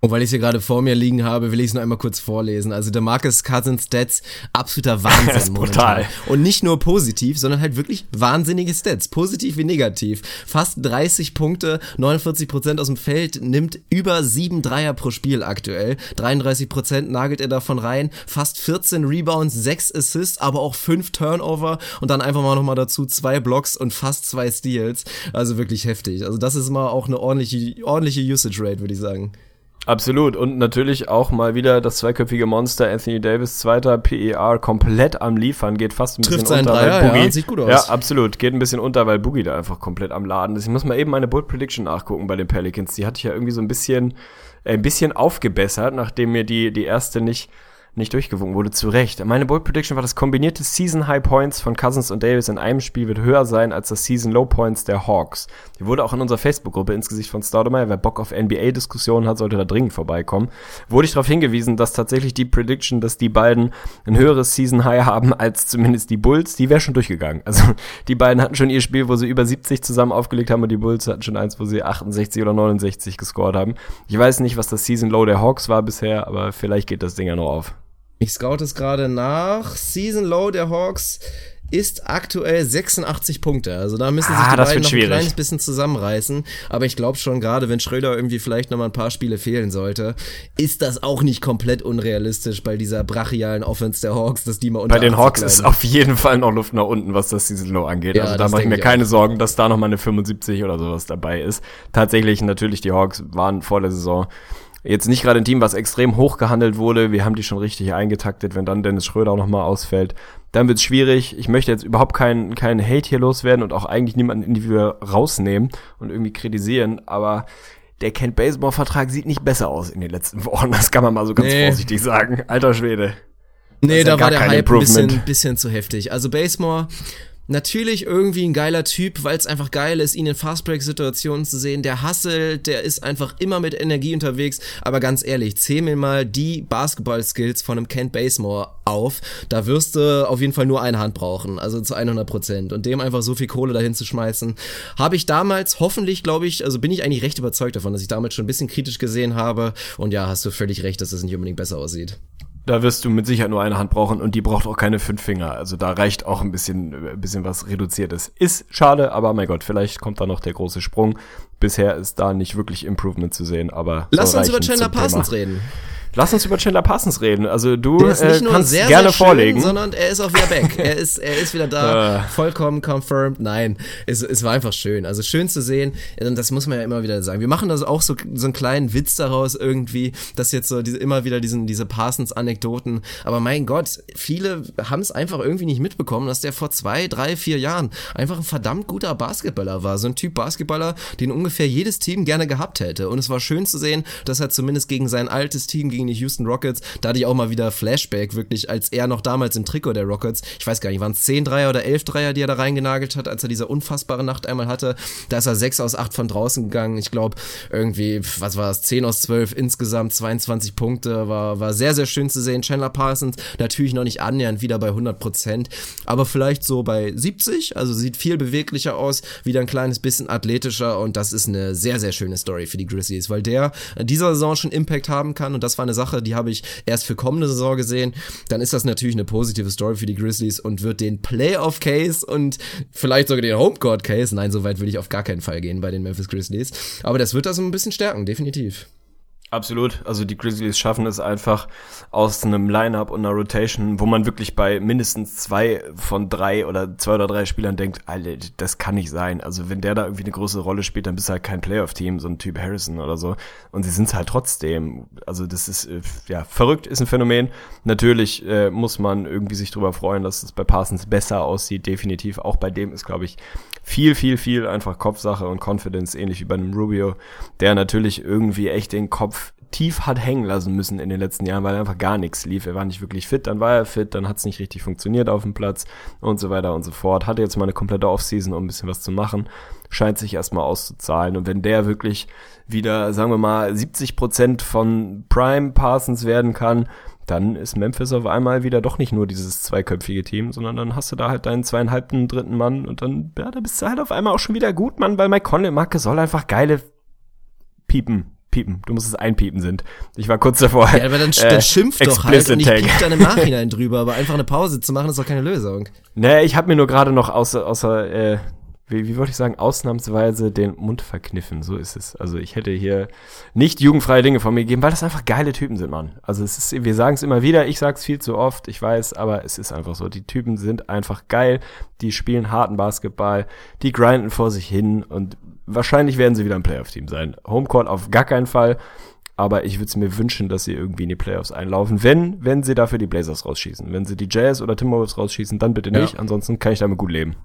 Und weil ich sie gerade vor mir liegen habe, will ich es nur einmal kurz vorlesen. Also der Marcus Cousins Stats, absoluter [LAUGHS] Wahnsinn
Das ist brutal.
momentan. Und nicht nur positiv, sondern halt wirklich wahnsinnige Stats. Positiv wie negativ. Fast 30 Punkte, 49 Prozent aus dem Feld, nimmt über 7 Dreier pro Spiel aktuell. 33 Prozent nagelt er davon rein. Fast 14 Rebounds, 6 Assists, aber auch 5 Turnover. Und dann einfach mal nochmal dazu zwei Blocks und fast zwei Steals. Also wirklich heftig. Also das ist mal auch eine ordentliche, ordentliche Usage Rate, würde ich sagen.
Absolut. Und natürlich auch mal wieder das zweiköpfige Monster Anthony Davis, zweiter PER, komplett am Liefern, geht fast ein
Trifft
bisschen unter,
Dreier,
weil Boogie,
ja, sieht gut aus.
Ja, absolut. Geht ein bisschen unter, weil Boogie da einfach komplett am Laden ist. Ich muss mal eben meine Bold Prediction nachgucken bei den Pelicans. Die hatte ich ja irgendwie so ein bisschen, äh, ein bisschen aufgebessert, nachdem mir die, die erste nicht, nicht durchgewunken wurde, zu Recht. Meine Bold Prediction war, das kombinierte Season High Points von Cousins und Davis in einem Spiel wird höher sein als das Season Low Points der Hawks. Die wurde auch in unserer Facebook-Gruppe ins Gesicht von Staudemeyer, wer Bock auf NBA-Diskussionen hat, sollte da dringend vorbeikommen. Wurde ich darauf hingewiesen, dass tatsächlich die Prediction, dass die beiden ein höheres Season High haben als zumindest die Bulls, die wäre schon durchgegangen. Also die beiden hatten schon ihr Spiel, wo sie über 70 zusammen aufgelegt haben und die Bulls hatten schon eins, wo sie 68 oder 69 gescored haben. Ich weiß nicht, was das Season Low der Hawks war bisher, aber vielleicht geht das Ding ja noch auf.
Ich scout es gerade nach. Season Low der Hawks ist aktuell 86 Punkte. Also da müssen sich
Ah,
die beiden noch ein
schwierig.
kleines bisschen zusammenreißen. Aber ich glaube schon, gerade wenn Schröder irgendwie vielleicht noch mal ein paar Spiele fehlen sollte, ist das auch nicht komplett unrealistisch bei dieser brachialen Offense der Hawks, dass die mal unter
Bei den
80
Hawks ist
bleiben.
auf jeden Fall noch Luft nach unten, was das Season Low angeht.
Ja,
also da mache ich mir keine
auch.
Sorgen, dass da noch mal eine 75 oder sowas dabei ist. Tatsächlich natürlich, die Hawks waren vor der Saison jetzt nicht gerade ein Team, was extrem hoch gehandelt wurde. Wir haben die schon richtig eingetaktet. Wenn dann Dennis Schröder auch noch mal ausfällt, dann wird's schwierig. Ich möchte jetzt überhaupt keinen keinen Hate hier loswerden und auch eigentlich niemanden individuell rausnehmen und irgendwie kritisieren, aber der Kent Baseball Vertrag sieht nicht besser aus in den letzten [LAUGHS] Wochen. Das kann man mal so ganz
Nee.
vorsichtig sagen. Alter Schwede.
Nee, da war der Hype ein bisschen, bisschen zu heftig. Also Basemore, natürlich irgendwie ein geiler Typ, weil es einfach geil ist, ihn in Fastbreak-Situationen zu sehen. Der Hustle, der ist einfach immer mit Energie unterwegs. Aber ganz ehrlich, zähl mir mal die Basketball-Skills von einem Kent Basemore auf. Da wirst du auf jeden Fall nur eine Hand brauchen, also zu 100 Prozent. Und dem einfach so viel Kohle dahin zu schmeißen, habe ich damals hoffentlich, glaube ich, also bin ich eigentlich recht überzeugt davon, dass ich damals schon ein bisschen kritisch gesehen habe. Und ja, hast du völlig recht, dass es nicht unbedingt besser aussieht.
Da wirst du mit Sicherheit nur eine Hand brauchen und die braucht auch keine fünf Finger. Also da reicht auch ein bisschen, ein bisschen was Reduziertes. Ist schade, aber mein Gott, vielleicht kommt da noch der große Sprung. Bisher ist da nicht wirklich Improvement zu sehen, aber
Lass
soll
uns über Chandler. Parsons reden.
Lass uns über Chandler Parsons reden. Also du äh,
nur
kannst
sehr,
gerne
sehr schön,
vorlegen.
sondern er ist auch wieder back. [LAUGHS] er ist, er ist wieder da,
Äh.
vollkommen confirmed. Nein, es, es war einfach schön. Also schön zu sehen. Und das muss man ja immer wieder sagen. Wir machen also auch so, so einen kleinen Witz daraus irgendwie, dass jetzt so diese, immer wieder diesen, diese Parsons-Anekdoten. Aber mein Gott, viele haben es einfach irgendwie nicht mitbekommen, dass der vor zwei, drei, vier Jahren einfach ein verdammt guter Basketballer war. So ein Typ Basketballer, den ungefähr jedes Team gerne gehabt hätte. Und es war schön zu sehen, dass er zumindest gegen sein altes Team, gegen die Houston Rockets, da hatte ich auch mal wieder Flashback, wirklich, als er noch damals im Trikot der Rockets, ich weiß gar nicht, waren es 10 Dreier oder 11 Dreier, die er da reingenagelt hat, als er diese unfassbare Nacht einmal hatte. Da ist er 6 aus 8 von draußen gegangen. Ich glaube, irgendwie, was war es, 10 aus 12 insgesamt, 22 Punkte, war, war sehr, sehr schön zu sehen. Chandler Parsons natürlich noch nicht annähernd wieder bei 100 Prozent, aber vielleicht so bei 70, also sieht viel beweglicher aus, wieder ein kleines bisschen athletischer und das ist eine sehr, sehr schöne Story für die Grizzlies, weil der in dieser Saison schon Impact haben kann und das war eine Sache, die habe ich erst für kommende Saison gesehen, dann ist das natürlich eine positive Story für die Grizzlies und wird den Playoff-Case und vielleicht sogar den Homecourt-Case, nein, so weit würde ich auf gar keinen Fall gehen bei den Memphis Grizzlies, aber das wird das ein bisschen stärken, definitiv.
Absolut. Also die Grizzlies schaffen es einfach aus einem Lineup und einer Rotation, wo man wirklich bei mindestens zwei von drei oder zwei oder drei Spielern denkt, Alter, das kann nicht sein. Also wenn der da irgendwie eine große Rolle spielt, dann bist du halt kein Playoff-Team, so ein Typ Harrison oder so. Und sie sind es halt trotzdem. Also das ist, äh, ja, verrückt ist ein Phänomen. Natürlich äh, muss man irgendwie sich drüber freuen, dass es bei Parsons besser aussieht, definitiv. Auch bei dem ist, glaube ich, viel, viel, viel einfach Kopfsache und Confidence, ähnlich wie bei einem Rubio, der natürlich irgendwie echt den Kopf tief hat hängen lassen müssen in den letzten Jahren, weil einfach gar nichts lief. Er war nicht wirklich fit, dann war er fit, dann hat es nicht richtig funktioniert auf dem Platz und so weiter und so fort. Hatte jetzt mal eine komplette Offseason, um ein bisschen was zu machen. Scheint sich erstmal auszuzahlen. Und wenn der wirklich wieder, sagen wir mal, 70 Prozent von Prime Parsons werden kann, dann ist Memphis auf einmal wieder doch nicht nur dieses zweiköpfige Team, sondern dann hast du da halt deinen zweieinhalbten dritten Mann und dann, ja, da bist du halt auf einmal auch schon wieder gut, Mann, weil Mike Conley Marke soll einfach geile Piepen piepen. Du musst es einpiepen sind. Ich war kurz davor.
Ja, aber dann,
äh,
dann schimpf doch halt und ich piep dann im Nachhinein [LAUGHS] drüber, aber einfach eine Pause zu machen, ist doch keine Lösung.
Nee, ich habe mir nur gerade noch außer, außer äh, wie, wie wollte ich sagen, ausnahmsweise den Mund verkniffen. So ist es. Also ich hätte hier nicht jugendfreie Dinge von mir gegeben, weil das einfach geile Typen sind, Mann. Also es ist, wir sagen es immer wieder, ich sag's viel zu oft, ich weiß, aber es ist einfach so. Die Typen sind einfach geil, die spielen harten Basketball, die grinden vor sich hin und wahrscheinlich werden sie wieder ein Playoff-Team sein. Homecourt auf gar keinen Fall. Aber ich würde es mir wünschen, dass sie irgendwie in die Playoffs einlaufen. Wenn, wenn sie dafür die Blazers rausschießen. Wenn sie die Jazz oder Timberwolves rausschießen, dann bitte nicht. Ansonsten kann ich damit gut leben.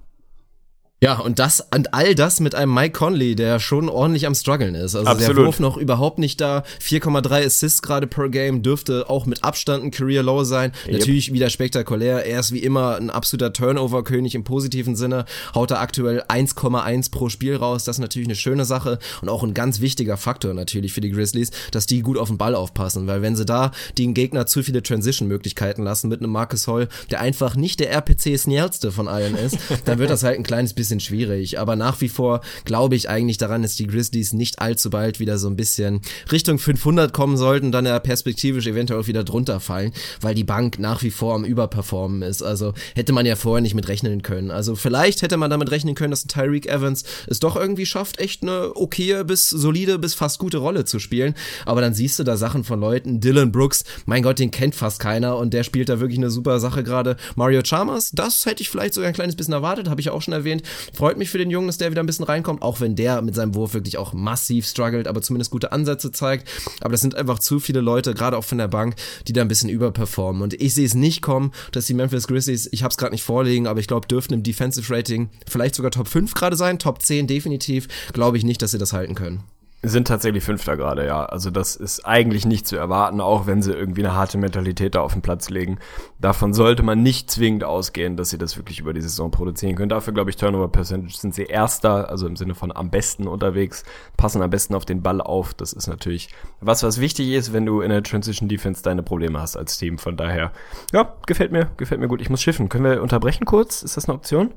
Ja, und das und all das mit einem Mike Conley, der schon ordentlich am struggeln ist. Also
Absolut.
der Wurf noch überhaupt nicht da. 4,3 Assists gerade per Game dürfte auch mit Abstand ein Career Low sein.
Yep.
Natürlich wieder spektakulär. Er ist wie immer ein absoluter Turnover-König im positiven Sinne. Haut er aktuell 1,1 pro Spiel raus. Das ist natürlich eine schöne Sache und auch ein ganz wichtiger Faktor natürlich für die Grizzlies, dass die gut auf den Ball aufpassen, weil wenn sie da den Gegner zu viele Transition-Möglichkeiten lassen mit einem Marcus Holl, der einfach nicht der RPC-schnellste von allen ist, dann wird das halt ein kleines bisschen schwierig. Aber nach wie vor glaube ich eigentlich daran, dass die Grizzlies nicht allzu bald wieder so ein bisschen Richtung 500 kommen sollten, dann ja perspektivisch eventuell wieder drunter fallen, weil die Bank nach wie vor am Überperformen ist. Also hätte man ja vorher nicht mit rechnen können. Also vielleicht hätte man damit rechnen können, dass Tyreek Evans es doch irgendwie schafft, echt eine okaye bis solide bis fast gute Rolle zu spielen. Aber dann siehst du da Sachen von Leuten, Dylan Brooks, mein Gott, den kennt fast keiner und der spielt da wirklich eine super Sache gerade. Mario Chalmers, das hätte ich vielleicht sogar ein kleines bisschen erwartet, habe ich auch schon erwähnt. Freut mich für den Jungen, dass der wieder ein bisschen reinkommt, auch wenn der mit seinem Wurf wirklich auch massiv struggelt, aber zumindest gute Ansätze zeigt. Aber das sind einfach zu viele Leute, gerade auch von der Bank, die da ein bisschen überperformen. Und ich sehe es nicht kommen, dass die Memphis Grizzlies, ich habe es gerade nicht vorliegen, aber ich glaube, dürften im Defensive Rating vielleicht sogar Top 5 gerade sein, Top 10 definitiv. Glaube ich nicht, dass sie das halten können.
Sind tatsächlich Fünfter gerade, ja. Also das ist eigentlich nicht zu erwarten, auch wenn sie irgendwie eine harte Mentalität da auf den Platz legen. Davon sollte man nicht zwingend ausgehen, dass sie das wirklich über die Saison produzieren können. Dafür, glaube ich, Turnover Percentage sind sie Erster, also im Sinne von am besten unterwegs, passen am besten auf den Ball auf. Das ist natürlich was, was wichtig ist, wenn du in der Transition Defense deine Probleme hast als Team. Von daher, ja, gefällt mir, gefällt mir gut. Ich muss schiffen. Können wir unterbrechen kurz? Ist das eine Option?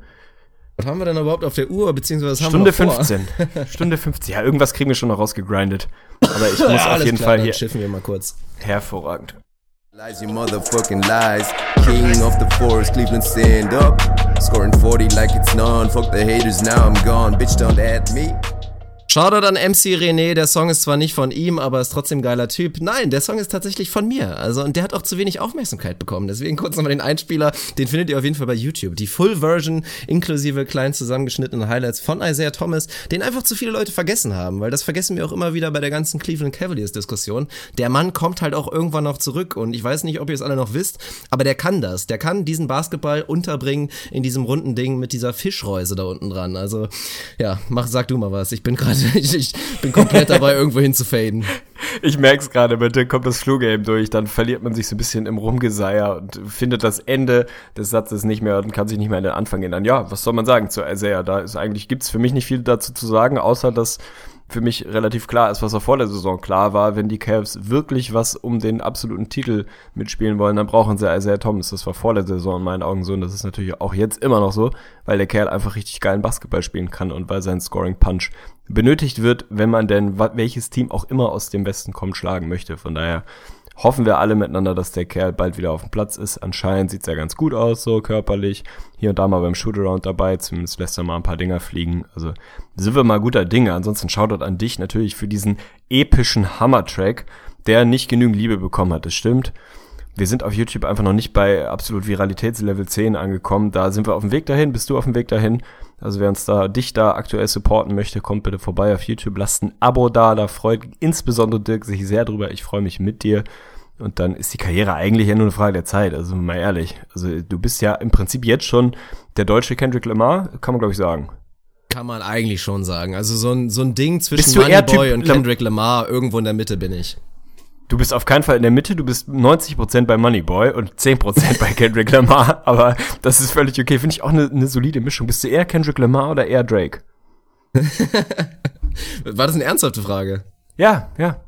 Was haben wir denn überhaupt auf der Uhr, beziehungsweise was haben
Stunde
wir noch vor?
15. [LAUGHS] Stunde 15. Ja, irgendwas kriegen wir schon noch rausgegrindet. Aber ich [LAUGHS] muss
Ja,
auf jeden
klar,
Fall hier
schiffen wir mal kurz.
hervorragend.
Lies, you motherfucking lies. King of the forest, Cleveland stand up. Scoring 40 like it's none. Fuck the haters, now I'm gone. Bitch, don't add me.
Shoutout an MC René, der Song ist zwar nicht von ihm, aber ist trotzdem geiler Typ. Nein, der Song ist tatsächlich von mir. Also, und der hat auch zu wenig Aufmerksamkeit bekommen. Deswegen kurz nochmal den Einspieler, den findet ihr auf jeden Fall bei YouTube. Die Full Version inklusive klein zusammengeschnittenen Highlights von Isaiah Thomas, den einfach zu viele Leute vergessen haben, weil das vergessen wir auch immer wieder bei der ganzen Cleveland Cavaliers Diskussion. Der Mann kommt halt auch irgendwann noch zurück und ich weiß nicht, ob ihr es alle noch wisst, aber der kann das. Der kann diesen Basketball unterbringen in diesem runden Ding mit dieser Fischreuse da unten dran. Also, ja, mach, sag du mal was. Ich bin gerade, ich, ich bin komplett dabei, irgendwo hinzufaden.
Ich merk's gerade, bitte kommt das Flu-Game durch, dann verliert man sich so ein bisschen im Rumgeseier und findet das Ende des Satzes nicht mehr und kann sich nicht mehr an den Anfang erinnern. Ja, was soll man sagen zu Isaiah? Da ist eigentlich, gibt's für mich nicht viel dazu zu sagen, außer dass für mich relativ klar ist, was auch vor der Saison klar war. Wenn die Cavs wirklich was um den absoluten Titel mitspielen wollen, dann brauchen sie Isaiah Thomas. Das war vor der Saison in meinen Augen so und das ist natürlich auch jetzt immer noch so, weil der Kerl einfach richtig geilen Basketball spielen kann und weil sein Scoring Punch benötigt wird, wenn man denn welches Team auch immer aus dem Westen kommt schlagen möchte. Von daher hoffen wir alle miteinander, dass der Kerl bald wieder auf dem Platz ist. Anscheinend sieht's ja ganz gut aus, so körperlich. Hier und da mal beim Shootaround dabei, zumindest lässt er mal ein paar Dinger fliegen. Also sind wir mal guter Dinge. Ansonsten Shoutout an dich natürlich für diesen epischen Hammer-Track, der nicht genügend Liebe bekommen hat. Das stimmt. Wir sind auf YouTube einfach noch nicht bei absolut Viralitätslevel 10 angekommen. Da sind wir auf dem Weg dahin. Bist du auf dem Weg dahin? Also wer uns da, dich da aktuell supporten möchte, kommt bitte vorbei auf YouTube. Lasst ein Abo da. Da freut insbesondere Dirk sich sehr drüber. Ich freue mich mit dir. Und dann ist die Karriere eigentlich ja nur eine Frage der Zeit. Also mal ehrlich. Also du bist ja im Prinzip jetzt schon der deutsche Kendrick Lamar, kann man glaube ich sagen.
Kann man eigentlich schon sagen. Also so ein, so ein Ding zwischen Moneyboy und Kendrick Lamar, irgendwo in der Mitte bin ich.
Du bist auf keinen Fall in der Mitte, du bist 90% bei Moneyboy und 10% bei Kendrick Lamar, [LAUGHS] aber das ist völlig okay. Finde ich auch eine, eine solide Mischung. Bist du eher Kendrick Lamar oder eher Drake? [LAUGHS]
War das eine ernsthafte Frage?
Ja, ja.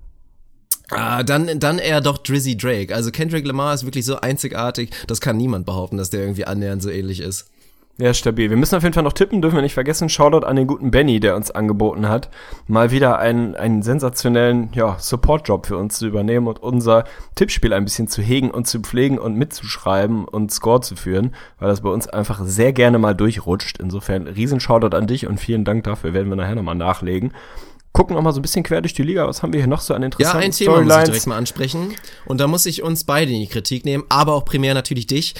Ah, dann, dann eher doch Drizzy Drake. Also Kendrick Lamar ist wirklich so einzigartig, das kann niemand behaupten, dass der irgendwie annähernd so ähnlich ist.
Ja, stabil. Wir müssen auf jeden Fall noch tippen, dürfen wir nicht vergessen. Shoutout an den guten Benny, der uns angeboten hat, mal wieder einen, einen sensationellen ja, Support-Job für uns zu übernehmen und unser Tippspiel ein bisschen zu hegen und zu pflegen und mitzuschreiben und Score zu führen, weil das bei uns einfach sehr gerne mal durchrutscht. Insofern riesen Shoutout an dich und vielen Dank dafür, werden wir nachher nochmal nachlegen gucken noch mal so ein bisschen quer durch die Liga. Was haben wir hier noch so an interessanten
Ja, ein Thema muss ich direkt mal ansprechen. Und da muss ich uns beide in die Kritik nehmen, aber auch primär natürlich dich.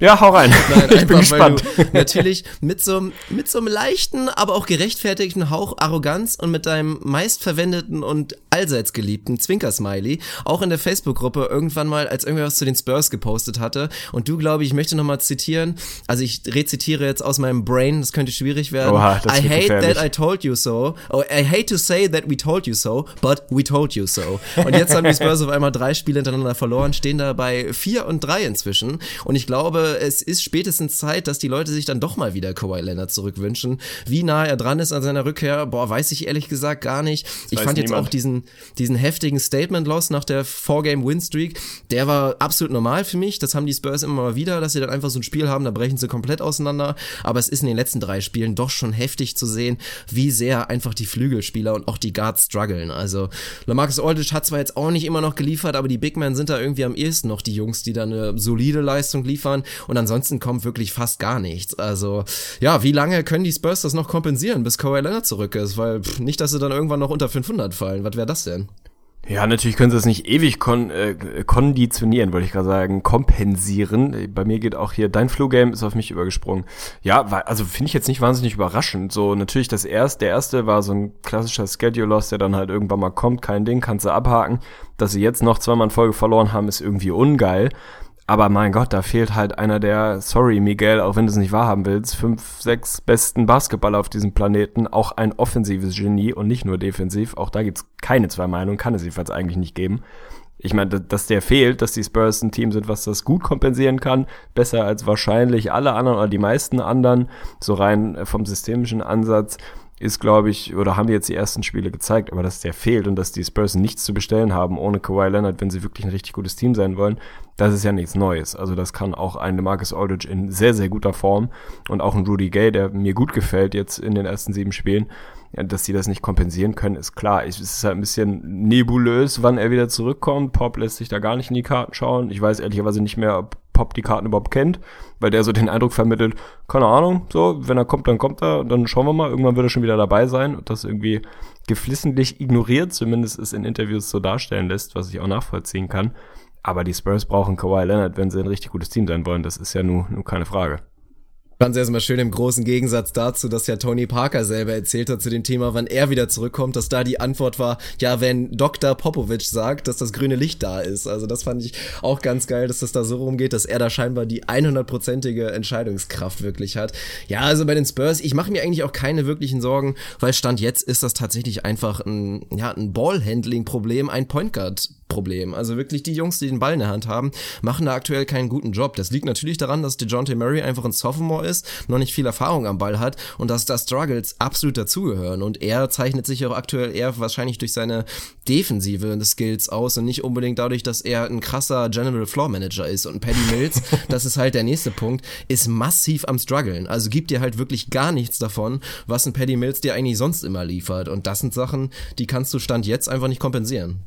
Ja, hau rein.
Nein, [LAUGHS] ich bin gespannt. natürlich mit so, mit so einem leichten, aber auch gerechtfertigten Hauch Arroganz und mit deinem meistverwendeten und allseits geliebten Zwinker-Smiley auch in der Facebook-Gruppe irgendwann mal als irgendwas zu den Spurs gepostet hatte. Und du, glaube ich, ich möchte noch mal zitieren, also ich rezitiere jetzt aus meinem Brain, das könnte schwierig werden.
Oha,
I hate
gefährlich.
that I told you so. Oh, I hate to say that we told you so, but we told you so. Und jetzt haben die Spurs auf einmal drei Spiele hintereinander verloren, stehen da bei vier und drei inzwischen. Und ich glaube, es ist spätestens Zeit, dass die Leute sich dann doch mal wieder Kawhi Leonard zurückwünschen. Wie nah er dran ist an seiner Rückkehr, boah, weiß ich ehrlich gesagt gar nicht. ich
weiß
fand jetzt
niemand.
auch diesen, diesen heftigen Statement-Loss nach der Four-Game-Win-Streak, der war absolut normal für mich. Das haben die Spurs immer mal wieder, dass sie dann einfach so ein Spiel haben, da brechen sie komplett auseinander. Aber es ist in den letzten drei Spielen doch schon heftig zu sehen, wie sehr einfach die Flügelspieler und auch die Guards strugglen. Also Lamarcus Aldridge hat zwar jetzt auch nicht immer noch geliefert, aber die Big Men sind da irgendwie am ehesten noch die Jungs, die da eine solide Leistung liefern und ansonsten kommt wirklich fast gar nichts. Also ja, wie lange können die Spurs das noch kompensieren, bis Kawhi Leonard zurück ist? Weil pff, nicht, dass sie dann irgendwann noch unter 500 fallen. Was wäre das denn?
Ja, natürlich können sie es nicht ewig kon äh, konditionieren, wollte ich gerade sagen, kompensieren. Bei mir geht auch hier, dein Flu-Game ist auf mich übergesprungen. Ja, also finde ich jetzt nicht wahnsinnig überraschend. So, natürlich das erste, der erste war so ein klassischer Schedule-Loss, der dann halt irgendwann mal kommt, kein Ding, kannst du abhaken. Dass sie jetzt noch zweimal in Folge verloren haben, ist irgendwie ungeil. Aber mein Gott, da fehlt halt einer der, sorry Miguel, auch wenn du es nicht wahrhaben willst, fünf, sechs besten Basketballer auf diesem Planeten, auch ein offensives Genie und nicht nur defensiv. Auch da gibt's keine zwei Meinungen, kann es jedenfalls eigentlich nicht geben. Ich meine, dass der fehlt, dass die Spurs ein Team sind, was das gut kompensieren kann, besser als wahrscheinlich alle anderen oder die meisten anderen, so rein äh, vom systemischen Ansatz, ist, glaube ich, oder haben jetzt die ersten Spiele gezeigt, aber dass der fehlt und dass die Spurs nichts zu bestellen haben ohne Kawhi Leonard, wenn sie wirklich ein richtig gutes Team sein wollen, das ist ja nichts Neues. Also das kann auch ein Marcus Aldridge in sehr, sehr guter Form und auch ein Rudy Gay, der mir gut gefällt jetzt in den ersten sieben Spielen, ja, dass sie das nicht kompensieren können, ist klar. Es ist halt ein bisschen nebulös, wann er wieder zurückkommt. Pop lässt sich da gar nicht in die Karten schauen. Ich weiß ehrlicherweise nicht mehr, ob Pop die Karten überhaupt kennt, weil der so den Eindruck vermittelt, keine Ahnung, so, wenn er kommt, dann kommt er, dann schauen wir mal, irgendwann wird er schon wieder dabei sein und das irgendwie geflissentlich ignoriert, zumindest es in Interviews so darstellen lässt, was ich auch nachvollziehen kann. Aber die Spurs brauchen Kawhi Leonard, wenn sie ein richtig gutes Team sein wollen. Das ist ja nur keine Frage.
Es erstmal schön im großen Gegensatz dazu, dass ja Tony Parker selber erzählt hat zu dem Thema, wann er wieder zurückkommt, dass da die Antwort war, ja, wenn Dr. Popovic sagt, dass das grüne Licht da ist. Also das fand ich auch ganz geil, dass das da so rumgeht, dass er da scheinbar die 100%ige Entscheidungskraft wirklich hat. Ja, also bei den Spurs, ich mache mir eigentlich auch keine wirklichen Sorgen, weil Stand jetzt ist das tatsächlich einfach ein, ja, ein Ballhandling-Problem, ein Point Guard Problem. Also wirklich die Jungs, die den Ball in der Hand haben, machen da aktuell keinen guten Job. Das liegt natürlich daran, dass DeJounte Murray einfach ein Sophomore ist, noch nicht viel Erfahrung am Ball hat und dass da Struggles absolut dazugehören. Und er zeichnet sich auch aktuell eher wahrscheinlich durch seine defensive Skills aus und nicht unbedingt dadurch, dass er ein krasser General Floor Manager ist. Und Paddy Mills, [LAUGHS] das ist halt der nächste Punkt, ist massiv am struggeln. Also gibt dir halt wirklich gar nichts davon, was ein Paddy Mills dir eigentlich sonst immer liefert. Und das sind Sachen, die kannst du Stand jetzt einfach nicht kompensieren.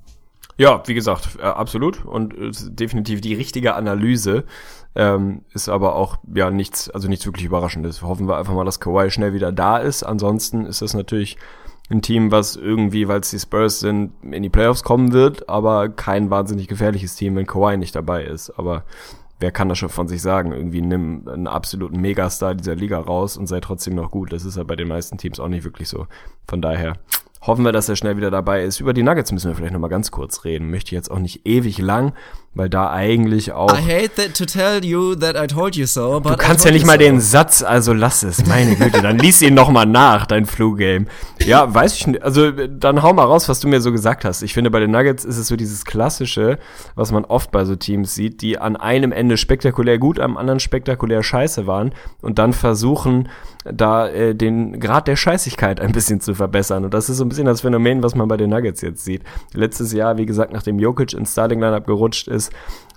Ja, wie gesagt, äh, absolut und äh, definitiv die richtige Analyse. Ähm, ist aber auch ja nichts, also nichts wirklich Überraschendes. Hoffen wir einfach mal, dass Kawhi schnell wieder da ist. Ansonsten ist das natürlich ein Team, was irgendwie, weil es die Spurs sind, in die Playoffs kommen wird, aber kein wahnsinnig gefährliches Team, wenn Kawhi nicht dabei ist. Aber wer kann das schon von sich sagen? Irgendwie nimm einen absoluten Megastar dieser Liga raus und sei trotzdem noch gut. Das ist ja bei den meisten Teams auch nicht wirklich so. Von daher hoffen wir, dass er schnell wieder dabei ist. Über die Nuggets müssen wir vielleicht noch mal ganz kurz reden. Möchte jetzt auch nicht ewig lang, weil da eigentlich auch.
I hate that to tell you that I told you so, but
Du kannst ja nicht mal
so.
den Satz, also lass es, meine Güte, dann lies ihn noch mal nach, dein Flu-Game. Ja, weiß ich nicht, also dann hau mal raus, was du mir so gesagt hast. Ich finde, bei den Nuggets ist es so dieses Klassische, was man oft bei so Teams sieht, die an einem Ende spektakulär gut, am anderen spektakulär scheiße waren und dann versuchen, da äh, den Grad der Scheißigkeit ein bisschen zu verbessern. Und das ist so ein bisschen das Phänomen, was man bei den Nuggets jetzt sieht. Letztes Jahr, wie gesagt, nachdem Jokic ins Starting-Lineup gerutscht ist,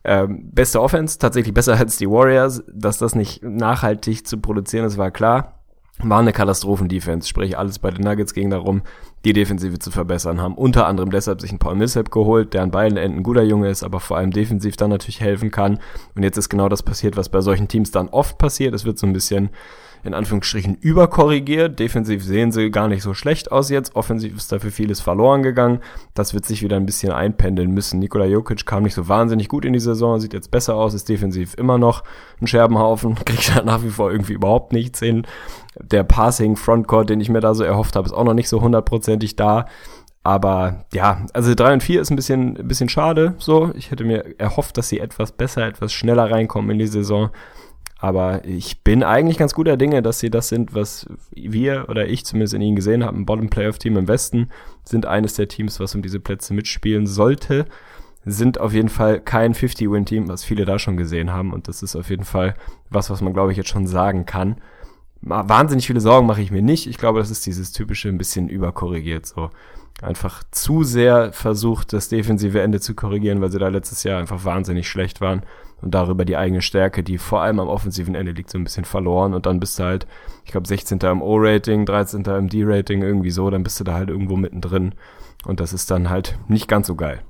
ähm, beste Offense, tatsächlich besser [LAUGHS] als die Warriors. Dass das nicht nachhaltig zu produzieren ist, war klar. War eine Katastrophen-Defense, sprich alles bei den Nuggets ging darum, die Defensive zu verbessern, haben unter anderem deshalb sich einen Paul Millsap geholt, der an beiden Enden ein guter Junge ist, aber vor allem defensiv dann natürlich helfen kann. Und jetzt ist genau das passiert, was bei solchen Teams dann oft passiert. Es wird so ein bisschen in Anführungsstrichen überkorrigiert. Defensiv sehen sie gar nicht so schlecht aus jetzt. Offensiv ist dafür vieles verloren gegangen. Das wird sich wieder ein bisschen einpendeln müssen. Nikola Jokic kam nicht so wahnsinnig gut in die Saison, sieht jetzt besser aus, ist defensiv immer noch ein Scherbenhaufen, [LAUGHS] kriegt da nach wie vor irgendwie überhaupt nichts hin. Der Passing Frontcourt, den ich mir da so erhofft habe, ist auch noch nicht so hundertprozentig da. Aber ja, also 3 und 4 ist ein bisschen, ein bisschen schade. So, ich hätte mir erhofft, dass sie etwas besser, etwas schneller reinkommen in die Saison. Aber ich bin eigentlich ganz guter Dinge, dass sie das sind, was wir oder ich zumindest in ihnen gesehen haben. Bottom Playoff Team im Westen sind eines der Teams, was um diese Plätze mitspielen sollte. Sind auf jeden Fall kein 50-Win-Team, was viele da schon gesehen haben. Und das ist auf jeden Fall was, was man, glaube ich, jetzt schon sagen kann. Wahnsinnig viele Sorgen mache ich mir nicht. Ich glaube, das ist dieses typische ein bisschen überkorrigiert so einfach zu sehr versucht, das defensive Ende zu korrigieren, weil sie da letztes Jahr einfach wahnsinnig schlecht waren und darüber die eigene Stärke, die vor allem am offensiven Ende liegt, so ein bisschen verloren und dann bist du halt, ich glaube, 16. im O-Rating, 13. im D-Rating, irgendwie so, dann bist du da halt irgendwo mittendrin und das ist dann halt nicht ganz so geil.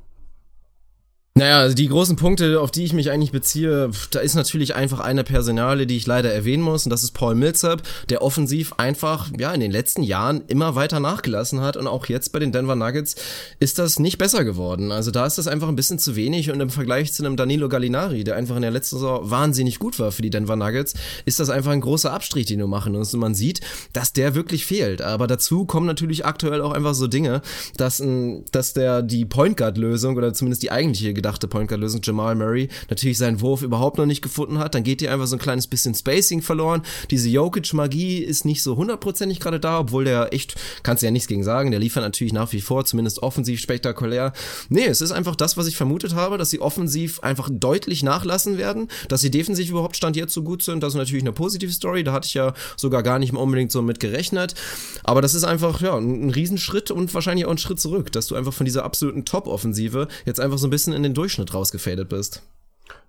Naja, also die großen Punkte, auf die ich mich eigentlich beziehe, da ist natürlich einfach eine Personale, die ich leider erwähnen muss, und das ist Paul Millsap, der offensiv einfach, ja, in den letzten Jahren immer weiter nachgelassen hat und auch jetzt bei den Denver Nuggets ist das nicht besser geworden. Also da ist das einfach ein bisschen zu wenig und im Vergleich zu einem Danilo Gallinari, der einfach in der letzten Saison wahnsinnig gut war für die Denver Nuggets, ist das einfach ein großer Abstrich, den du machen musst und man sieht, dass der wirklich fehlt. Aber dazu kommen natürlich aktuell auch einfach so Dinge, dass, dass der die Point Guard Lösung oder zumindest die eigentliche gedachte Point Guard Lösung Jamal Murray natürlich seinen Wurf überhaupt noch nicht gefunden hat, dann geht dir einfach so ein kleines bisschen Spacing verloren. Diese Jokic Magie ist nicht so hundertprozentig gerade da, obwohl der echt, kannst du ja nichts gegen sagen, der liefert natürlich nach wie vor, zumindest offensiv spektakulär. Nee, es ist einfach das, was ich vermutet habe, dass sie offensiv einfach deutlich nachlassen werden, dass sie defensiv überhaupt Stand jetzt so gut sind. Das ist natürlich eine positive Story, da hatte ich ja sogar gar nicht mehr unbedingt so mit gerechnet. Aber das ist einfach, ja, ein Riesenschritt und wahrscheinlich auch ein Schritt zurück, dass du einfach von dieser absoluten Top-Offensive jetzt einfach so ein bisschen in den Durchschnitt rausgefadet bist.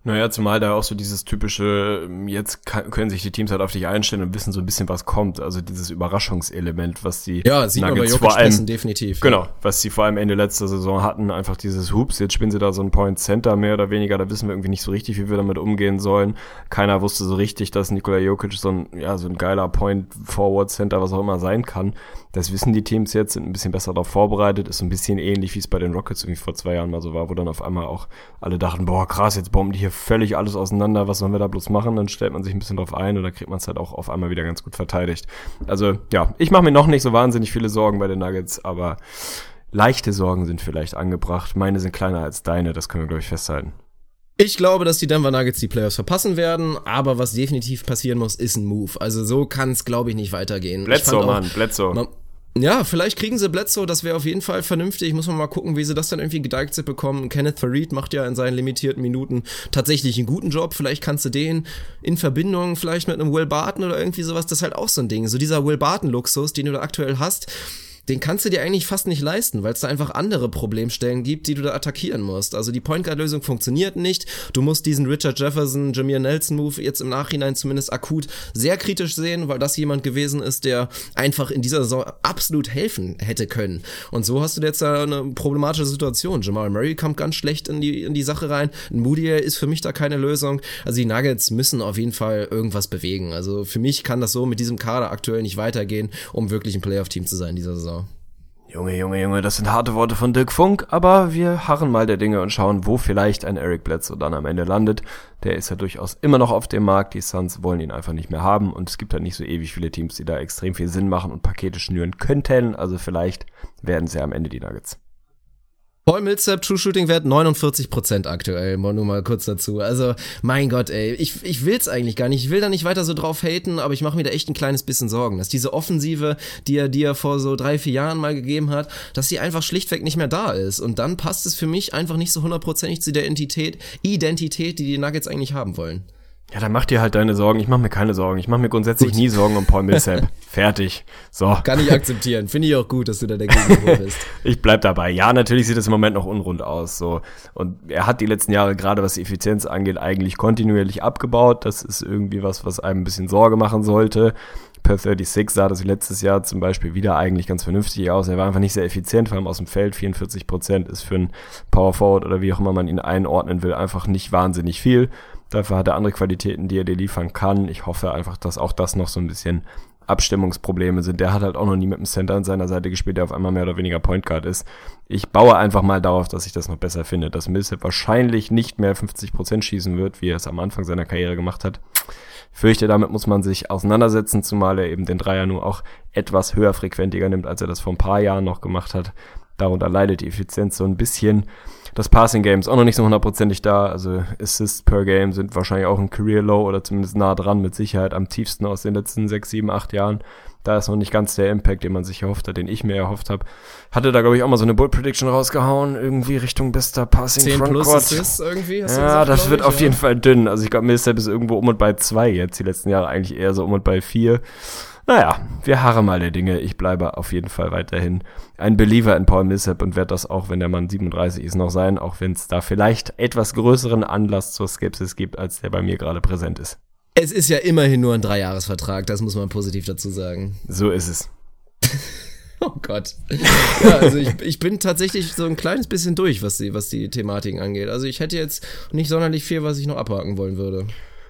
Naja, zumal da auch so dieses typische, jetzt kann, können sich die Teams halt auf dich einstellen und wissen so ein bisschen, was kommt. Also dieses Überraschungselement, was die
ja, sieht Nuggets man bei vor allem, definitiv.
Genau, ja. was sie vor allem Ende letzter Saison hatten, einfach dieses Hoops, jetzt spielen sie da so ein Point Center mehr oder weniger, da wissen wir irgendwie nicht so richtig, wie wir damit umgehen sollen. Keiner wusste so richtig, dass Nikola Jokic so ein, ja, so ein geiler Point Forward Center, was auch immer sein kann. Das wissen die Teams jetzt, sind ein bisschen besser darauf vorbereitet, ist so ein bisschen ähnlich, wie es bei den Rockets irgendwie vor zwei Jahren mal so war, wo dann auf einmal auch alle dachten, boah, krass, jetzt bomben die hier völlig alles auseinander, was sollen wir da bloß machen? Dann stellt man sich ein bisschen drauf ein und dann kriegt man es halt auch auf einmal wieder ganz gut verteidigt. Also ja, ich mache mir noch nicht so wahnsinnig viele Sorgen bei den Nuggets, aber leichte Sorgen sind vielleicht angebracht. Meine sind kleiner als deine, das können wir, glaube ich, festhalten.
Ich glaube, dass die Denver Nuggets die Playoffs verpassen werden, aber was definitiv passieren muss, ist ein Move. Also so kann es, glaube ich, nicht weitergehen.
Bledsoe, Mann, Bledsoe.
Ja, vielleicht kriegen sie Bledsoe, das wäre auf jeden Fall vernünftig. Muss man mal gucken, wie sie das dann irgendwie gedeichselt bekommen. Kenneth Farid macht ja in seinen limitierten Minuten tatsächlich einen guten Job. Vielleicht kannst du den in Verbindung vielleicht mit einem Will Barton oder irgendwie sowas, das ist halt auch so ein Ding. So dieser Will Barton-Luxus, den du da aktuell hast, den kannst du dir eigentlich fast nicht leisten, weil es da einfach andere Problemstellen gibt, die du da attackieren musst. Also die Point Guard Lösung funktioniert nicht. Du musst diesen Richard Jefferson, Jameer Nelson Move jetzt im Nachhinein zumindest akut sehr kritisch sehen, weil das jemand gewesen ist, der einfach in dieser Saison absolut helfen hätte können. Und so hast du jetzt da eine problematische Situation. Jamal Murray kommt ganz schlecht in die, in die Sache rein. Moody ist für mich da keine Lösung. Also die Nuggets müssen auf jeden Fall irgendwas bewegen. Also für mich kann das so mit diesem Kader aktuell nicht weitergehen, um wirklich ein Playoff-Team zu sein in dieser Saison.
Junge, Junge, Junge, das sind harte Worte von Dirk Funk, aber wir harren mal der Dinge und schauen, wo vielleicht ein Eric Bledsoe dann am Ende landet. Der ist ja durchaus immer noch auf dem Markt, die Suns wollen ihn einfach nicht mehr haben und es gibt halt nicht so ewig viele Teams, die da extrem viel Sinn machen und Pakete schnüren könnten, also vielleicht werden sie am Ende die Nuggets.
Paul Millsap, True Shooting Wert 49% aktuell, nur mal kurz dazu. Also, mein Gott, ey, ich, ich will's eigentlich gar nicht. Ich will da nicht weiter so drauf haten, aber ich mache mir da echt ein kleines bisschen Sorgen, dass diese Offensive, die er dir vor so drei, vier Jahren mal gegeben hat, dass die einfach schlichtweg nicht mehr da ist. Und dann passt es für mich einfach nicht so hundertprozentig zu der Identität, Identität, die die Nuggets eigentlich haben wollen.
Ja, dann mach dir halt deine Sorgen. Ich mache mir keine Sorgen. Ich mache mir grundsätzlich
Gut.
nie Sorgen um Paul [LAUGHS] Millsap. Fertig. So.
Kann ich akzeptieren. Finde ich auch gut, dass du da dagegen [LAUGHS] bist.
Ich bleib dabei. Ja, natürlich sieht es im Moment noch unrund aus. So. Und er hat die letzten Jahre, gerade was die Effizienz angeht, eigentlich kontinuierlich abgebaut. Das ist irgendwie was, was einem ein bisschen Sorge machen sollte. Per 36 sah das letztes Jahr zum Beispiel wieder eigentlich ganz vernünftig aus. Er war einfach nicht sehr effizient, vor allem aus dem Feld. 44 Prozent ist für einen Power Forward oder wie auch immer man ihn einordnen will, einfach nicht wahnsinnig viel. Dafür hat er andere Qualitäten, die er dir liefern kann. Ich hoffe einfach, dass auch das noch so ein bisschen Abstimmungsprobleme sind. Der hat halt auch noch nie mit dem Center an seiner Seite gespielt, der auf einmal mehr oder weniger Point Guard ist. Ich baue einfach mal darauf, dass ich das noch besser finde, dass Millsap wahrscheinlich nicht mehr 50% schießen wird, wie er es am Anfang seiner Karriere gemacht hat. Ich fürchte, damit muss man sich auseinandersetzen, zumal er eben den Dreier nur auch etwas höher frequentiger nimmt, als er das vor ein paar Jahren noch gemacht hat. Darunter leidet die Effizienz so ein bisschen. Das Passing Game ist auch noch nicht so hundertprozentig da. Also Assists per Game sind wahrscheinlich auch ein Career Low oder zumindest nah dran, mit Sicherheit am tiefsten aus den letzten sechs, sieben, acht Jahren. Da ist noch nicht ganz der Impact, den man sich erhofft hat, den ich mir erhofft habe. Hatte da, glaube ich, auch mal so eine Bull Prediction rausgehauen, irgendwie Richtung bester Passing
10 plus
Frontcourt.
Assists irgendwie? Hast
Ja,
gesagt,
das wird
ich,
auf
ja.
jeden Fall dünn. Also ich glaube, Millsap ist irgendwo um und bei zwei jetzt. Die letzten Jahre eigentlich eher so um und bei vier. Naja, wir harren mal der Dinge. Ich bleibe auf jeden Fall weiterhin ein Believer in Paul Millsap und werde das auch, wenn der Mann 37 ist, noch sein, auch wenn es da vielleicht etwas größeren Anlass zur Skepsis gibt, als der bei mir gerade präsent ist.
Es ist ja immerhin nur ein Dreijahresvertrag, das muss man positiv dazu sagen.
So ist es. [LAUGHS]
Oh Gott. Ja, also ich, ich bin tatsächlich so ein kleines bisschen durch, was die, was die Thematiken angeht. Also ich hätte jetzt nicht sonderlich viel, was ich noch abhaken wollen würde.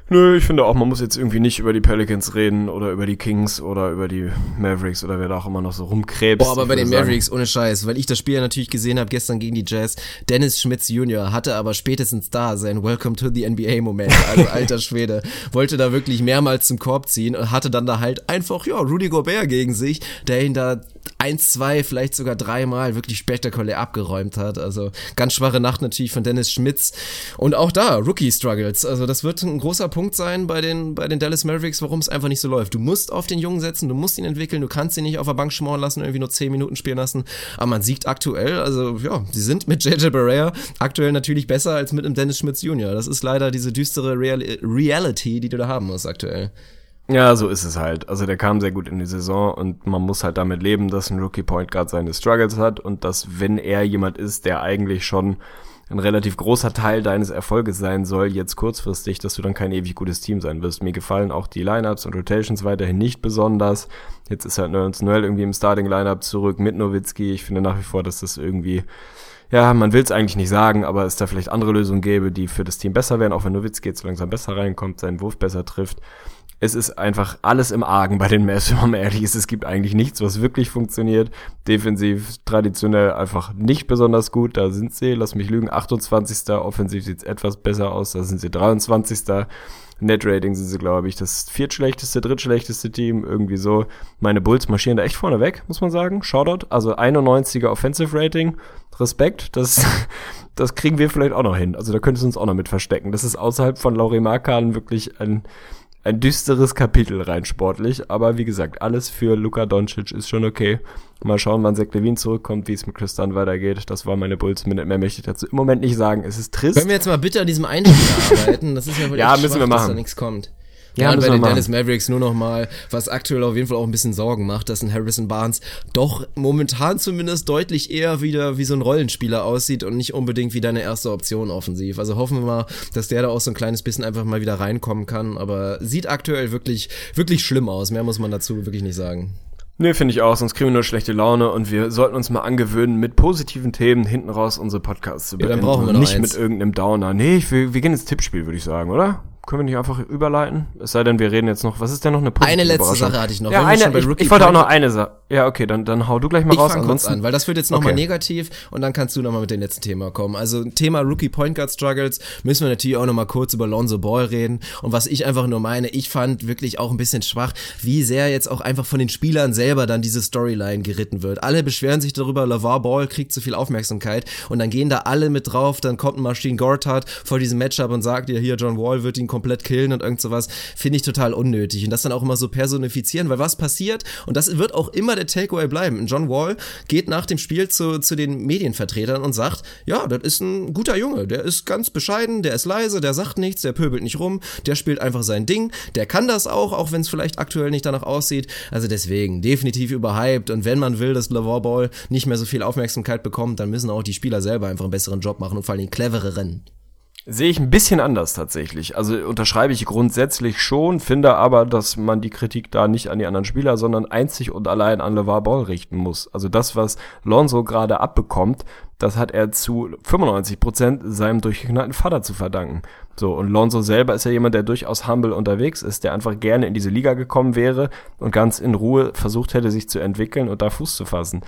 Nö, ich finde auch, man muss jetzt irgendwie nicht über die Pelicans reden oder über die Kings oder über die Mavericks oder wer da auch immer noch so rumkrebst.
Boah, aber bei den
sagen,
Mavericks, ohne Scheiß, weil ich das Spiel ja natürlich gesehen habe gestern gegen die Jazz. Dennis Schmitz Jr. hatte aber spätestens da sein Welcome to the NBA-Moment. Also [LAUGHS] alter Schwede. Wollte da wirklich mehrmals zum Korb ziehen und hatte dann da halt einfach, ja, Rudy Gobert gegen sich, der ihn da eins, zwei, vielleicht sogar dreimal wirklich spektakulär abgeräumt hat. Also ganz schwache Nacht natürlich von Dennis Schmitz. Und auch da, Rookie-Struggles. Also das wird ein großer Punkt sein bei den, bei den Dallas Mavericks, warum es einfach nicht so läuft. Du musst auf den Jungen setzen, du musst ihn entwickeln, du kannst ihn nicht auf der Bank schmoren lassen, irgendwie nur 10 Minuten spielen lassen. Aber man siegt aktuell, also ja, sie sind mit JJ Barea aktuell natürlich besser als mit einem Dennis Schmitz Jr. Das ist leider diese düstere Real Reality, die du da haben musst aktuell.
Ja, so ist es halt. Also der kam sehr gut in die Saison und man muss halt damit leben, dass ein Rookie Point Guard seine Struggles hat und dass wenn er jemand ist, der eigentlich schon ein relativ großer Teil deines Erfolges sein soll, jetzt kurzfristig, dass du dann kein ewig gutes Team sein wirst. Mir gefallen auch die Lineups und Rotations weiterhin nicht besonders. Jetzt ist halt Nerds Noel irgendwie im Starting Lineup zurück mit Nowitzki. Ich finde nach wie vor, dass das irgendwie ja, man will es eigentlich nicht sagen, aber es da vielleicht andere Lösungen gäbe, die für das Team besser wären, auch wenn Nowitzki jetzt langsam besser reinkommt, seinen Wurf besser trifft. Es ist einfach alles im Argen bei den Mavs, [LAUGHS] wenn man ehrlich ist. Es gibt eigentlich nichts, was wirklich funktioniert. Defensiv traditionell einfach nicht besonders gut. Da sind sie, lass mich lügen, 28. Offensiv sieht's etwas besser aus. Da sind sie 23. Net-Rating sind sie, glaube ich, das viertschlechteste, drittschlechteste Team, irgendwie so. Meine Bulls marschieren da echt vorne weg, muss man sagen. Shoutout. Also 91er Offensive Rating. Respekt. Das, [LAUGHS] das kriegen wir vielleicht auch noch hin. Also da könnte es uns auch noch mit verstecken. Das ist außerhalb von Laurie Markan wirklich ein, ein düsteres Kapitel rein sportlich. Aber wie gesagt, alles für Luka Doncic ist schon okay. Mal schauen, wann Zach Levine zurückkommt, wie es mit Chris Dunn weitergeht. Das war meine Bulls. Mehr möchte ich dazu im Moment nicht sagen. Es ist trist.
Können wir jetzt mal bitte an diesem Einspieler [LAUGHS] arbeiten? Das ist ja wohl
Ja, müssen
schwach,
wir
dass
machen.
da nichts kommt.
Ja,
Ja, und bei
wir
den. Dallas Mavericks nur noch mal, was aktuell auf jeden Fall auch ein bisschen Sorgen macht, dass ein Harrison Barnes doch momentan zumindest deutlich eher wieder wie so ein Rollenspieler aussieht und nicht unbedingt wie deine erste Option offensiv. Also hoffen wir mal, dass der da auch so ein kleines bisschen einfach mal wieder reinkommen kann, aber sieht aktuell wirklich, wirklich schlimm aus. Mehr muss man dazu wirklich nicht sagen.
Nee, finde ich auch, sonst kriegen wir nur schlechte Laune und wir sollten uns mal angewöhnen, mit positiven Themen hinten raus unsere Podcasts zu
Ja,
beenden.
dann brauchen wir
und
noch
nicht
eins.
mit irgendeinem Downer. Nee, ich will, wir gehen ins Tippspiel, würde ich sagen, oder? Können wir nicht einfach überleiten? Es sei denn, wir reden jetzt noch, was ist denn noch eine
Eine letzte? Sache hatte ich noch.
Ja,
Wenn
eine, ich, ich wollte auch noch eine Sache. Ja, okay, dann, dann hau du gleich mal
Ich
raus.
kurz
Ansonsten,
an, weil das wird jetzt nochmal
Okay.
negativ und dann kannst du nochmal mit dem letzten Thema kommen. Also Thema Rookie Point Guard Struggles müssen wir natürlich auch nochmal kurz über Lonzo Ball reden und was ich einfach nur meine, ich fand wirklich auch ein bisschen schwach, wie sehr jetzt auch einfach von den Spielern selber dann diese Storyline geritten wird. Alle beschweren sich darüber, LeVar Ball kriegt zu viel Aufmerksamkeit und dann gehen da alle mit drauf, dann kommt ein Machine Gortat vor diesem Matchup und sagt dir hier, John Wall wird ihn komplett killen und irgend sowas, finde ich total unnötig und das dann auch immer so personifizieren, weil was passiert und das wird auch immer der Takeaway bleiben. John Wall geht nach dem Spiel zu, zu den Medienvertretern und sagt, ja, das ist ein guter Junge, der ist ganz bescheiden, der ist leise, der sagt nichts, der pöbelt nicht rum, der spielt einfach sein Ding, der kann das auch, auch wenn es vielleicht aktuell nicht danach aussieht. Also deswegen, definitiv überhyped und wenn man will, dass LaVar Ball nicht mehr so viel Aufmerksamkeit bekommt, dann müssen auch die Spieler selber einfach einen besseren Job machen und vor allem clevereren.
Sehe ich ein bisschen anders tatsächlich. Also unterschreibe ich grundsätzlich schon, finde aber, dass man die Kritik da nicht an die anderen Spieler, sondern einzig und allein an LeVar Ball richten muss. Also das, was Lonzo gerade abbekommt, das hat er zu 95 Prozent seinem durchgeknallten Vater zu verdanken. So, und Lonzo selber ist ja jemand, der durchaus humble unterwegs ist, der einfach gerne in diese Liga gekommen wäre und ganz in Ruhe versucht hätte, sich zu entwickeln und da Fuß zu fassen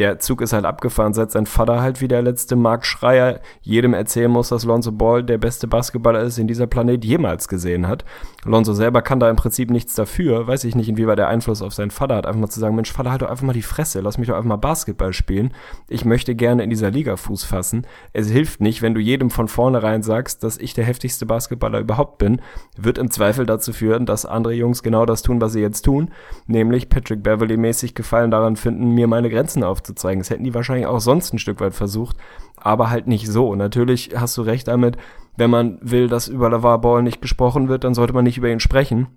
der Zug ist halt abgefahren, seit sein Vater halt wie der letzte Mark Schreier jedem erzählen muss, dass Lonzo Ball der beste Basketballer ist, den dieser Planet jemals gesehen hat. Lonzo selber kann da im Prinzip nichts dafür, weiß ich nicht, inwieweit der Einfluss auf seinen Vater hat, einfach mal zu sagen, Mensch, Vater, halt doch einfach mal die Fresse, lass mich doch einfach mal Basketball spielen. Ich möchte gerne in dieser Liga Fuß fassen. Es hilft nicht, wenn du jedem von vornherein sagst, dass ich der heftigste Basketballer überhaupt bin, wird im Zweifel dazu führen, dass andere Jungs genau das tun, was sie jetzt tun, nämlich Patrick Beverly mäßig Gefallen daran finden, mir meine Grenzen aufzuzeigen. Das hätten die wahrscheinlich auch sonst ein Stück weit versucht, aber halt nicht so. Natürlich hast du recht damit, wenn man will, dass über LaVar Ball nicht gesprochen wird, dann sollte man nicht über ihn sprechen.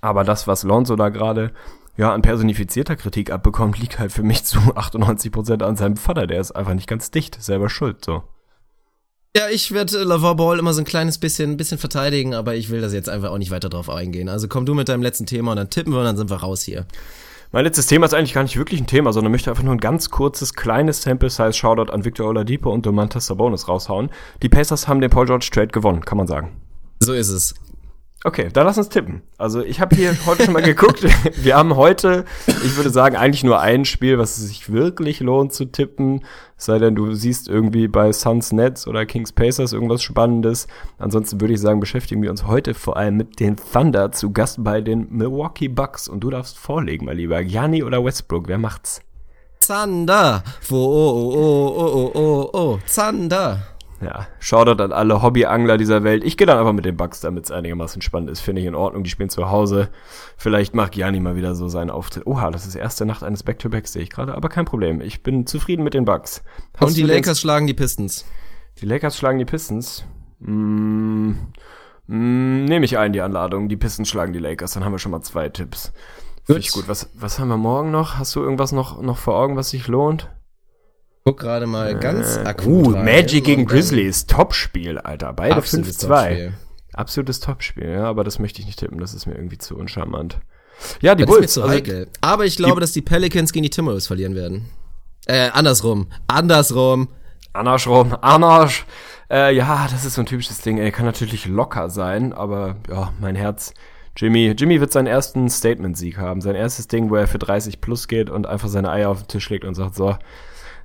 Aber das, was Lonzo da gerade ja, an personifizierter Kritik abbekommt, liegt halt für mich zu [LAUGHS] 98% an seinem Vater. Der ist einfach nicht ganz dicht, selber schuld, so.
Ja, ich werde LaVar Ball immer so ein kleines bisschen, bisschen verteidigen, aber ich will das jetzt einfach auch nicht weiter drauf eingehen. Also komm du mit deinem letzten Thema und dann tippen wir und dann sind wir raus hier.
Mein letztes Thema ist eigentlich gar nicht wirklich ein Thema, sondern möchte einfach nur ein ganz kurzes, kleines Sample-Size-Shoutout an Victor Oladipo und Domantas Sabonis raushauen. Die Pacers haben den Paul George Trade gewonnen, kann man sagen.
So ist es.
Okay, dann lass uns tippen. Also ich habe hier heute schon mal geguckt. [LAUGHS] Wir haben heute, ich würde sagen, eigentlich nur ein Spiel, was es sich wirklich lohnt zu tippen. sei denn, du siehst irgendwie bei Suns Nets oder Kings Pacers irgendwas Spannendes. Ansonsten würde ich sagen, beschäftigen wir uns heute vor allem mit den Thunder zu Gast bei den Milwaukee Bucks. Und du darfst vorlegen, mein Lieber. Gianni oder Westbrook, wer macht's?
Thunder. Wo, oh, oh, oh, oh, oh, oh, Thunder
ja, Shoutout an alle Hobbyangler dieser Welt. Ich gehe dann einfach mit den Bugs, damit es einigermaßen spannend ist. Finde ich in Ordnung. Die spielen zu Hause. Vielleicht macht Gianni mal wieder so seinen Auftritt. Oha, das ist erste Nacht eines Back-to-Backs, sehe ich gerade. Aber kein Problem. Ich bin zufrieden mit den Bugs.
Und die Lakers schlagen die Pistons.
Die Lakers schlagen die Pistons. Mm, mm, Nehme ich ein, die Anladung. Die Pistons schlagen die Lakers. Dann haben wir schon mal zwei Tipps. Finde ich gut. Was, was haben wir morgen noch? Hast du irgendwas noch, noch vor Augen, was sich lohnt?
Guck gerade mal ganz
äh, akut. Uh, rein. Magic gegen Grizzlies, Topspiel, Alter. Beide 5-2. Absolutes Topspiel, ja, aber das möchte ich nicht tippen, das ist mir irgendwie zu uncharmant. Ja, die das Bulls. Ist mir zu
also, heikel. Aber ich glaube, dass die Pelicans gegen die Timberwolves verlieren werden. Äh, andersrum. Andersrum.
Andersrum. Anders. Äh, ja, das ist so ein typisches Ding, ey. Kann natürlich locker sein, aber ja, mein Herz. Jimmy, Jimmy wird seinen ersten Statement-Sieg haben. Sein erstes Ding, wo er für 30 plus geht und einfach seine Eier auf den Tisch legt und sagt, so,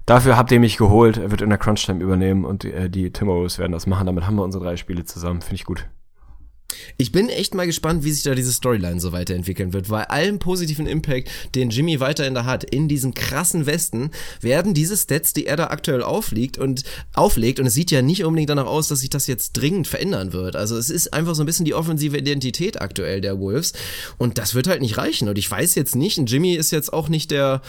Dafür habt ihr mich geholt. Er wird in der Crunch-Time übernehmen und die, äh, die Timberwolves werden das machen. Damit haben wir unsere drei Spiele zusammen. Finde ich gut.
Ich bin echt mal gespannt, wie sich da diese Storyline so weiterentwickeln wird, weil allem positiven Impact, den Jimmy weiterhin da hat, in diesem krassen Westen, werden diese Stats, die er da aktuell auflegt und auflegt, und es sieht ja nicht unbedingt danach aus, dass sich das jetzt dringend verändern wird. Also es ist einfach so ein bisschen die offensive Identität aktuell der Wolves und das wird halt nicht reichen. Und ich weiß jetzt nicht, und Jimmy ist jetzt auch nicht der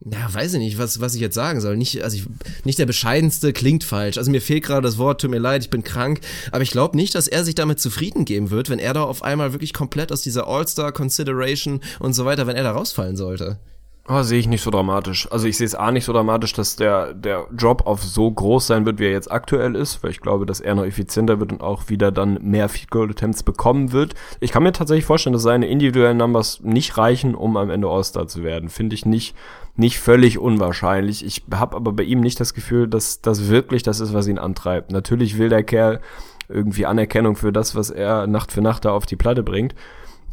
ja, weiß ich nicht, was, was ich jetzt sagen soll. Nicht, also ich, nicht der bescheidenste klingt falsch. Also mir fehlt gerade das Wort, tut mir leid, ich bin krank. Aber ich glaube nicht, dass er sich damit zufrieden geben wird, wenn er da auf einmal wirklich komplett aus dieser All-Star-Consideration und so weiter, wenn er da rausfallen sollte.
Oh, sehe ich nicht so dramatisch. Also ich sehe es A nicht so dramatisch, dass der, der Drop auf so groß sein wird, wie er jetzt aktuell ist, weil ich glaube, dass er noch effizienter wird und auch wieder dann mehr Field Goal Attempts bekommen wird. Ich kann mir tatsächlich vorstellen, dass seine individuellen Numbers nicht reichen, um am Ende All-Star zu werden. Finde ich nicht, nicht völlig unwahrscheinlich. Ich habe aber bei ihm nicht das Gefühl, dass das wirklich das ist, was ihn antreibt. Natürlich will der Kerl irgendwie Anerkennung für das, was er Nacht für Nacht da auf die Platte bringt.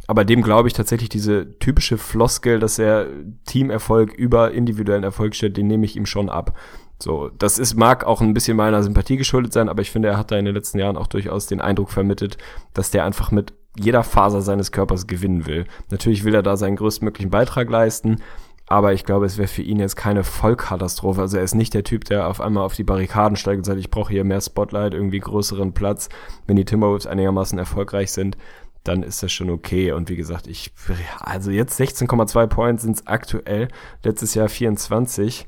Aber dem glaube ich tatsächlich diese typische Floskel, dass er Teamerfolg über individuellen Erfolg stellt, den nehme ich ihm schon ab. So, das ist, mag auch ein bisschen meiner Sympathie geschuldet sein, aber ich finde, er hat da in den letzten Jahren auch durchaus den Eindruck vermittelt, dass der einfach mit jeder Faser seines Körpers gewinnen will. Natürlich will er da seinen größtmöglichen Beitrag leisten, aber ich glaube, es wäre für ihn jetzt keine Vollkatastrophe. Also er ist nicht der Typ, der auf einmal auf die Barrikaden steigt und sagt, ich brauche hier mehr Spotlight, irgendwie größeren Platz, wenn die Timberwolves einigermaßen erfolgreich sind dann ist das schon okay. Und wie gesagt, ich, also jetzt 16,2 Points sind es aktuell, letztes Jahr 24.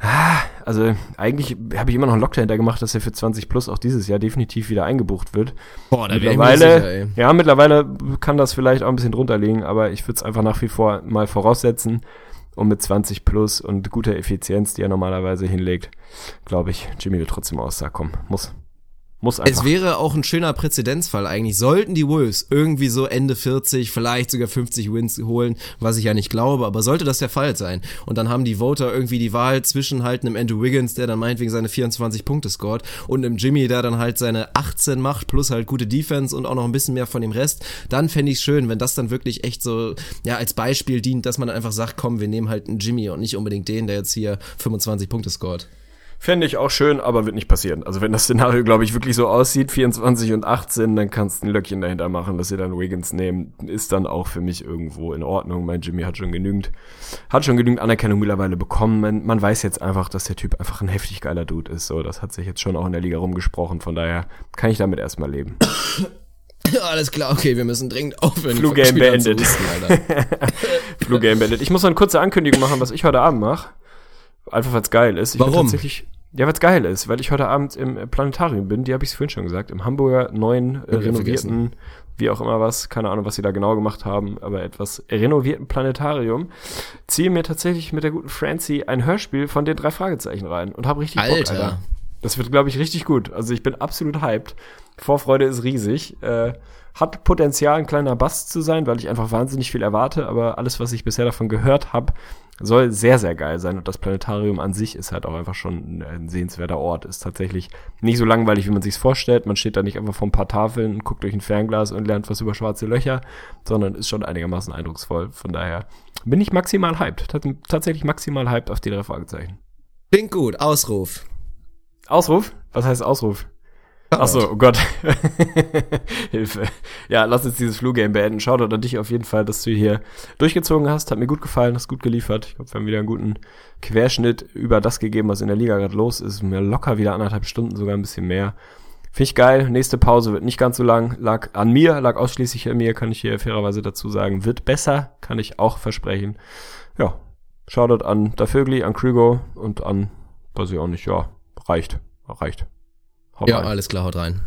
Ah, Also eigentlich habe ich immer noch einen Lock dahinter gemacht, dass er für 20 plus auch dieses Jahr definitiv wieder eingebucht wird.
Boah, da
mittlerweile,
sicher, ey.
ja, mittlerweile kann das vielleicht auch ein bisschen drunter liegen, aber ich würde es einfach nach wie vor mal voraussetzen. Und mit 20 plus und guter Effizienz, die er normalerweise hinlegt, glaube ich, Jimmy wird trotzdem aussah, komm, muss. Muss einfach.
Es wäre auch ein schöner Präzedenzfall eigentlich. Sollten die Wolves irgendwie so Ende 40, vielleicht sogar 50 Wins holen, was ich ja nicht glaube, aber sollte das der Fall sein. Und dann haben die Voter irgendwie die Wahl zwischen halt einem Andrew Wiggins, der dann meinetwegen seine 24 Punkte scored, und einem Jimmy, der dann halt seine 18 macht, plus halt gute Defense und auch noch ein bisschen mehr von dem Rest. Dann fände ich schön, wenn das dann wirklich echt so, ja, als Beispiel dient, dass man einfach sagt, komm, wir nehmen halt einen Jimmy und nicht unbedingt den, der jetzt hier 25 Punkte scored.
Fände ich auch schön, aber wird nicht passieren. Also wenn das Szenario, glaube ich, wirklich so aussieht, 24 und 18, dann kannst du ein Löckchen dahinter machen, dass sie dann Wiggins nehmen. Ist dann auch für mich irgendwo in Ordnung. Mein Jimmy hat schon genügend, hat schon genügend Anerkennung mittlerweile bekommen. Man, man weiß jetzt einfach, dass der Typ einfach ein heftig geiler Dude ist. So, das hat sich jetzt schon auch in der Liga rumgesprochen. Von daher kann ich damit erstmal leben. [COUGHS]
Alles klar, okay, wir müssen dringend aufhören. Zu
beendet. [LAUGHS] Flu-Game beendet. Ich muss noch eine kurze Ankündigung machen, was ich heute Abend mache. Einfach weil es geil ist. Ich bin
Warum?
tatsächlich, ja, es geil ist, weil ich heute Abend im Planetarium bin, die habe ich vorhin schon gesagt, im Hamburger neuen äh, renovierten, wie auch immer was, keine Ahnung, was sie da genau gemacht haben, aber etwas renovierten Planetarium, ziehe mir tatsächlich mit der guten Francie ein Hörspiel von den drei Fragezeichen rein und habe richtig Bock,
Alter.
Alter. Das wird, glaube ich, richtig gut. Also ich bin absolut hyped. Vorfreude ist riesig. Äh, hat Potenzial, ein kleiner Bass zu sein, weil ich einfach wahnsinnig viel erwarte, aber alles, was ich bisher davon gehört habe, soll sehr, sehr geil sein. Und das Planetarium an sich ist halt auch einfach schon ein, sehenswerter Ort. Ist tatsächlich nicht so langweilig, wie man sich's vorstellt. Man steht da nicht einfach vor ein paar Tafeln und guckt durch ein Fernglas und lernt was über schwarze Löcher, sondern ist schon einigermaßen eindrucksvoll. Von daher bin ich maximal hyped. Tat- Tatsächlich maximal hyped auf die drei Fragezeichen.
Klingt gut, Ausruf.
Ausruf? Was heißt Ausruf? Ach so, oh Gott. [LAUGHS] Hilfe. Ja, lass uns dieses Flu-Game beenden. Shoutout an dich auf jeden Fall, dass du hier durchgezogen hast. Hat mir gut gefallen, hast gut geliefert. Ich glaube, wir haben wieder einen guten Querschnitt über das gegeben, was in der Liga gerade los ist. Mir locker wieder anderthalb Stunden, sogar ein bisschen mehr. Finde ich geil. Nächste Pause wird nicht ganz so lang. Lag an mir, lag ausschließlich an mir, kann ich hier fairerweise dazu sagen. Wird besser, kann ich auch versprechen. Ja, Shoutout an Dafögli, an Krügo und an, weiß ich auch nicht, ja, reicht. Reicht. Haut
Ja,
rein.
alles klar, haut rein.